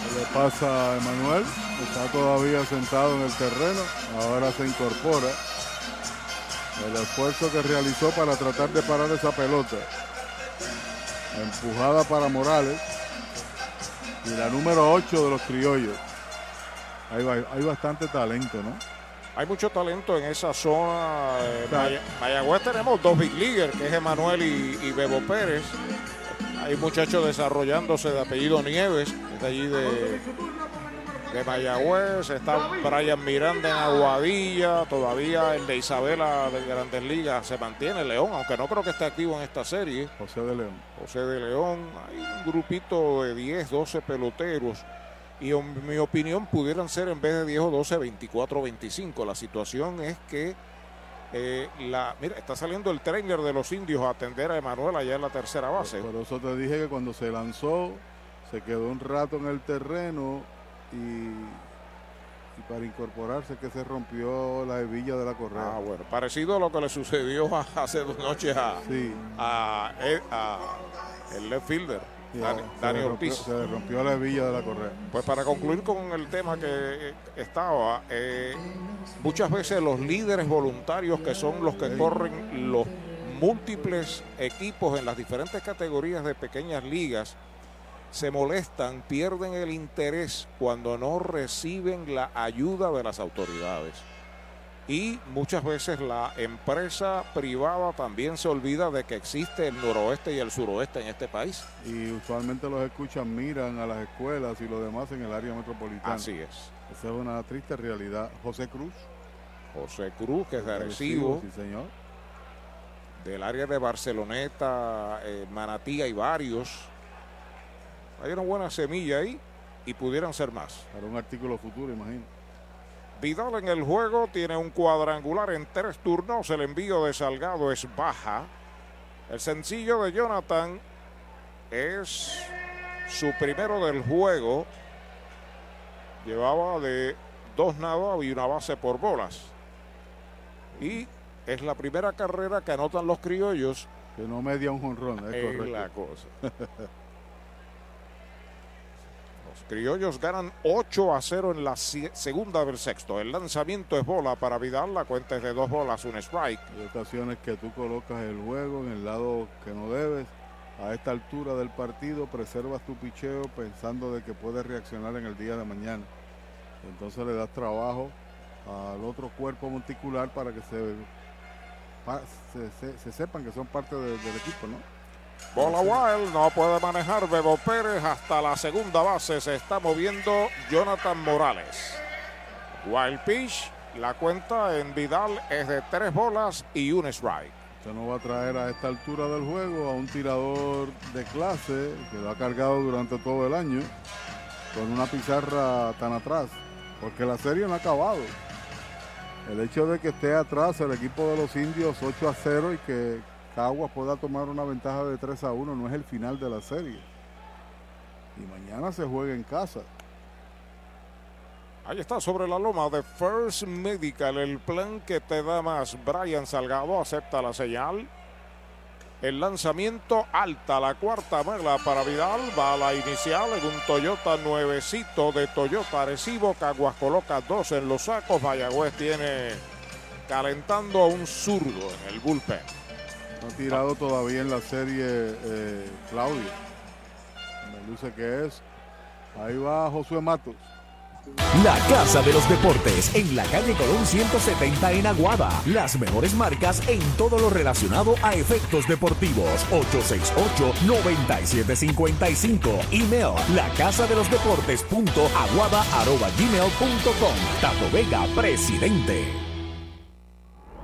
¿Qué le pasa a Emanuel? Está todavía sentado en el terreno. Ahora se incorpora. El esfuerzo que realizó para tratar de parar esa pelota. Empujada para Morales. Y la número 8 de los criollos. Hay, hay bastante talento, ¿no? Hay mucho talento en esa zona. eh, Maya- Mayagüez tenemos dos big leaguers, que es Emanuel y, y Bebo Pérez. Hay muchachos desarrollándose de apellido Nieves, de allí de, de Mayagüez. Está Brian Miranda en Aguadilla. Todavía el de Isabela de Grandes Ligas se mantiene. León, aunque no creo que esté activo en esta serie. José de León. José de León. Hay un grupito de 10, 12 peloteros. Y en mi opinión pudieran ser en vez de 10 o 12, 24 o 25. La situación es que eh, la, mira, está saliendo el trainer de los indios a atender a Emanuel allá en la tercera base. Por eso te dije que cuando se lanzó, se quedó un rato en el terreno y, y para incorporarse que se rompió la hebilla de la correa. Ah, bueno, parecido a lo que le sucedió *laughs* hace dos noches a, Sí. a, a el left fielder, Dani, Ortiz. se le rompió la hebilla de la correa. Pues para concluir con el tema que eh, estaba, eh, muchas veces los líderes voluntarios que son los que corren los múltiples equipos en las diferentes categorías de pequeñas ligas se molestan, pierden el interés cuando no reciben la ayuda de las autoridades. Y muchas veces la empresa privada también se olvida de que existe el noroeste y el suroeste en este país. Y usualmente los escuchan, miran a las escuelas y lo demás en el área metropolitana. Así es. Esa es una triste realidad. José Cruz. José Cruz, que es de Arecibo. Sí, señor. Del área de Barceloneta, eh, Manatí hay varios. Hay una buena semilla ahí y pudieran ser más. Para un artículo futuro, imagino. Vidal en el juego tiene un cuadrangular en tres turnos. El envío de Salgado es baja. El sencillo de Jonathan es su primero del juego. Llevaba de dos nada y una base por bolas. Y es la primera carrera que anotan los criollos. Que no media un jonrón, es, es correcto. la cosa. *laughs* Los criollos ganan 8 a 0 en la segunda del sexto. El lanzamiento es bola para Vidal. La cuenta es de dos bolas, un strike. Hay ocasiones que tú colocas el juego en el lado que no debes. A esta altura del partido preservas tu picheo pensando de que puedes reaccionar en el día de mañana. Entonces le das trabajo al otro cuerpo monticular para que se, se, se, se sepan que son parte de, del equipo, ¿no? Bola Wild, no puede manejar Bebo Pérez hasta la segunda base. Se está moviendo Jonathan Morales. Wild pitch, la cuenta en Vidal es de tres bolas y un strike. Usted no va a traer a esta altura del juego a un tirador de clase que lo ha cargado durante todo el año con una pizarra tan atrás, porque la serie no ha acabado. El hecho de que esté atrás el equipo de los indios 8 a 0 y que Caguas pueda tomar una ventaja de 3 a 1 no es el final de la serie. Y mañana se juega en casa. Ahí está sobre la loma de First Medical, el plan que te da más. Brian Salgado acepta la señal. El lanzamiento alta, la cuarta mala para Vidal. Va a la inicial en un Toyota nuevecito de Toyota Arecibo. Caguas coloca dos en los sacos. Mayagüez tiene calentando a un zurdo en el bullpen. No ha tirado todavía en la serie eh, Claudio. Me luce que es. Ahí va Josué Matos. La Casa de los Deportes en la calle Colón 170 en Aguada. Las mejores marcas en todo lo relacionado a efectos deportivos. 868-9755. Email la casa de los deportes punto aguada arroba gmail punto com. Tato Vega, presidente.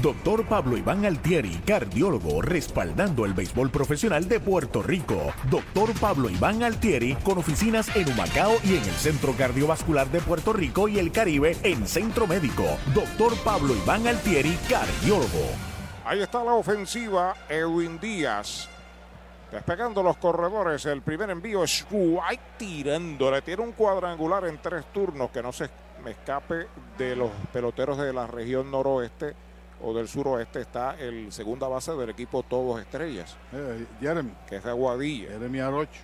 Doctor Pablo Iván Altieri, cardiólogo, respaldando el béisbol profesional de Puerto Rico. Doctor Pablo Iván Altieri, con oficinas en Humacao y en el Centro Cardiovascular de Puerto Rico y el Caribe en Centro Médico. Doctor Pablo Iván Altieri, cardiólogo. Ahí está la ofensiva, Edwin Díaz. Despegando los corredores, el primer envío es White tirándole. Tiene un cuadrangular en tres turnos que no se me escape de los peloteros de la región noroeste o del suroeste está el segunda base del equipo Todos Estrellas. Eh, Jeremy. Que es de Aguadilla. Jeremy Arocho.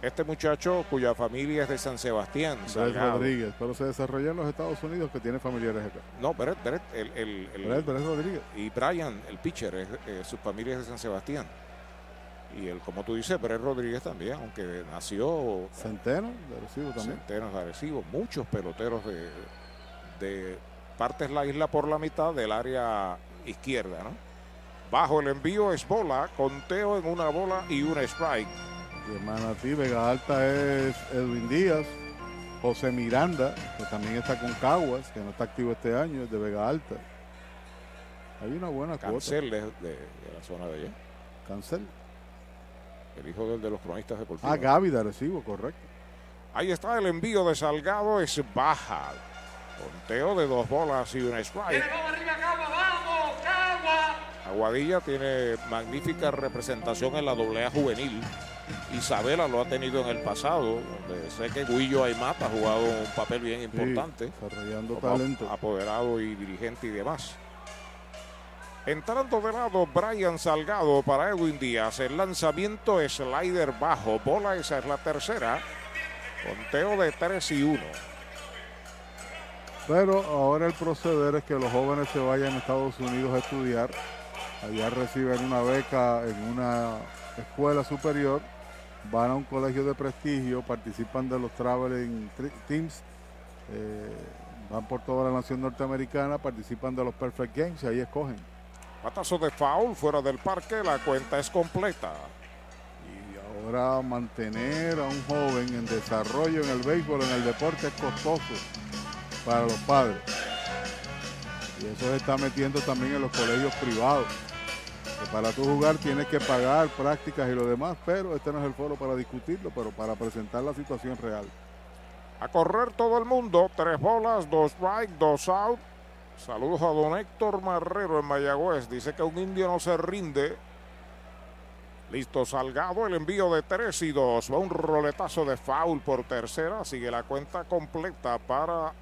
Este muchacho cuya familia es de San Sebastián. Rodríguez, pero se desarrolló en los Estados Unidos que tiene familiares acá. No, Brett, el, el, el Rodríguez. Y Brian, el pitcher, es, eh, su familia es de San Sebastián. Y el, como tú dices, Brett Rodríguez también, aunque nació... Centeno de Arecibo también. Centenos de Arecibo, muchos peloteros de, de partes la isla por la mitad del área izquierda, ¿no? Bajo el envío es bola, conteo en una bola y una strike. De Manatí, Vega Alta es Edwin Díaz, José Miranda, que también está con Caguas, que no está activo este año, es de Vega Alta. Hay una buena Cancel de, de, de, la zona de allá. Cancel. El hijo del de los cronistas deportivos. Ah, Gaby de Arecibo, correcto. Ahí está el envío de Salgado, es baja. Conteo de dos bolas y una strike. Aguadilla tiene magnífica representación en la AA juvenil. Isabela lo ha tenido en el pasado. donde sé que Guillo Aymata ha jugado un papel bien importante. desarrollando como talento. Apoderado y dirigente y demás. Entrando de lado Brian Salgado para Edwin Díaz. El lanzamiento slider bajo. Bola, esa es la tercera. Conteo de 3 y 1. Pero ahora el proceder es que los jóvenes se vayan a Estados Unidos a estudiar. Allá reciben una beca en una escuela superior, van a un colegio de prestigio, participan de los traveling teams, eh, van por toda la nación norteamericana, participan de los Perfect Games y ahí escogen. Patazo de foul fuera del parque. La cuenta es completa. Y ahora mantener a un joven en desarrollo en el béisbol, en el deporte, es costoso para los padres. Y eso se está metiendo también en los colegios privados. Que para tú jugar tienes que pagar prácticas y lo demás, pero este no es el foro para discutirlo, pero para presentar la situación real. A correr todo el mundo. Tres bolas, dos strike, dos out. Saludos a don Héctor Marrero en Mayagüez. Dice que un indio no se rinde. Listo, Salgado, el envío de 3 y 2. Va un roletazo de foul por tercera. Sigue la cuenta completa para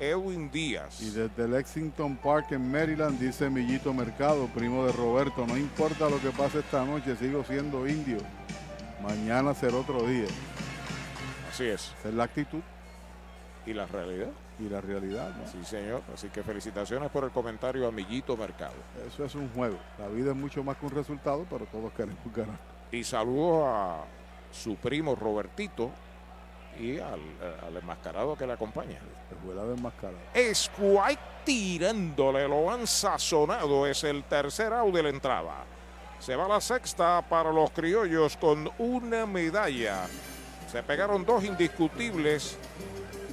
Edwin Díaz. Y desde Lexington Park en Maryland dice Millito Mercado, primo de Roberto, no importa lo que pase esta noche, sigo siendo indio. Mañana será otro día. Así es. Esa es la actitud Y la realidad. y la realidad. ¿no? Sí, señor. Así que felicitaciones por el comentario, amiguito Mercado. Eso es un juego. La vida es mucho más que un resultado, pero todos queremos ganar. Y saludos a su primo Robertito y al, al enmascarado que le acompaña. Escuela de enmascarado. Squike tirándole, lo han sazonado. Es el tercer out de la entrada. Se va la sexta para los criollos con una medalla. Se pegaron dos indiscutibles.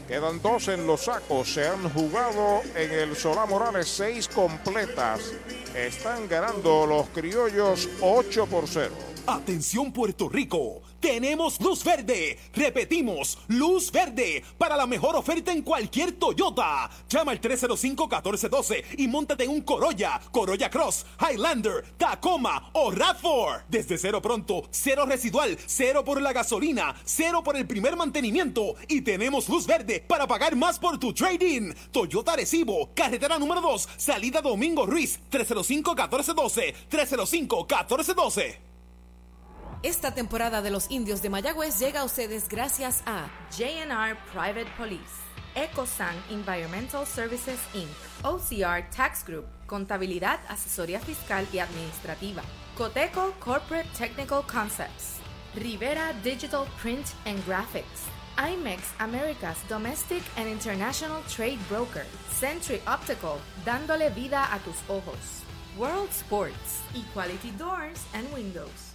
Quedan dos en los sacos. Se han jugado en el Solá Morales seis completas. Están ganando los criollos 8 por 0. Atención Puerto Rico, tenemos luz verde. Repetimos, luz verde para la mejor oferta en cualquier Toyota. Llama al 305-1412 y montate en un Corolla, Corolla Cross, Highlander, Tacoma o RAV4. Desde cero pronto, cero residual, cero por la gasolina, cero por el primer mantenimiento y tenemos luz verde para pagar más por tu trading. Toyota Arecibo, carretera número 2, salida Domingo Ruiz, 305-1412, 305-1412. Esta temporada de los indios de Mayagüez llega a ustedes gracias a JNR Private Police, EcoSan Environmental Services Inc., OCR Tax Group, Contabilidad, Asesoría Fiscal y Administrativa, Coteco Corporate Technical Concepts, Rivera Digital Print and Graphics, IMEX America's Domestic and International Trade Broker, Century Optical, dándole vida a tus ojos, World Sports, Equality Doors and Windows.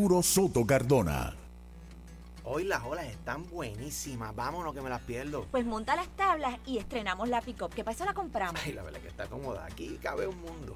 Soto Cardona. Hoy las olas están buenísimas. Vámonos que me las pierdo. Pues monta las tablas y estrenamos la pick-up. ¿Qué pasó? La compramos. Ay, la verdad que está cómoda. Aquí cabe un mundo.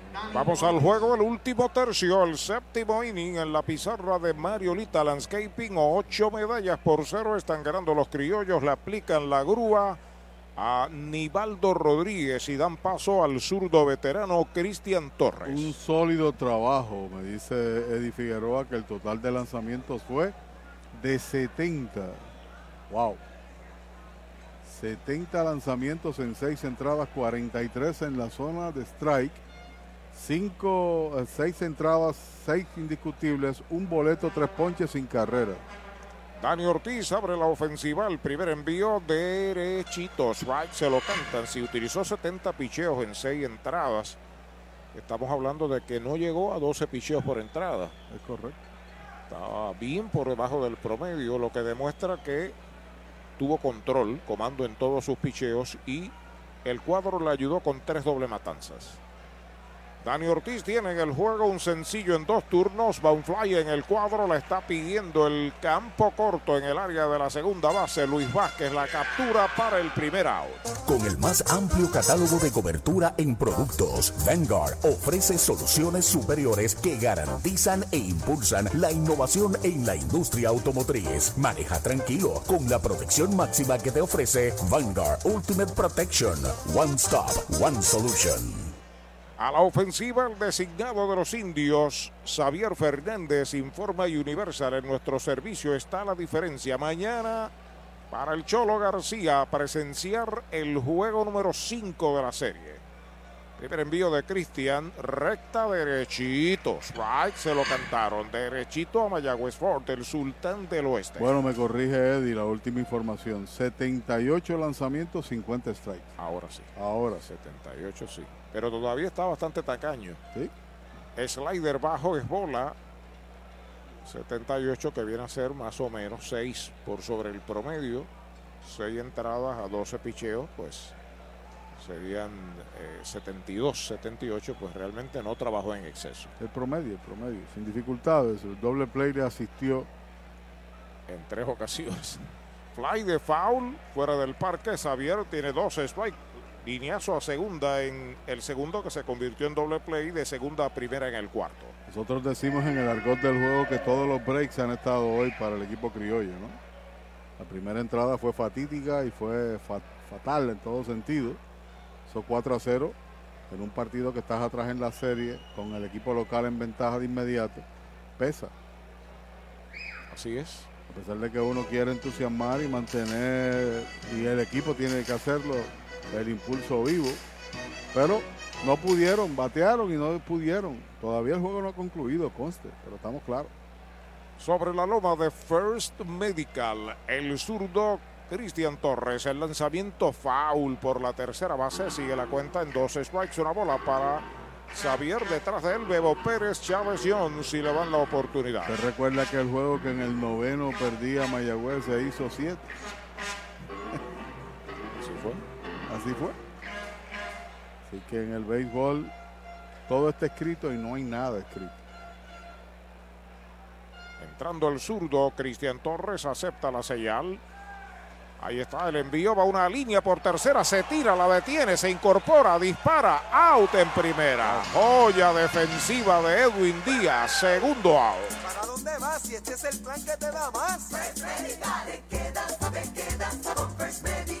Vamos al juego, el último tercio, el séptimo inning en la pizarra de Mariolita Landscaping. Ocho medallas por cero están ganando los criollos. Le aplican la grúa a Nivaldo Rodríguez y dan paso al zurdo veterano Cristian Torres. Un sólido trabajo, me dice Eddie Figueroa, que el total de lanzamientos fue de 70. ¡Wow! 70 lanzamientos en 6 entradas, 43 en la zona de strike, 5, 6 entradas, 6 indiscutibles, un boleto, 3 ponches sin carrera. Dani Ortiz abre la ofensiva, el primer envío derechito, strike se lo cantan. Si utilizó 70 picheos en 6 entradas, Estamos hablando de que no llegó a 12 picheos por entrada. Es correcto. Estaba bien por debajo del promedio, lo que demuestra que tuvo control, comando en todos sus picheos y el cuadro le ayudó con tres doble matanzas. Dani Ortiz tiene en el juego un sencillo en dos turnos. Bounfly en el cuadro le está pidiendo el campo corto en el área de la segunda base. Luis Vázquez la captura para el primer out. Con el más amplio catálogo de cobertura en productos, Vanguard ofrece soluciones superiores que garantizan e impulsan la innovación en la industria automotriz. Maneja tranquilo con la protección máxima que te ofrece Vanguard Ultimate Protection. One Stop, One Solution. A la ofensiva, el designado de los indios, Xavier Fernández, informa Universal. En nuestro servicio está la diferencia. Mañana, para el Cholo García, presenciar el juego número 5 de la serie. Primer envío de Cristian, recta derechito. Right, se lo cantaron. Derechito a Mayagüez Fort, el sultán del oeste. Bueno, me corrige Eddie, la última información. 78 lanzamientos, 50 strikes. Ahora sí. Ahora. 78 sí. Pero todavía está bastante tacaño. Sí. Slider bajo es bola. 78 que viene a ser más o menos 6 por sobre el promedio. 6 entradas a 12 picheos, pues serían eh, 72, 78, pues realmente no trabajó en exceso. El promedio, el promedio, sin dificultades. El doble play le asistió. En tres ocasiones. Fly de foul, fuera del parque. Xavier tiene 12 strike. Lineazo a segunda en el segundo que se convirtió en doble play de segunda a primera en el cuarto. Nosotros decimos en el argot del juego que todos los breaks han estado hoy para el equipo criollo, ¿no? La primera entrada fue fatídica y fue fa fatal en todo sentido. Son 4 a 0 en un partido que estás atrás en la serie con el equipo local en ventaja de inmediato. Pesa. Así es. A pesar de que uno quiere entusiasmar y mantener, y el equipo tiene que hacerlo, el impulso vivo. Pero no pudieron, batearon y no pudieron. Todavía el juego no ha concluido, conste, pero estamos claros. Sobre la loma de First Medical, el zurdo Cristian Torres, el lanzamiento foul por la tercera base, sigue la cuenta en dos strikes, una bola para Xavier, detrás de él, Bebo Pérez, Chávez Jones, si le dan la oportunidad. ¿Te recuerda que el juego que en el noveno perdía Mayagüez se hizo siete? Así fue. Así que en el béisbol todo está escrito y no hay nada escrito. Entrando el zurdo, Cristian Torres acepta la señal. Ahí está el envío, va una línea por tercera, se tira, la detiene, se incorpora, dispara, out en primera. Joya defensiva de Edwin Díaz, segundo out. ¿Para dónde vas si este es el plan que te da más? First Medical, te quedas, te quedas, First Medical,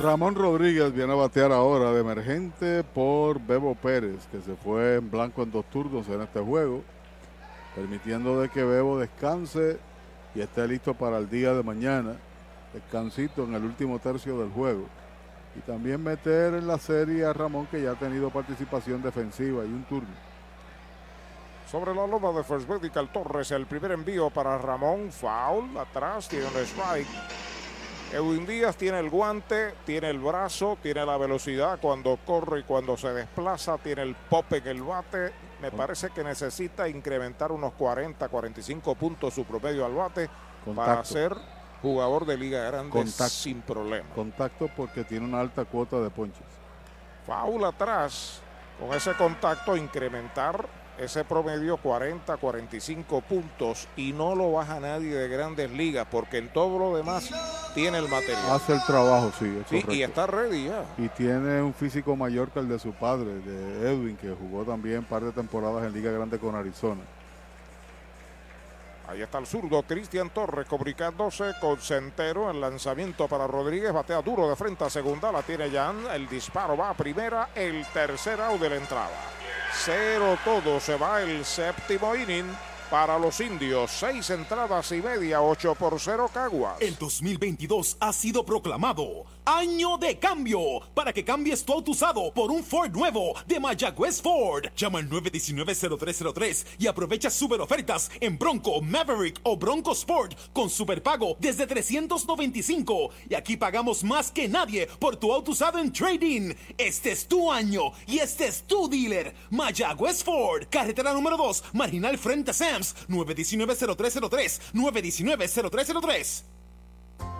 Ramón Rodríguez viene a batear ahora de emergente por Bebo Pérez, que se fue en blanco en dos turnos en este juego, permitiendo de que Bebo descanse y esté listo para el día de mañana. Descansito en el último tercio del juego. Y también meter en la serie a Ramón, que ya ha tenido participación defensiva y un turno. Sobre la loma de First Medical Torres, el primer envío para Ramón, foul, atrás, tiene un strike. Edwin Díaz tiene el guante, tiene el brazo, tiene la velocidad cuando corre y cuando se desplaza, tiene el pop en el bate. Me parece que necesita incrementar unos 40, 45 puntos su promedio al bate para ser jugador de Liga Grande Contacto. sin problema. Contacto porque tiene una alta cuota de ponches. Foul atrás, con ese contacto incrementar ese promedio 40, 45 puntos y no lo baja nadie de grandes ligas porque en todo lo demás tiene el material. Hace el trabajo, sí, es Sí, y está ready ya. Y tiene un físico mayor que el de su padre, de Edwin, que jugó también un par de temporadas en Liga Grande con Arizona. Ahí está el zurdo Cristian Torres comunicándose con Centero. El lanzamiento para Rodríguez. Batea duro de frente a segunda. La tiene Jan. El disparo va a primera. El tercer out de la entrada. Cero todo. Se va el séptimo inning. para los indios. Seis entradas y media, 8 por 0 Caguas. El 2022 ha sido proclamado Año de Cambio para que cambies tu auto usado por un Ford nuevo de Mayagüez Ford. Llama al 919-0303 y aprovecha super ofertas en Bronco, Maverick o Bronco Sport con superpago desde 395. Y aquí pagamos más que nadie por tu auto usado en trading. Este es tu año y este es tu dealer. Mayagüez Ford, carretera número 2, marginal frente a Sam's, 919-0303, 919-0303.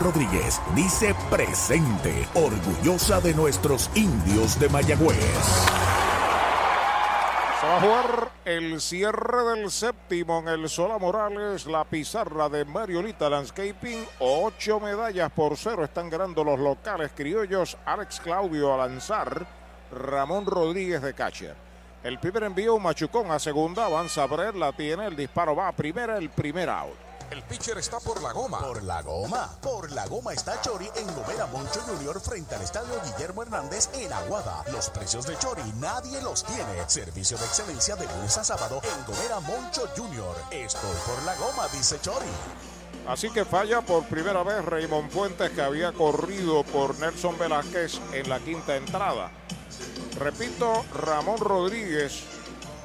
Rodríguez dice presente, orgullosa de nuestros indios de Mayagüez. Se va a jugar el cierre del séptimo en el Sola Morales, la pizarra de Mariolita Landscaping. Ocho medallas por cero están ganando los locales criollos. Alex Claudio a lanzar, Ramón Rodríguez de catcher. El primer envío, Machucón a segunda, avanza Brer, la tiene, el disparo va a primera, el primer out. El pitcher está por la goma. Por la goma. Por la goma está Chori en Gomera Moncho Junior frente al estadio Guillermo Hernández en Aguada. Los precios de Chori nadie los tiene. Servicio de excelencia de lunes a sábado en Gomera Moncho Junior. Estoy por la goma, dice Chori. Así que falla por primera vez Raymond Fuentes que había corrido por Nelson Velázquez en la quinta entrada. Repito, Ramón Rodríguez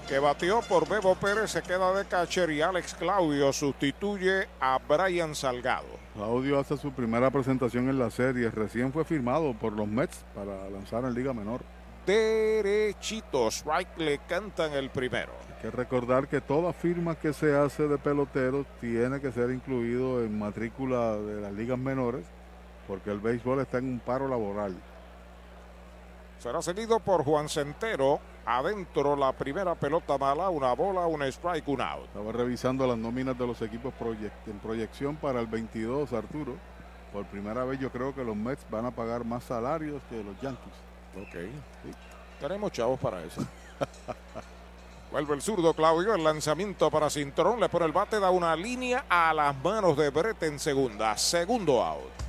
que batió por Bebo Pérez se queda de catcher y Alex Claudio sustituye a Brian Salgado. Claudio hace su primera presentación en la serie. Recién fue firmado por los Mets para lanzar en Liga Menor. Derechito, strike le cantan el primero. Hay que recordar que toda firma que se hace de pelotero tiene que ser incluido en matrícula de las ligas menores porque el béisbol está en un paro laboral. Será seguido por Juan Centero. Adentro la primera pelota mala, una bola, un strike, un out. Estaba revisando las nóminas de los equipos proyect en proyección para el 22, Arturo. Por primera vez yo creo que los Mets van a pagar más salarios que los Yankees. Ok. Tenemos chavos para eso. *laughs* Vuelve el zurdo Claudio, el lanzamiento para Cintrón, le pone el bate, da una línea a las manos de Brett en segunda. Segundo out.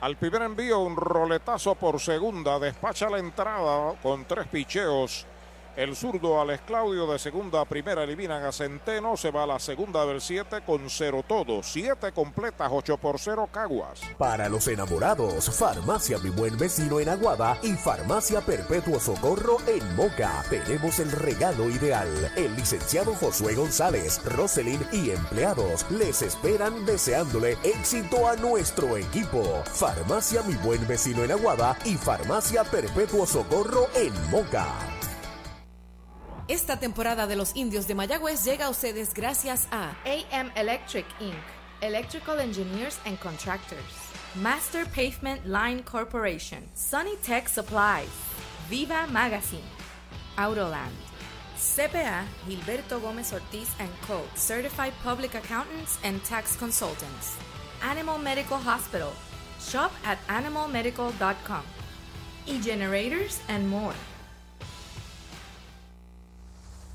Al primer envío, un roletazo por segunda. Despacha la entrada con tres picheos. El zurdo Alex Claudio de segunda a primera eliminan a Centeno. Se va a la segunda del 7 con 0 todo. 7 completas, 8 por 0 Caguas. Para los enamorados, Farmacia Mi Buen Vecino en Aguada y Farmacia Perpetuo Socorro en Moca. Tenemos el regalo ideal. El licenciado Josué González, Roselyn y empleados les esperan deseándole éxito a nuestro equipo. Farmacia Mi Buen Vecino en Aguada y Farmacia Perpetuo Socorro en Moca. Esta temporada de los indios de Mayagüez llega a ustedes gracias a AM Electric Inc., Electrical Engineers and Contractors, Master Pavement Line Corporation, Sunny Tech Supplies, Viva Magazine, Autoland, CPA Gilberto Gómez Ortiz and Co., Certified Public Accountants and Tax Consultants, Animal Medical Hospital, shop at animalmedical.com, e-generators and more.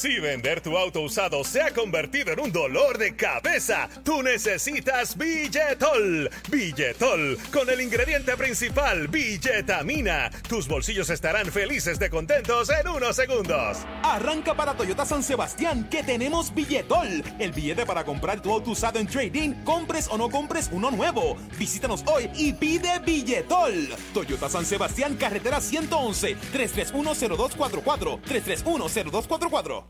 Si vender tu auto usado se ha convertido en un dolor de cabeza, tú necesitas Billetol. Billetol, con el ingrediente principal, billetamina. Tus bolsillos estarán felices de contentos en unos segundos. Arranca para Toyota San Sebastián que tenemos Billetol. El billete para comprar tu auto usado en trading, compres o no compres uno nuevo. Visítanos hoy y pide Billetol. Toyota San Sebastián, carretera 111, 3310244, 3310244.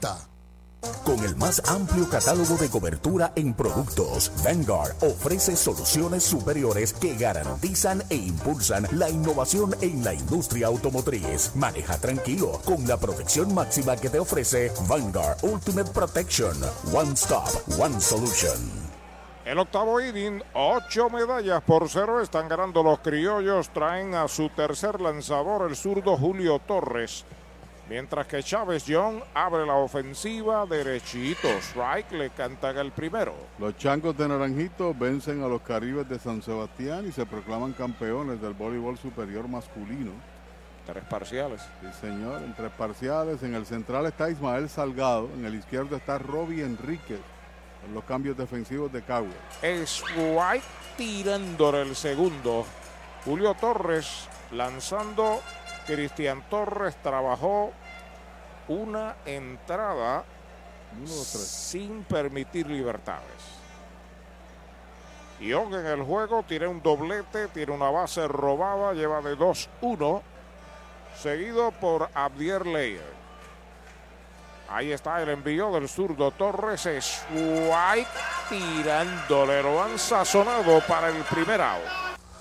939-292-2990. Con el más amplio catálogo de cobertura en productos, Vanguard ofrece soluciones superiores que garantizan e impulsan la innovación en la industria automotriz. Maneja tranquilo con la protección máxima que te ofrece Vanguard Ultimate Protection. One Stop, One Solution. El octavo inning, ocho medallas por cero están ganando los criollos. Traen a su tercer lanzador el zurdo Julio Torres. Mientras que Chávez John abre la ofensiva derechito. Strike le cantan el primero. Los changos de Naranjito vencen a los Caribes de San Sebastián y se proclaman campeones del voleibol superior masculino. Tres parciales. Sí, señor, en tres parciales. En el central está Ismael Salgado, en el izquierdo está Robbie Enríquez. En los cambios defensivos de Cagua. Strike tirándole el segundo. Julio Torres lanzando. Cristian Torres trabajó una entrada sin permitir libertades. Young en el juego tiene un doblete, tiene una base robada, lleva de 2-1, seguido por Abdier Leyer. Ahí está el envío del zurdo Torres. Swipe tirándole. Lo han sazonado para el primer out.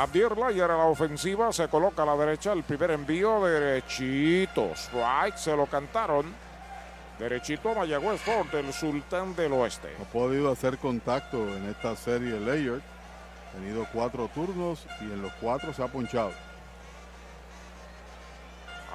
Abdier Layer a la ofensiva, se coloca a la derecha, el primer envío derechito. Strike, se lo cantaron. Derechito Mayagüez Ford, el sultán del oeste. Ha podido hacer contacto en esta serie Layer. Ha tenido cuatro turnos y en los cuatro se ha ponchado.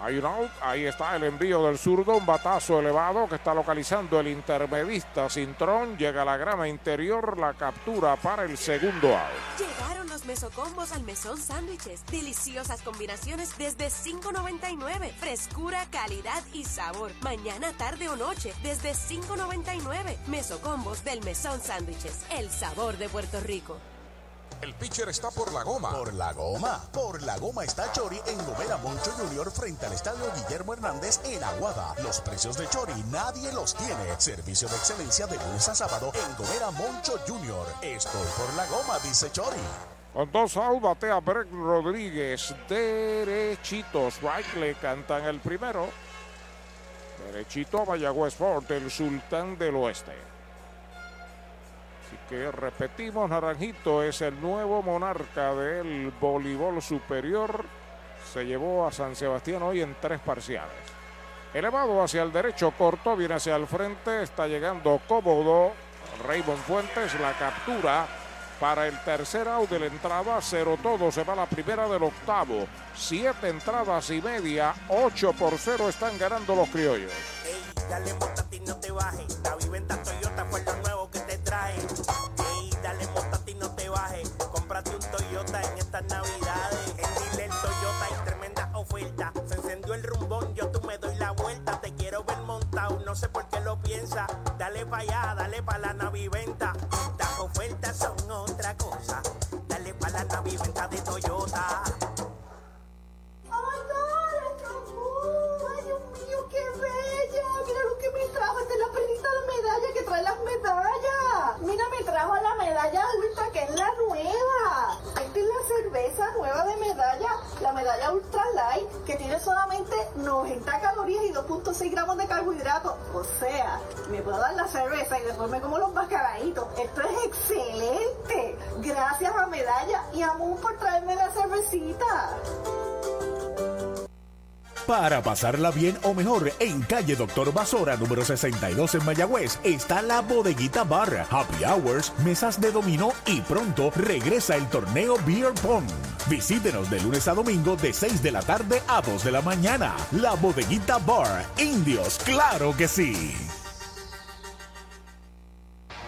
Hay un out, ahí está el envío del zurdo, un batazo elevado que está localizando el intermedista Cintrón. Llega a la grama interior, la captura para el segundo out. Llegaron los mesocombos al mesón sándwiches. Deliciosas combinaciones desde $5.99. Frescura, calidad y sabor. Mañana, tarde o noche, desde $5.99. Mesocombos del mesón sándwiches. El sabor de Puerto Rico. El pitcher está por la goma. Por la goma. Por la goma está Chori en Gomera Moncho Junior frente al estadio Guillermo Hernández en Aguada. Los precios de Chori nadie los tiene. Servicio de excelencia de lunes a sábado en Gomera Moncho Junior. Estoy por la goma, dice Chori. Con dos out, batea Breck Rodríguez. Derechito. Strike le cantan el primero. Derechito a Mayagüez Fort, el sultán del oeste. Repetimos, Naranjito es el nuevo monarca del voleibol superior. Se llevó a San Sebastián hoy en tres parciales. Elevado hacia el derecho, corto, viene hacia el frente, está llegando cómodo. Raymond Fuentes la captura para el tercer out de la entrada, cero todo, se va la primera del octavo. Siete entradas y media, 8 por 0 están ganando los criollos. Dale no te el rumbón, yo tú me doy la vuelta. Te quiero ver montado, no sé por qué lo piensa. Dale pa' allá, dale pa' la naviventa. Estas ofertas son otra cosa. Dale pa' la naviventa de Pues, 80 calorías y 2.6 gramos de carbohidratos. O sea, me puedo dar la cerveza y después me como los mascaraditos. Esto es excelente. Gracias a Medalla y a Moon por traerme la cervecita. Para pasarla bien o mejor, en calle Doctor Basora, número 62 en Mayagüez, está la Bodeguita Bar, Happy Hours, mesas de dominó y pronto regresa el torneo Beer Pong. Visítenos de lunes a domingo de 6 de la tarde a 2 de la mañana. La Bodeguita Bar, Indios, claro que sí.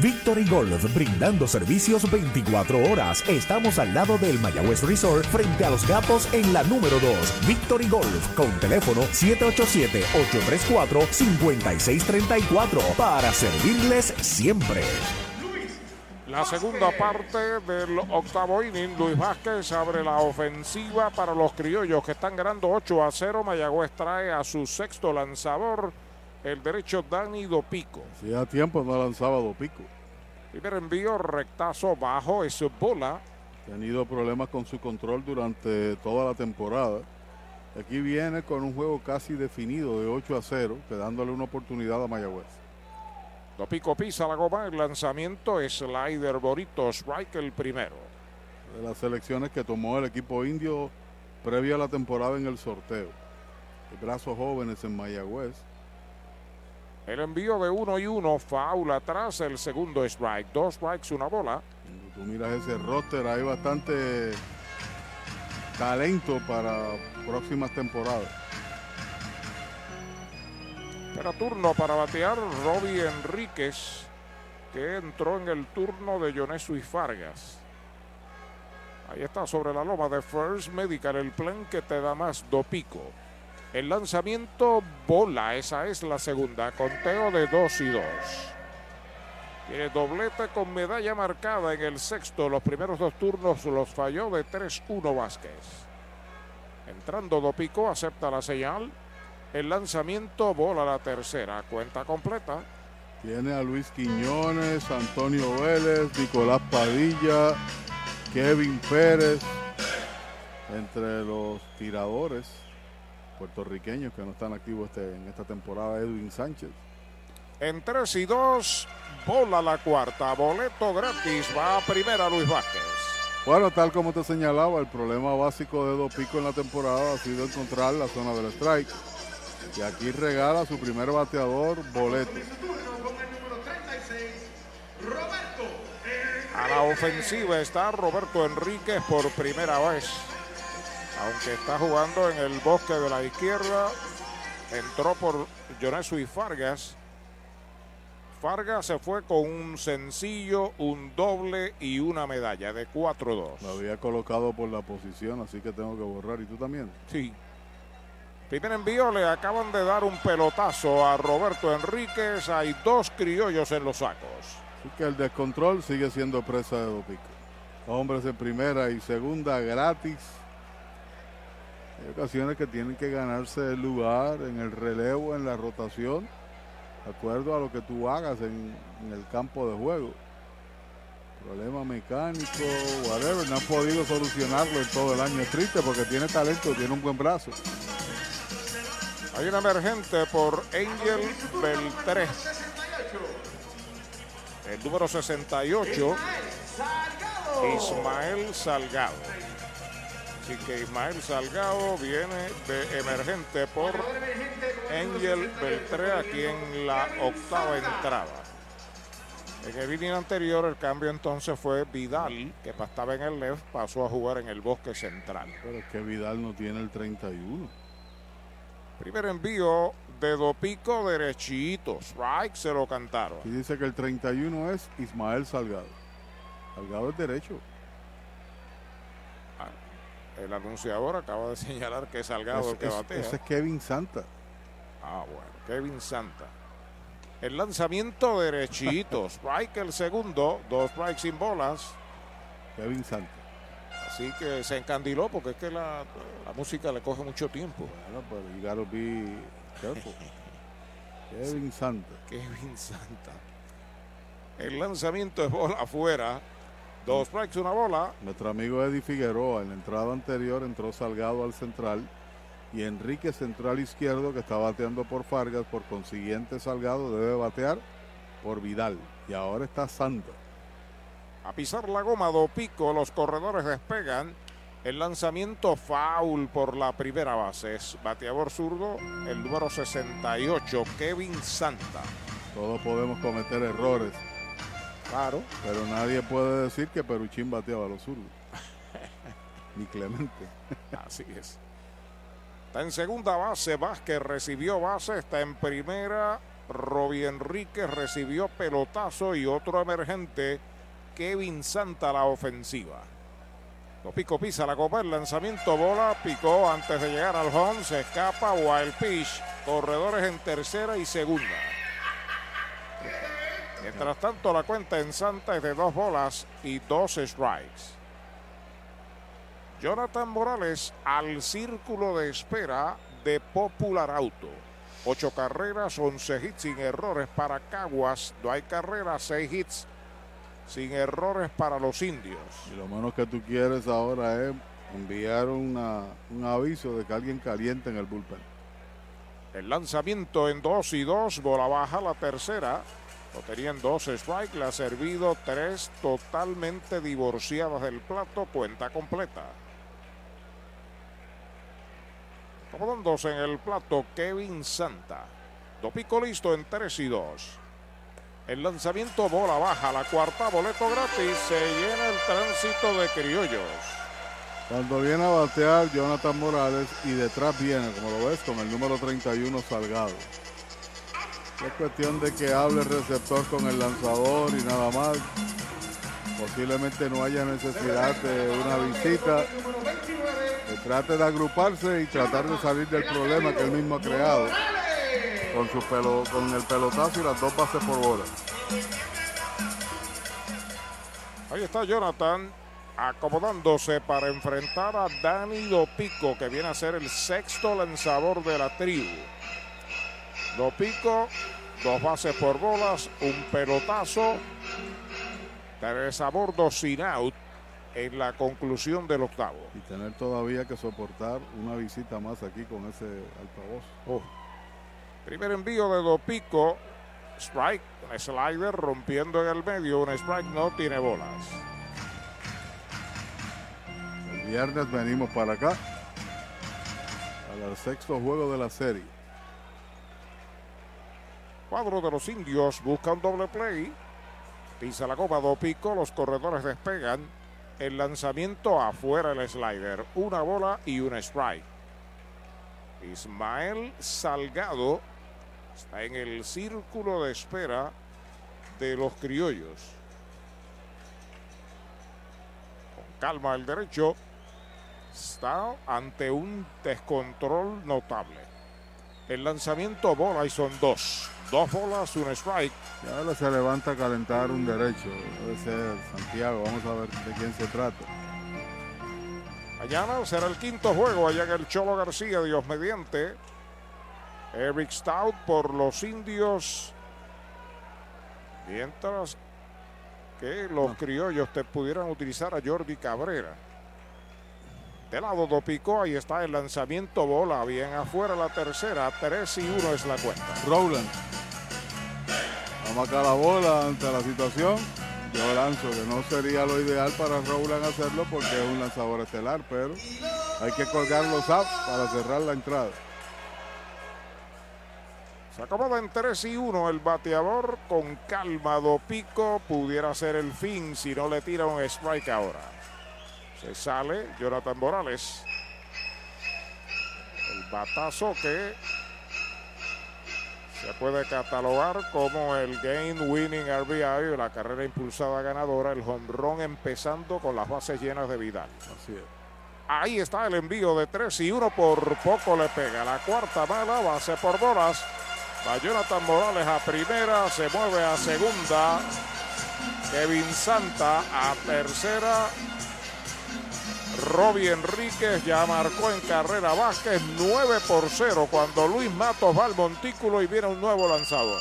Victory Golf, brindando servicios 24 horas. Estamos al lado del Mayagüez Resort, frente a los gatos en la número 2. Victory Golf, con teléfono 787-834-5634, para servirles siempre. La segunda parte del octavo inning, Luis Vázquez abre la ofensiva para los criollos que están ganando 8 a 0. Mayagüez trae a su sexto lanzador, el derecho Dani Dopico. Hacía tiempo no lanzaba Dopico. Primer envío, rectazo bajo, es bola. Ha tenido problemas con su control durante toda la temporada. Aquí viene con un juego casi definido de 8 a 0, quedándole una oportunidad a Mayagüez. Dopico pisa la goma, el lanzamiento, slider, Borito, strike el primero. De las selecciones que tomó el equipo indio previa a la temporada en el sorteo. Brazos jóvenes en Mayagüez. El envío de uno y uno, foul atrás, el segundo strike. Dos strikes, una bola. Cuando tú miras ese roster, hay bastante talento para próximas temporadas. Espera turno para batear Robbie Enríquez, que entró en el turno de Yonesu y Fargas. Ahí está sobre la loma de First Medical, el plan que te da más Dopico. El lanzamiento bola, esa es la segunda. Conteo de 2 y 2. Tiene doblete con medalla marcada en el sexto. Los primeros dos turnos los falló de 3-1 Vázquez. Entrando Dopico, acepta la señal. El lanzamiento, bola la tercera. Cuenta completa. Tiene a Luis Quiñones, Antonio Vélez, Nicolás Padilla, Kevin Pérez, entre los tiradores puertorriqueños que no están activos este, en esta temporada, Edwin Sánchez. En 3 y 2, bola la cuarta. Boleto gratis. Va a primera Luis Vázquez. Bueno, tal como te señalaba, el problema básico de Dopico en la temporada ha sido encontrar la zona del strike. Y aquí regala su primer bateador, boleto. A la ofensiva está Roberto Enríquez por primera vez. Aunque está jugando en el bosque de la izquierda, entró por Jonesu y Fargas. Fargas se fue con un sencillo, un doble y una medalla de 4-2. Lo había colocado por la posición, así que tengo que borrar. ¿Y tú también? Sí. Primer envío, le acaban de dar un pelotazo a Roberto Enríquez. Hay dos criollos en los sacos. Así que el descontrol sigue siendo presa de Dopico. Hombres en primera y segunda gratis. Hay ocasiones que tienen que ganarse el lugar en el relevo, en la rotación, de acuerdo a lo que tú hagas en, el campo de juego. Problema mecánico, whatever, no han podido solucionarlo en todo el año. Es triste porque tiene talento, tiene un buen brazo. Hay un emergente por Angel Beltré. El número 68, Ismael Salgado. Así que Ismael Salgado viene de emergente por Angel Beltré aquí en la octava entrada. En el inning anterior el cambio entonces fue Vidal, que estaba en el left, pasó a jugar en el bosque central. Pero es que Vidal no tiene el 31. Primer envío de Dopico derechito. Strike se lo cantaron. Y dice que el 31 es Ismael Salgado. Salgado es derecho. El anunciador acaba de *laughs* señalar que es Salgado Es- el que es- batea. ese es Kevin Santa. Ah, bueno, Kevin Santa. El lanzamiento derechito. *laughs* Strike el segundo. Dos strikes sin bolas. Kevin Santa. Así que se encandiló porque es que la, la música le coge mucho tiempo. Bueno, pero you gotta be careful. *laughs* Kevin Santa. Kevin Santa. El lanzamiento es bola afuera. Dos strikes, una bola. Nuestro amigo Eddie Figueroa, en la entrada anterior entró Salgado al central y Enrique central izquierdo que está bateando por Fargas, por consiguiente Salgado debe batear por Vidal y ahora está Santa. A pisar la goma, Dopico, los corredores despegan. El lanzamiento foul por la primera base. Es bateador zurdo, el número 68, Kevin Santa. Todos podemos cometer errores. Claro. Pero nadie puede decir que Peruchín bateaba a los zurdos. *laughs* Ni Clemente. Así es. Está en segunda base, Vázquez recibió base, está en primera. Roby Enríquez recibió pelotazo y otro emergente, Kevin Santa, la ofensiva. Pico pisa la copa, el lanzamiento bola, picó antes de llegar al home, se escapa, wild pitch, corredores en tercera y segunda. Mientras tanto, la cuenta en Santa es de dos bolas y dos strikes. Jonathan Morales al círculo de espera de Popular Auto. Ocho carreras, 11 hits sin errores para Caguas. No hay carreras, seis hits sin errores para los indios. Y lo menos que tú quieres ahora es enviar una- un aviso de que alguien caliente en el bullpen. El lanzamiento en 2 y 2, bola baja la tercera. Lo tenía en dos strike, le ha servido tres totalmente divorciadas del plato, cuenta completa. Como dos en el plato, Kevin Santa. Dopico listo en 3 y 2. El lanzamiento bola baja, la cuarta boleto gratis, se llena el tránsito de criollos. Cuando viene a batear Jonathan Morales y detrás viene, como lo ves, con el número 31 Salgado. Es cuestión de que hable el receptor con el lanzador y nada más. Posiblemente no haya necesidad de una visita. Que trate de agruparse y tratar de salir del problema que él mismo ha creado. Con, su pelo, con el pelotazo y las dos bases por bola. Ahí está Jonathan acomodándose para enfrentar a Dani Dopico, que viene a ser el sexto lanzador de la tribu. Dopico, dos bases por bolas, un pelotazo, tres a bordo sin out en la conclusión del octavo. Y tener todavía que soportar una visita más aquí con ese altavoz. Oh. Primer envío de Dopico, strike, slider rompiendo en el medio, un strike no tiene bolas. El viernes venimos para acá, al sexto juego de la serie. Cuadro de los indios busca un doble play. Pisa la copa Dopico, los corredores despegan. El lanzamiento afuera el slider. Una bola y un strike. Ismael Salgado está en el círculo de espera de los criollos. Con calma el derecho. Está ante un descontrol notable. El lanzamiento bola y son dos. Dos bolas, un strike. Y ahora se levanta a calentar un derecho. Debe ser Santiago. Vamos a ver de quién se trata. Mañana será el quinto juego allá en el Cholo García, Dios mediante. Eric Stout por los indios. Mientras que los criollos te pudieran utilizar a Jordi Cabrera. De lado do Pico, ahí está el lanzamiento bola, bien afuera la tercera, 3 y 1 es la cuenta. Rowland. Vamos acá la bola ante la situación. Yo lanzo que no sería lo ideal para Rowland hacerlo porque es un lanzador estelar, pero hay que colgar los apps para cerrar la entrada. Se acomoda en 3 y 1 el bateador con calma do Pico. Pudiera ser el fin si no le tira un strike ahora. Se sale Jonathan Morales. El batazo que se puede catalogar como el game winning RBI, la carrera impulsada ganadora, el jonrón empezando con las bases llenas de Vidal. Así es. Ahí está el envío de 3 y 1 por poco le pega. La cuarta mala, base por bolas. Va Jonathan Morales a primera, se mueve a segunda. Kevin Santa a tercera. Robbie Enríquez ya marcó en carrera Vázquez 9 por 0 cuando Luis Matos va al montículo y viene un nuevo lanzador.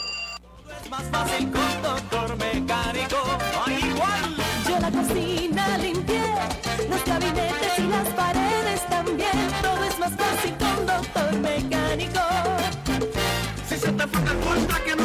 Es más fácil con doctor mecánico, no hay igual. Yo la cocina limpié, los gabinetes y las paredes también. Todo es más fácil con doctor mecánico. Si se te fue puerta que no te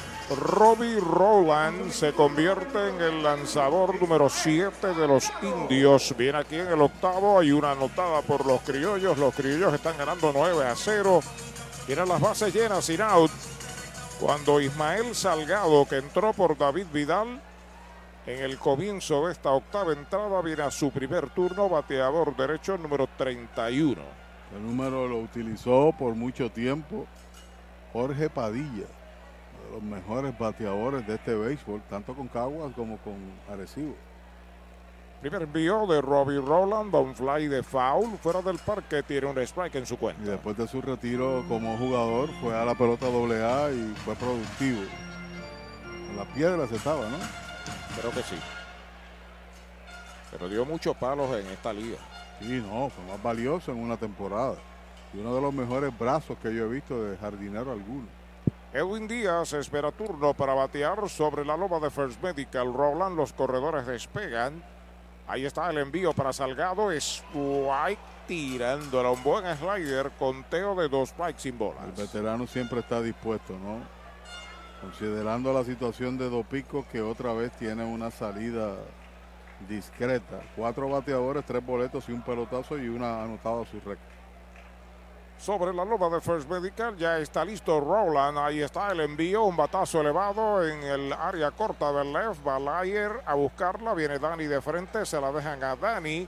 Robbie Rowland se convierte en el lanzador número 7 de los indios. Viene aquí en el octavo. Hay una anotada por los criollos. Los criollos están ganando 9 a 0. Tienen las bases llenas sin out. Cuando Ismael Salgado, que entró por David Vidal, en el comienzo de esta octava entrada, viene a su primer turno, bateador derecho número 31. El número lo utilizó por mucho tiempo Jorge Padilla los mejores bateadores de este béisbol, tanto con Caguas como con Arecibo. Primer envío de Robbie Rowland, un fly de foul, fuera del parque, tiene un strike en su cuenta. Y después de su retiro como jugador, fue a la pelota AA y fue productivo. En la piedra se estaba, ¿no? Creo que sí. Pero dio muchos palos en esta liga. Sí, no, fue más valioso en una temporada. Y uno de los mejores brazos que yo he visto de jardinero alguno. Edwin Díaz espera turno para batear sobre la loma de First Medical. Roland, los corredores despegan. Ahí está el envío para Salgado. White tirándola. Un buen slider. Conteo de dos strikes sin bolas. El veterano siempre está dispuesto, ¿no? Considerando la situación de Dopico, que otra vez tiene una salida discreta. Cuatro bateadores, tres boletos y un pelotazo y una anotada a su récord sobre la loma de First Medical. Ya está listo Rowland. Ahí está el envío. Un batazo elevado en el área corta del left. Balayer a buscarla. Viene Dani de frente. Se la dejan a Dani.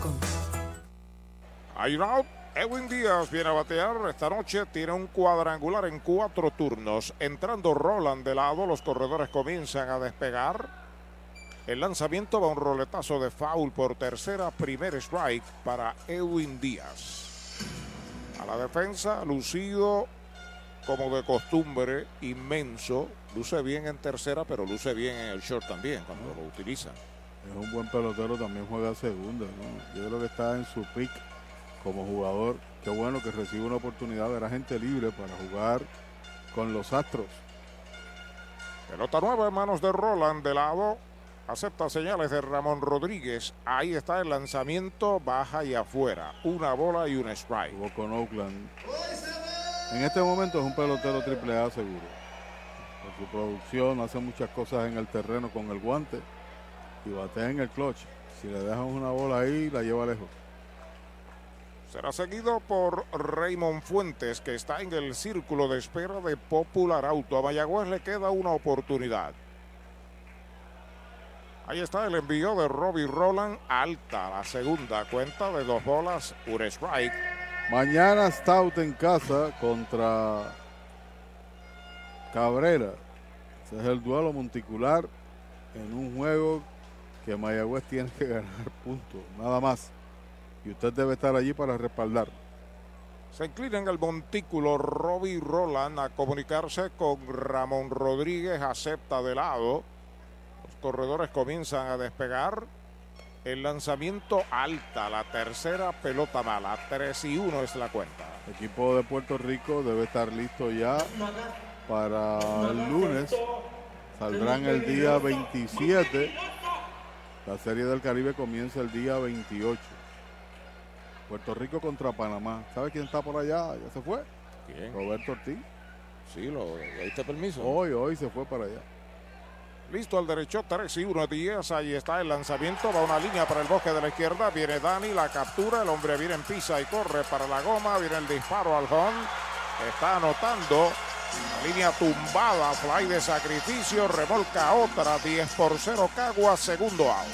Hay out. Edwin Díaz viene a batear esta noche, tiene un cuadrangular en cuatro turnos. Entrando Roland de lado, los corredores comienzan a despegar. El lanzamiento va un roletazo de foul por tercera, primer strike para Edwin Díaz. A la defensa, lucido como de costumbre, inmenso. Luce bien en tercera, pero luce bien en el short también cuando lo utiliza. Es un buen pelotero, también juega segunda. Yo creo que está en su pick como jugador. Qué bueno que recibe una oportunidad, era gente libre para jugar con los Astros. Pelota nueva en manos de Roland de lado. Acepta señales de Ramón Rodríguez. Ahí está el lanzamiento, baja y afuera. Una bola y un strike. Jugó con Oakland. En este momento es un pelotero triple A seguro. Con su producción hace muchas cosas en el terreno con el guante y batea en el clutch. Si le dejan una bola ahí, la lleva lejos. Será seguido por Raymond Fuentes, que está en el círculo de espera de Popular Auto. A Mayagüez le queda una oportunidad. Ahí está el envío de Robbie Roland. Alta la segunda cuenta de dos bolas, un strike. Mañana Stout en casa contra Cabrera. Ese es el duelo monticular en un juego que Mayagüez tiene que ganar puntos, nada más. Y usted debe estar allí para respaldar. Se inclina en el montículo Robbie Roland a comunicarse con Ramón Rodríguez, acepta de lado. Los corredores comienzan a despegar. El lanzamiento alta, la tercera pelota mala, 3 y 1 es la cuenta. El equipo de Puerto Rico debe estar listo ya para el lunes. Saldrán el día 27. La Serie del Caribe comienza el día 28. Puerto Rico contra Panamá. ¿Sabe quién está por allá? ¿Ya se fue? ¿Quién? Roberto Ortiz. Sí, lo diste permiso. Hoy, hoy se fue para allá. Listo al derecho, 3 y 1 10. Ahí está el lanzamiento. Va una línea para el bosque de la izquierda. Viene Dani, la captura. El hombre viene en pisa y corre para la goma. Viene el disparo al home. Está anotando Línea tumbada, fly de sacrificio, remolca otra, 10 por 0 Caguas, segundo out.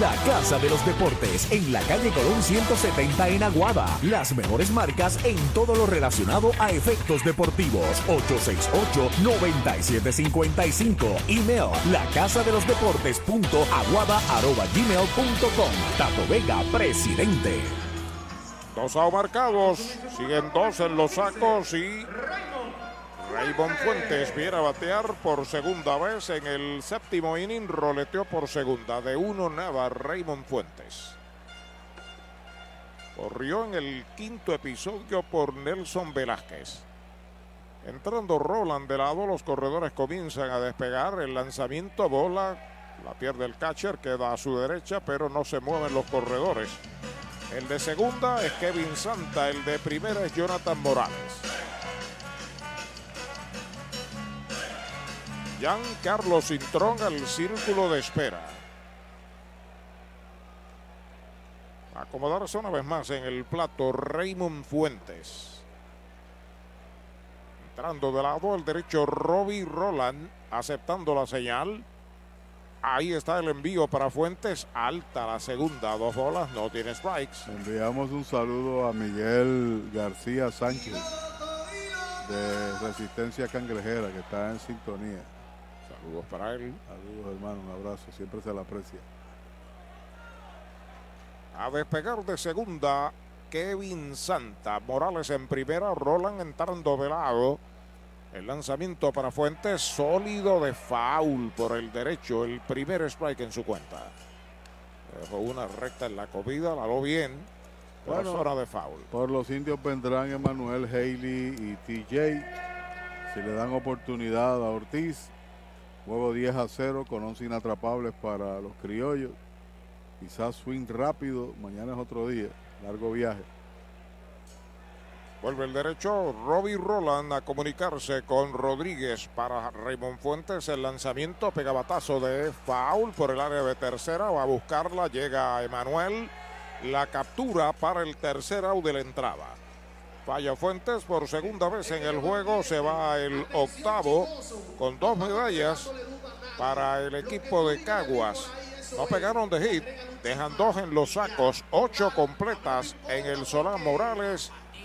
La Casa de los Deportes en la calle Colón 170 en Aguada. Las mejores marcas en todo lo relacionado a efectos deportivos. 868-9755. Email la casa de los deportes punto aguada arroba gmail punto com. Tato Vega, presidente. Dos out marcados, siguen dos en los sacos y Raymond Fuentes viene a batear por segunda vez en el séptimo inning, roleteó por segunda, de uno nada Raymond Fuentes. Corrió en el quinto episodio por Nelson Velázquez. Entrando Roland de lado, los corredores comienzan a despegar. El lanzamiento bola, la pierde el catcher, queda a su derecha, pero no se mueven los corredores. El de segunda es Kevin Santa, el de primera es Jonathan Morales. Jan Carlos Intrón al círculo de espera. Acomodarse una vez más en el plato Raymond Fuentes. Entrando de lado el derecho Robbie Roland, aceptando la señal. Ahí está el envío para Fuentes, alta la segunda, dos bolas, no tiene strikes. Enviamos un saludo a Miguel García Sánchez de Resistencia Cangrejera que está en sintonía. Saludos para él. Saludos hermano, un abrazo, siempre se le aprecia. A despegar de segunda, Kevin Santa. Morales en primera, Roland entrando de lado. El lanzamiento para Fuentes, sólido de foul por el derecho. El primer strike en su cuenta. Dejó una recta en la comida, la lo bien. Bueno, zona de foul. Por los indios vendrán Emanuel Haley y TJ. Si le dan oportunidad a Ortiz, juego 10 a 0 con 11 inatrapables para los criollos. Quizás swing rápido, mañana es otro día, largo viaje. Vuelve el derecho, Robbie Roland a comunicarse con Rodríguez para Raymond Fuentes. El lanzamiento, pegabatazo de foul por el área de tercera. Va a buscarla, llega Emanuel. La captura para el tercer out de la entrada. Falla Fuentes por segunda vez en el juego. Se va el octavo con dos medallas para el equipo de Caguas. No pegaron de hit, dejan dos en los sacos, ocho completas en el Solán Morales,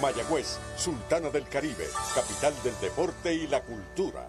Mayagüez, Sultana del Caribe, capital del deporte y la cultura.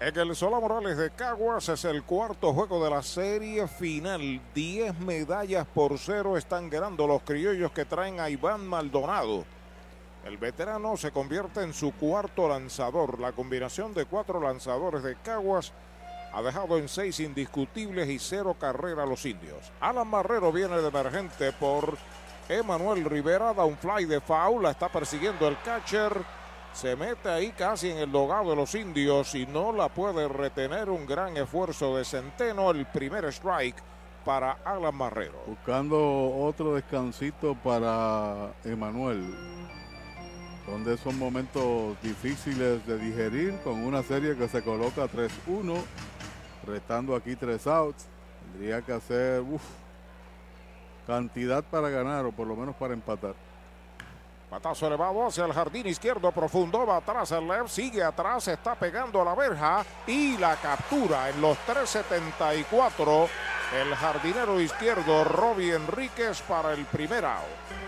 En el Sola Morales de Caguas es el cuarto juego de la serie final. 10 medallas por cero están ganando los criollos que traen a Iván Maldonado. El veterano se convierte en su cuarto lanzador. La combinación de cuatro lanzadores de Caguas ha dejado en seis indiscutibles y cero carrera a los indios. Alan Barrero viene de emergente por Emanuel Rivera, da un fly de foul, la está persiguiendo el catcher. Se mete ahí casi en el dogado de los indios y no la puede retener. Un gran esfuerzo de Centeno. El primer strike para Alan Barrero. Buscando otro descansito para Emanuel. Son de esos momentos difíciles de digerir con una serie que se coloca 3-1, restando aquí tres outs. Tendría que hacer cantidad para ganar o por lo menos para empatar. Patazo elevado hacia el jardín izquierdo profundo, va atrás el left, sigue atrás, está pegando a la verja y la captura en los 374. El jardinero izquierdo Robbie Enríquez para el primer out.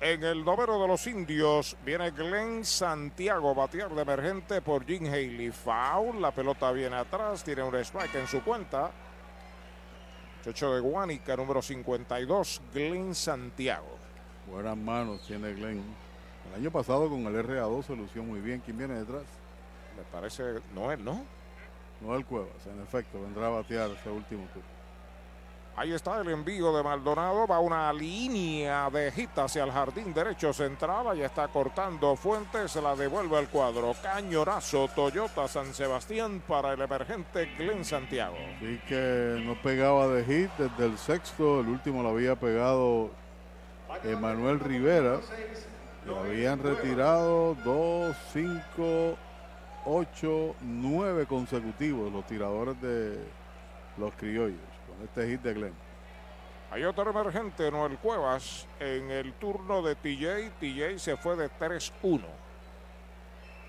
en el noveno de los indios viene Glenn Santiago, batear de emergente por Jim Haley. Foul, la pelota viene atrás, tiene un strike en su cuenta. Chocho de Guanica, número 52, Glenn Santiago. Buenas manos tiene Glenn. El año pasado con el RA2 se lució muy bien. ¿Quién viene detrás? Me parece Noel, ¿no? Noel Cuevas, en efecto, vendrá a batear ese último turno. Ahí está el envío de Maldonado. Va una línea de hit hacia el jardín derecho central. Ahí está cortando Fuentes. Se la devuelve al cuadro. Cañonazo Toyota San Sebastián para el emergente Glenn Santiago. Sí que no pegaba de hit desde el sexto. El último lo había pegado Emanuel Rivera. Lo habían retirado dos, cinco, ocho, nueve consecutivos los tiradores de los criollos este hit de Glenn. Hay otro emergente, Noel Cuevas, en el turno de TJ. TJ se fue de 3-1.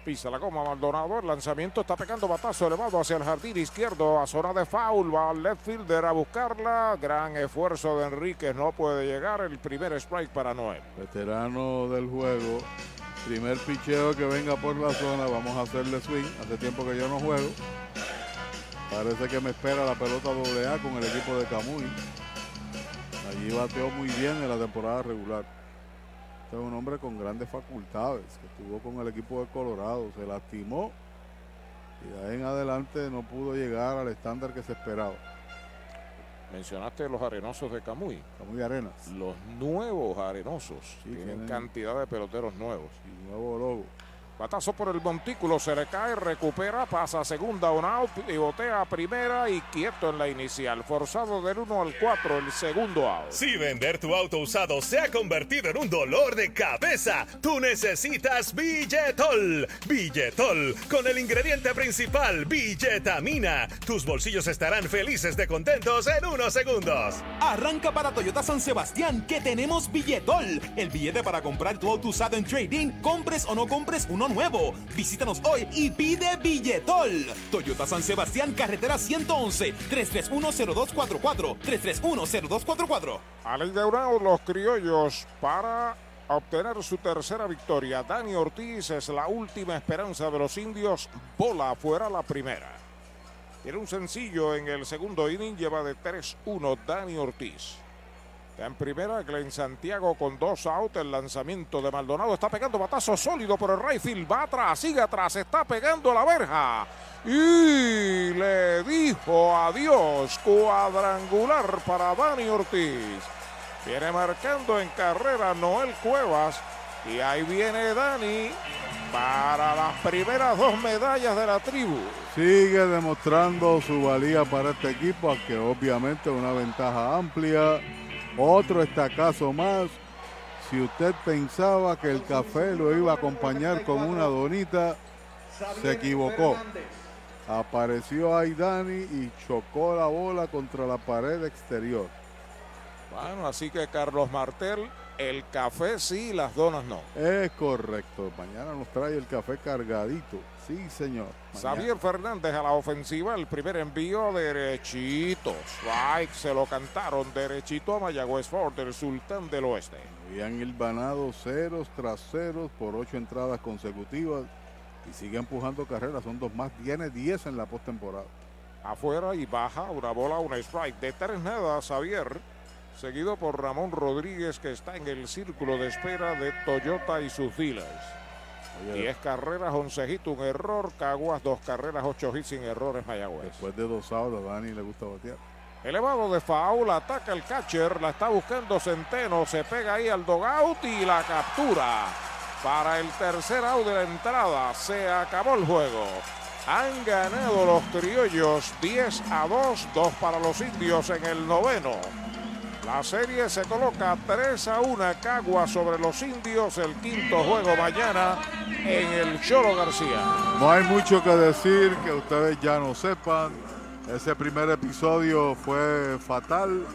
Pisa la goma Maldonado. El lanzamiento está pegando batazo elevado hacia el jardín izquierdo. A zona de foul. Va al left fielder a buscarla. Gran esfuerzo de Enríquez. No puede llegar. El primer strike para Noel. Veterano del juego. Primer picheo que venga por la zona. Vamos a hacerle swing. Hace tiempo que yo no juego. Parece que me espera la pelota doble A con el equipo de Camuy. Allí bateó muy bien en la temporada regular. Este es un hombre con grandes facultades que estuvo con el equipo de Colorado. Se lastimó y de ahí en adelante no pudo llegar al estándar que se esperaba. Mencionaste los arenosos de Camuy. Camuy Arenas. Los nuevos arenosos. tienen, tienen- cantidad de peloteros nuevos. Y nuevo logo. Batazo por el montículo, se le cae, recupera, pasa a segunda, un out, pivotea a primera y quieto en la inicial. Forzado del 1 al 4, el segundo out. Si vender tu auto usado se ha convertido en un dolor de cabeza, tú necesitas Billetol. Billetol, con el ingrediente principal, billetamina. Tus bolsillos estarán felices de contentos en unos segundos. Arranca para Toyota San Sebastián que tenemos billetol. El billete para comprar tu auto usado en trading, compres o no compres uno nuevo. Visítanos hoy y pide billetol. Toyota San Sebastián, carretera 111, 3310244, 3310244. A ley de un out, los criollos para obtener su tercera victoria. Dani Ortiz es la última esperanza de los indios. Bola fuera la primera. Tiene un sencillo en el segundo inning, lleva de 3-1 Dani Ortiz. En primera, Glenn Santiago con dos out. El lanzamiento de Maldonado está pegando batazo sólido por el right field. Va atrás, sigue atrás, está pegando la verja. Y le dijo adiós. Cuadrangular para Dani Ortiz. Viene marcando en carrera Noel Cuevas. Y ahí viene Dani para las primeras dos medallas de la tribu. Sigue demostrando su valía para este equipo, aunque obviamente una ventaja amplia. Otro estacazo más. Si usted pensaba que el café lo iba a acompañar con una donita, se equivocó. Apareció Aidani y chocó la bola contra la pared exterior. Bueno, así que Carlos Martel, el café sí, las donas no. Es correcto. Mañana nos trae el café cargadito. Sí, señor. Mañana. Xavier Fernández a la ofensiva, el primer envío derechito. Strike, se lo cantaron derechito a Mayagüez Ford, el sultán del oeste. Habían hilvanado ceros tras ceros por ocho entradas consecutivas y sigue empujando carreras. Son dos más. Tiene 10 en la postemporada. Afuera y baja, una bola, una strike. De tres nada, Xavier. Seguido por Ramón Rodríguez, que está en el círculo de espera de Toyota y sus dealers. Oye, 10 carreras, 11 hits, un error. Caguas, dos carreras, 8 hits sin errores, Mayagüez. Después de dos outs, a Dani le gusta batear. Elevado de foul, ataca el catcher, la está buscando Centeno, se pega ahí al dogout y la captura. Para el tercer out de la entrada, se acabó el juego. Han ganado los criollos 10 a 2, 2 para los indios en el noveno. La serie se coloca 3 a 1 Cagua sobre los indios, el quinto juego mañana en el Cholo García. No hay mucho que decir que ustedes ya no sepan. Ese primer episodio fue fatal.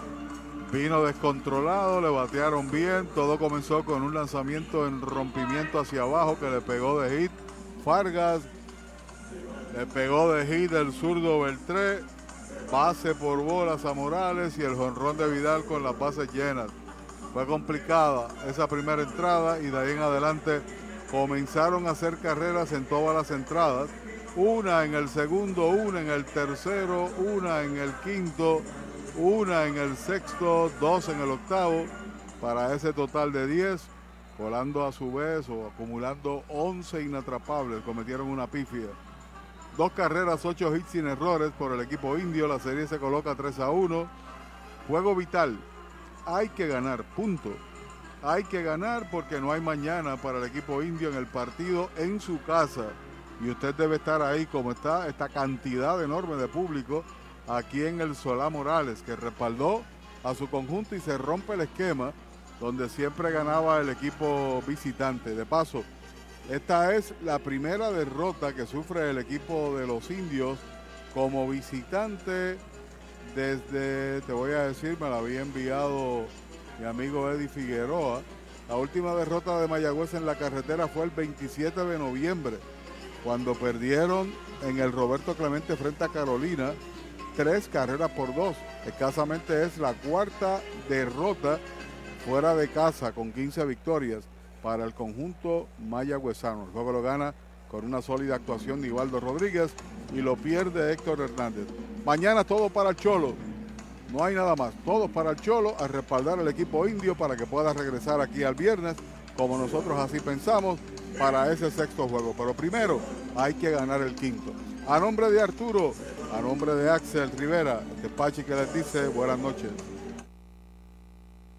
Vino descontrolado, le batearon bien. Todo comenzó con un lanzamiento en rompimiento hacia abajo que le pegó de hit. Fargas le pegó de hit el zurdo Beltré. Pase por bolas a Morales y el jonrón de Vidal con las bases llenas. Fue complicada esa primera entrada y de ahí en adelante comenzaron a hacer carreras en todas las entradas. Una en el segundo, una en el tercero, una en el quinto, una en el sexto, dos en el octavo, para ese total de 10, volando a su vez o acumulando 11 inatrapables, cometieron una pifia. Dos carreras, ocho hits sin errores por el equipo indio, la serie se coloca 3 a 1. Juego vital, hay que ganar, punto. Hay que ganar porque no hay mañana para el equipo indio en el partido en su casa. Y usted debe estar ahí como está esta cantidad enorme de público aquí en el Solá Morales, que respaldó a su conjunto y se rompe el esquema donde siempre ganaba el equipo visitante. De paso, esta es la primera derrota que sufre el equipo de los indios como visitante desde, te voy a decir, me la había enviado mi amigo Eddie Figueroa. La última derrota de Mayagüez en la carretera fue el 27 de noviembre, cuando perdieron en el Roberto Clemente frente a Carolina tres carreras por dos. Escasamente es la cuarta derrota fuera de casa con 15 victorias para el conjunto mayagüezano. El juego lo gana con una sólida actuación de Ivaldo Rodríguez y lo pierde Héctor Hernández. Mañana todo para el Cholo. No hay nada más. Todo para el Cholo a respaldar al equipo indio para que pueda regresar aquí al viernes, como nosotros así pensamos, para ese sexto juego. Pero primero hay que ganar el quinto. A nombre de Arturo, a nombre de Axel Rivera, de Pachi que les dice buenas noches.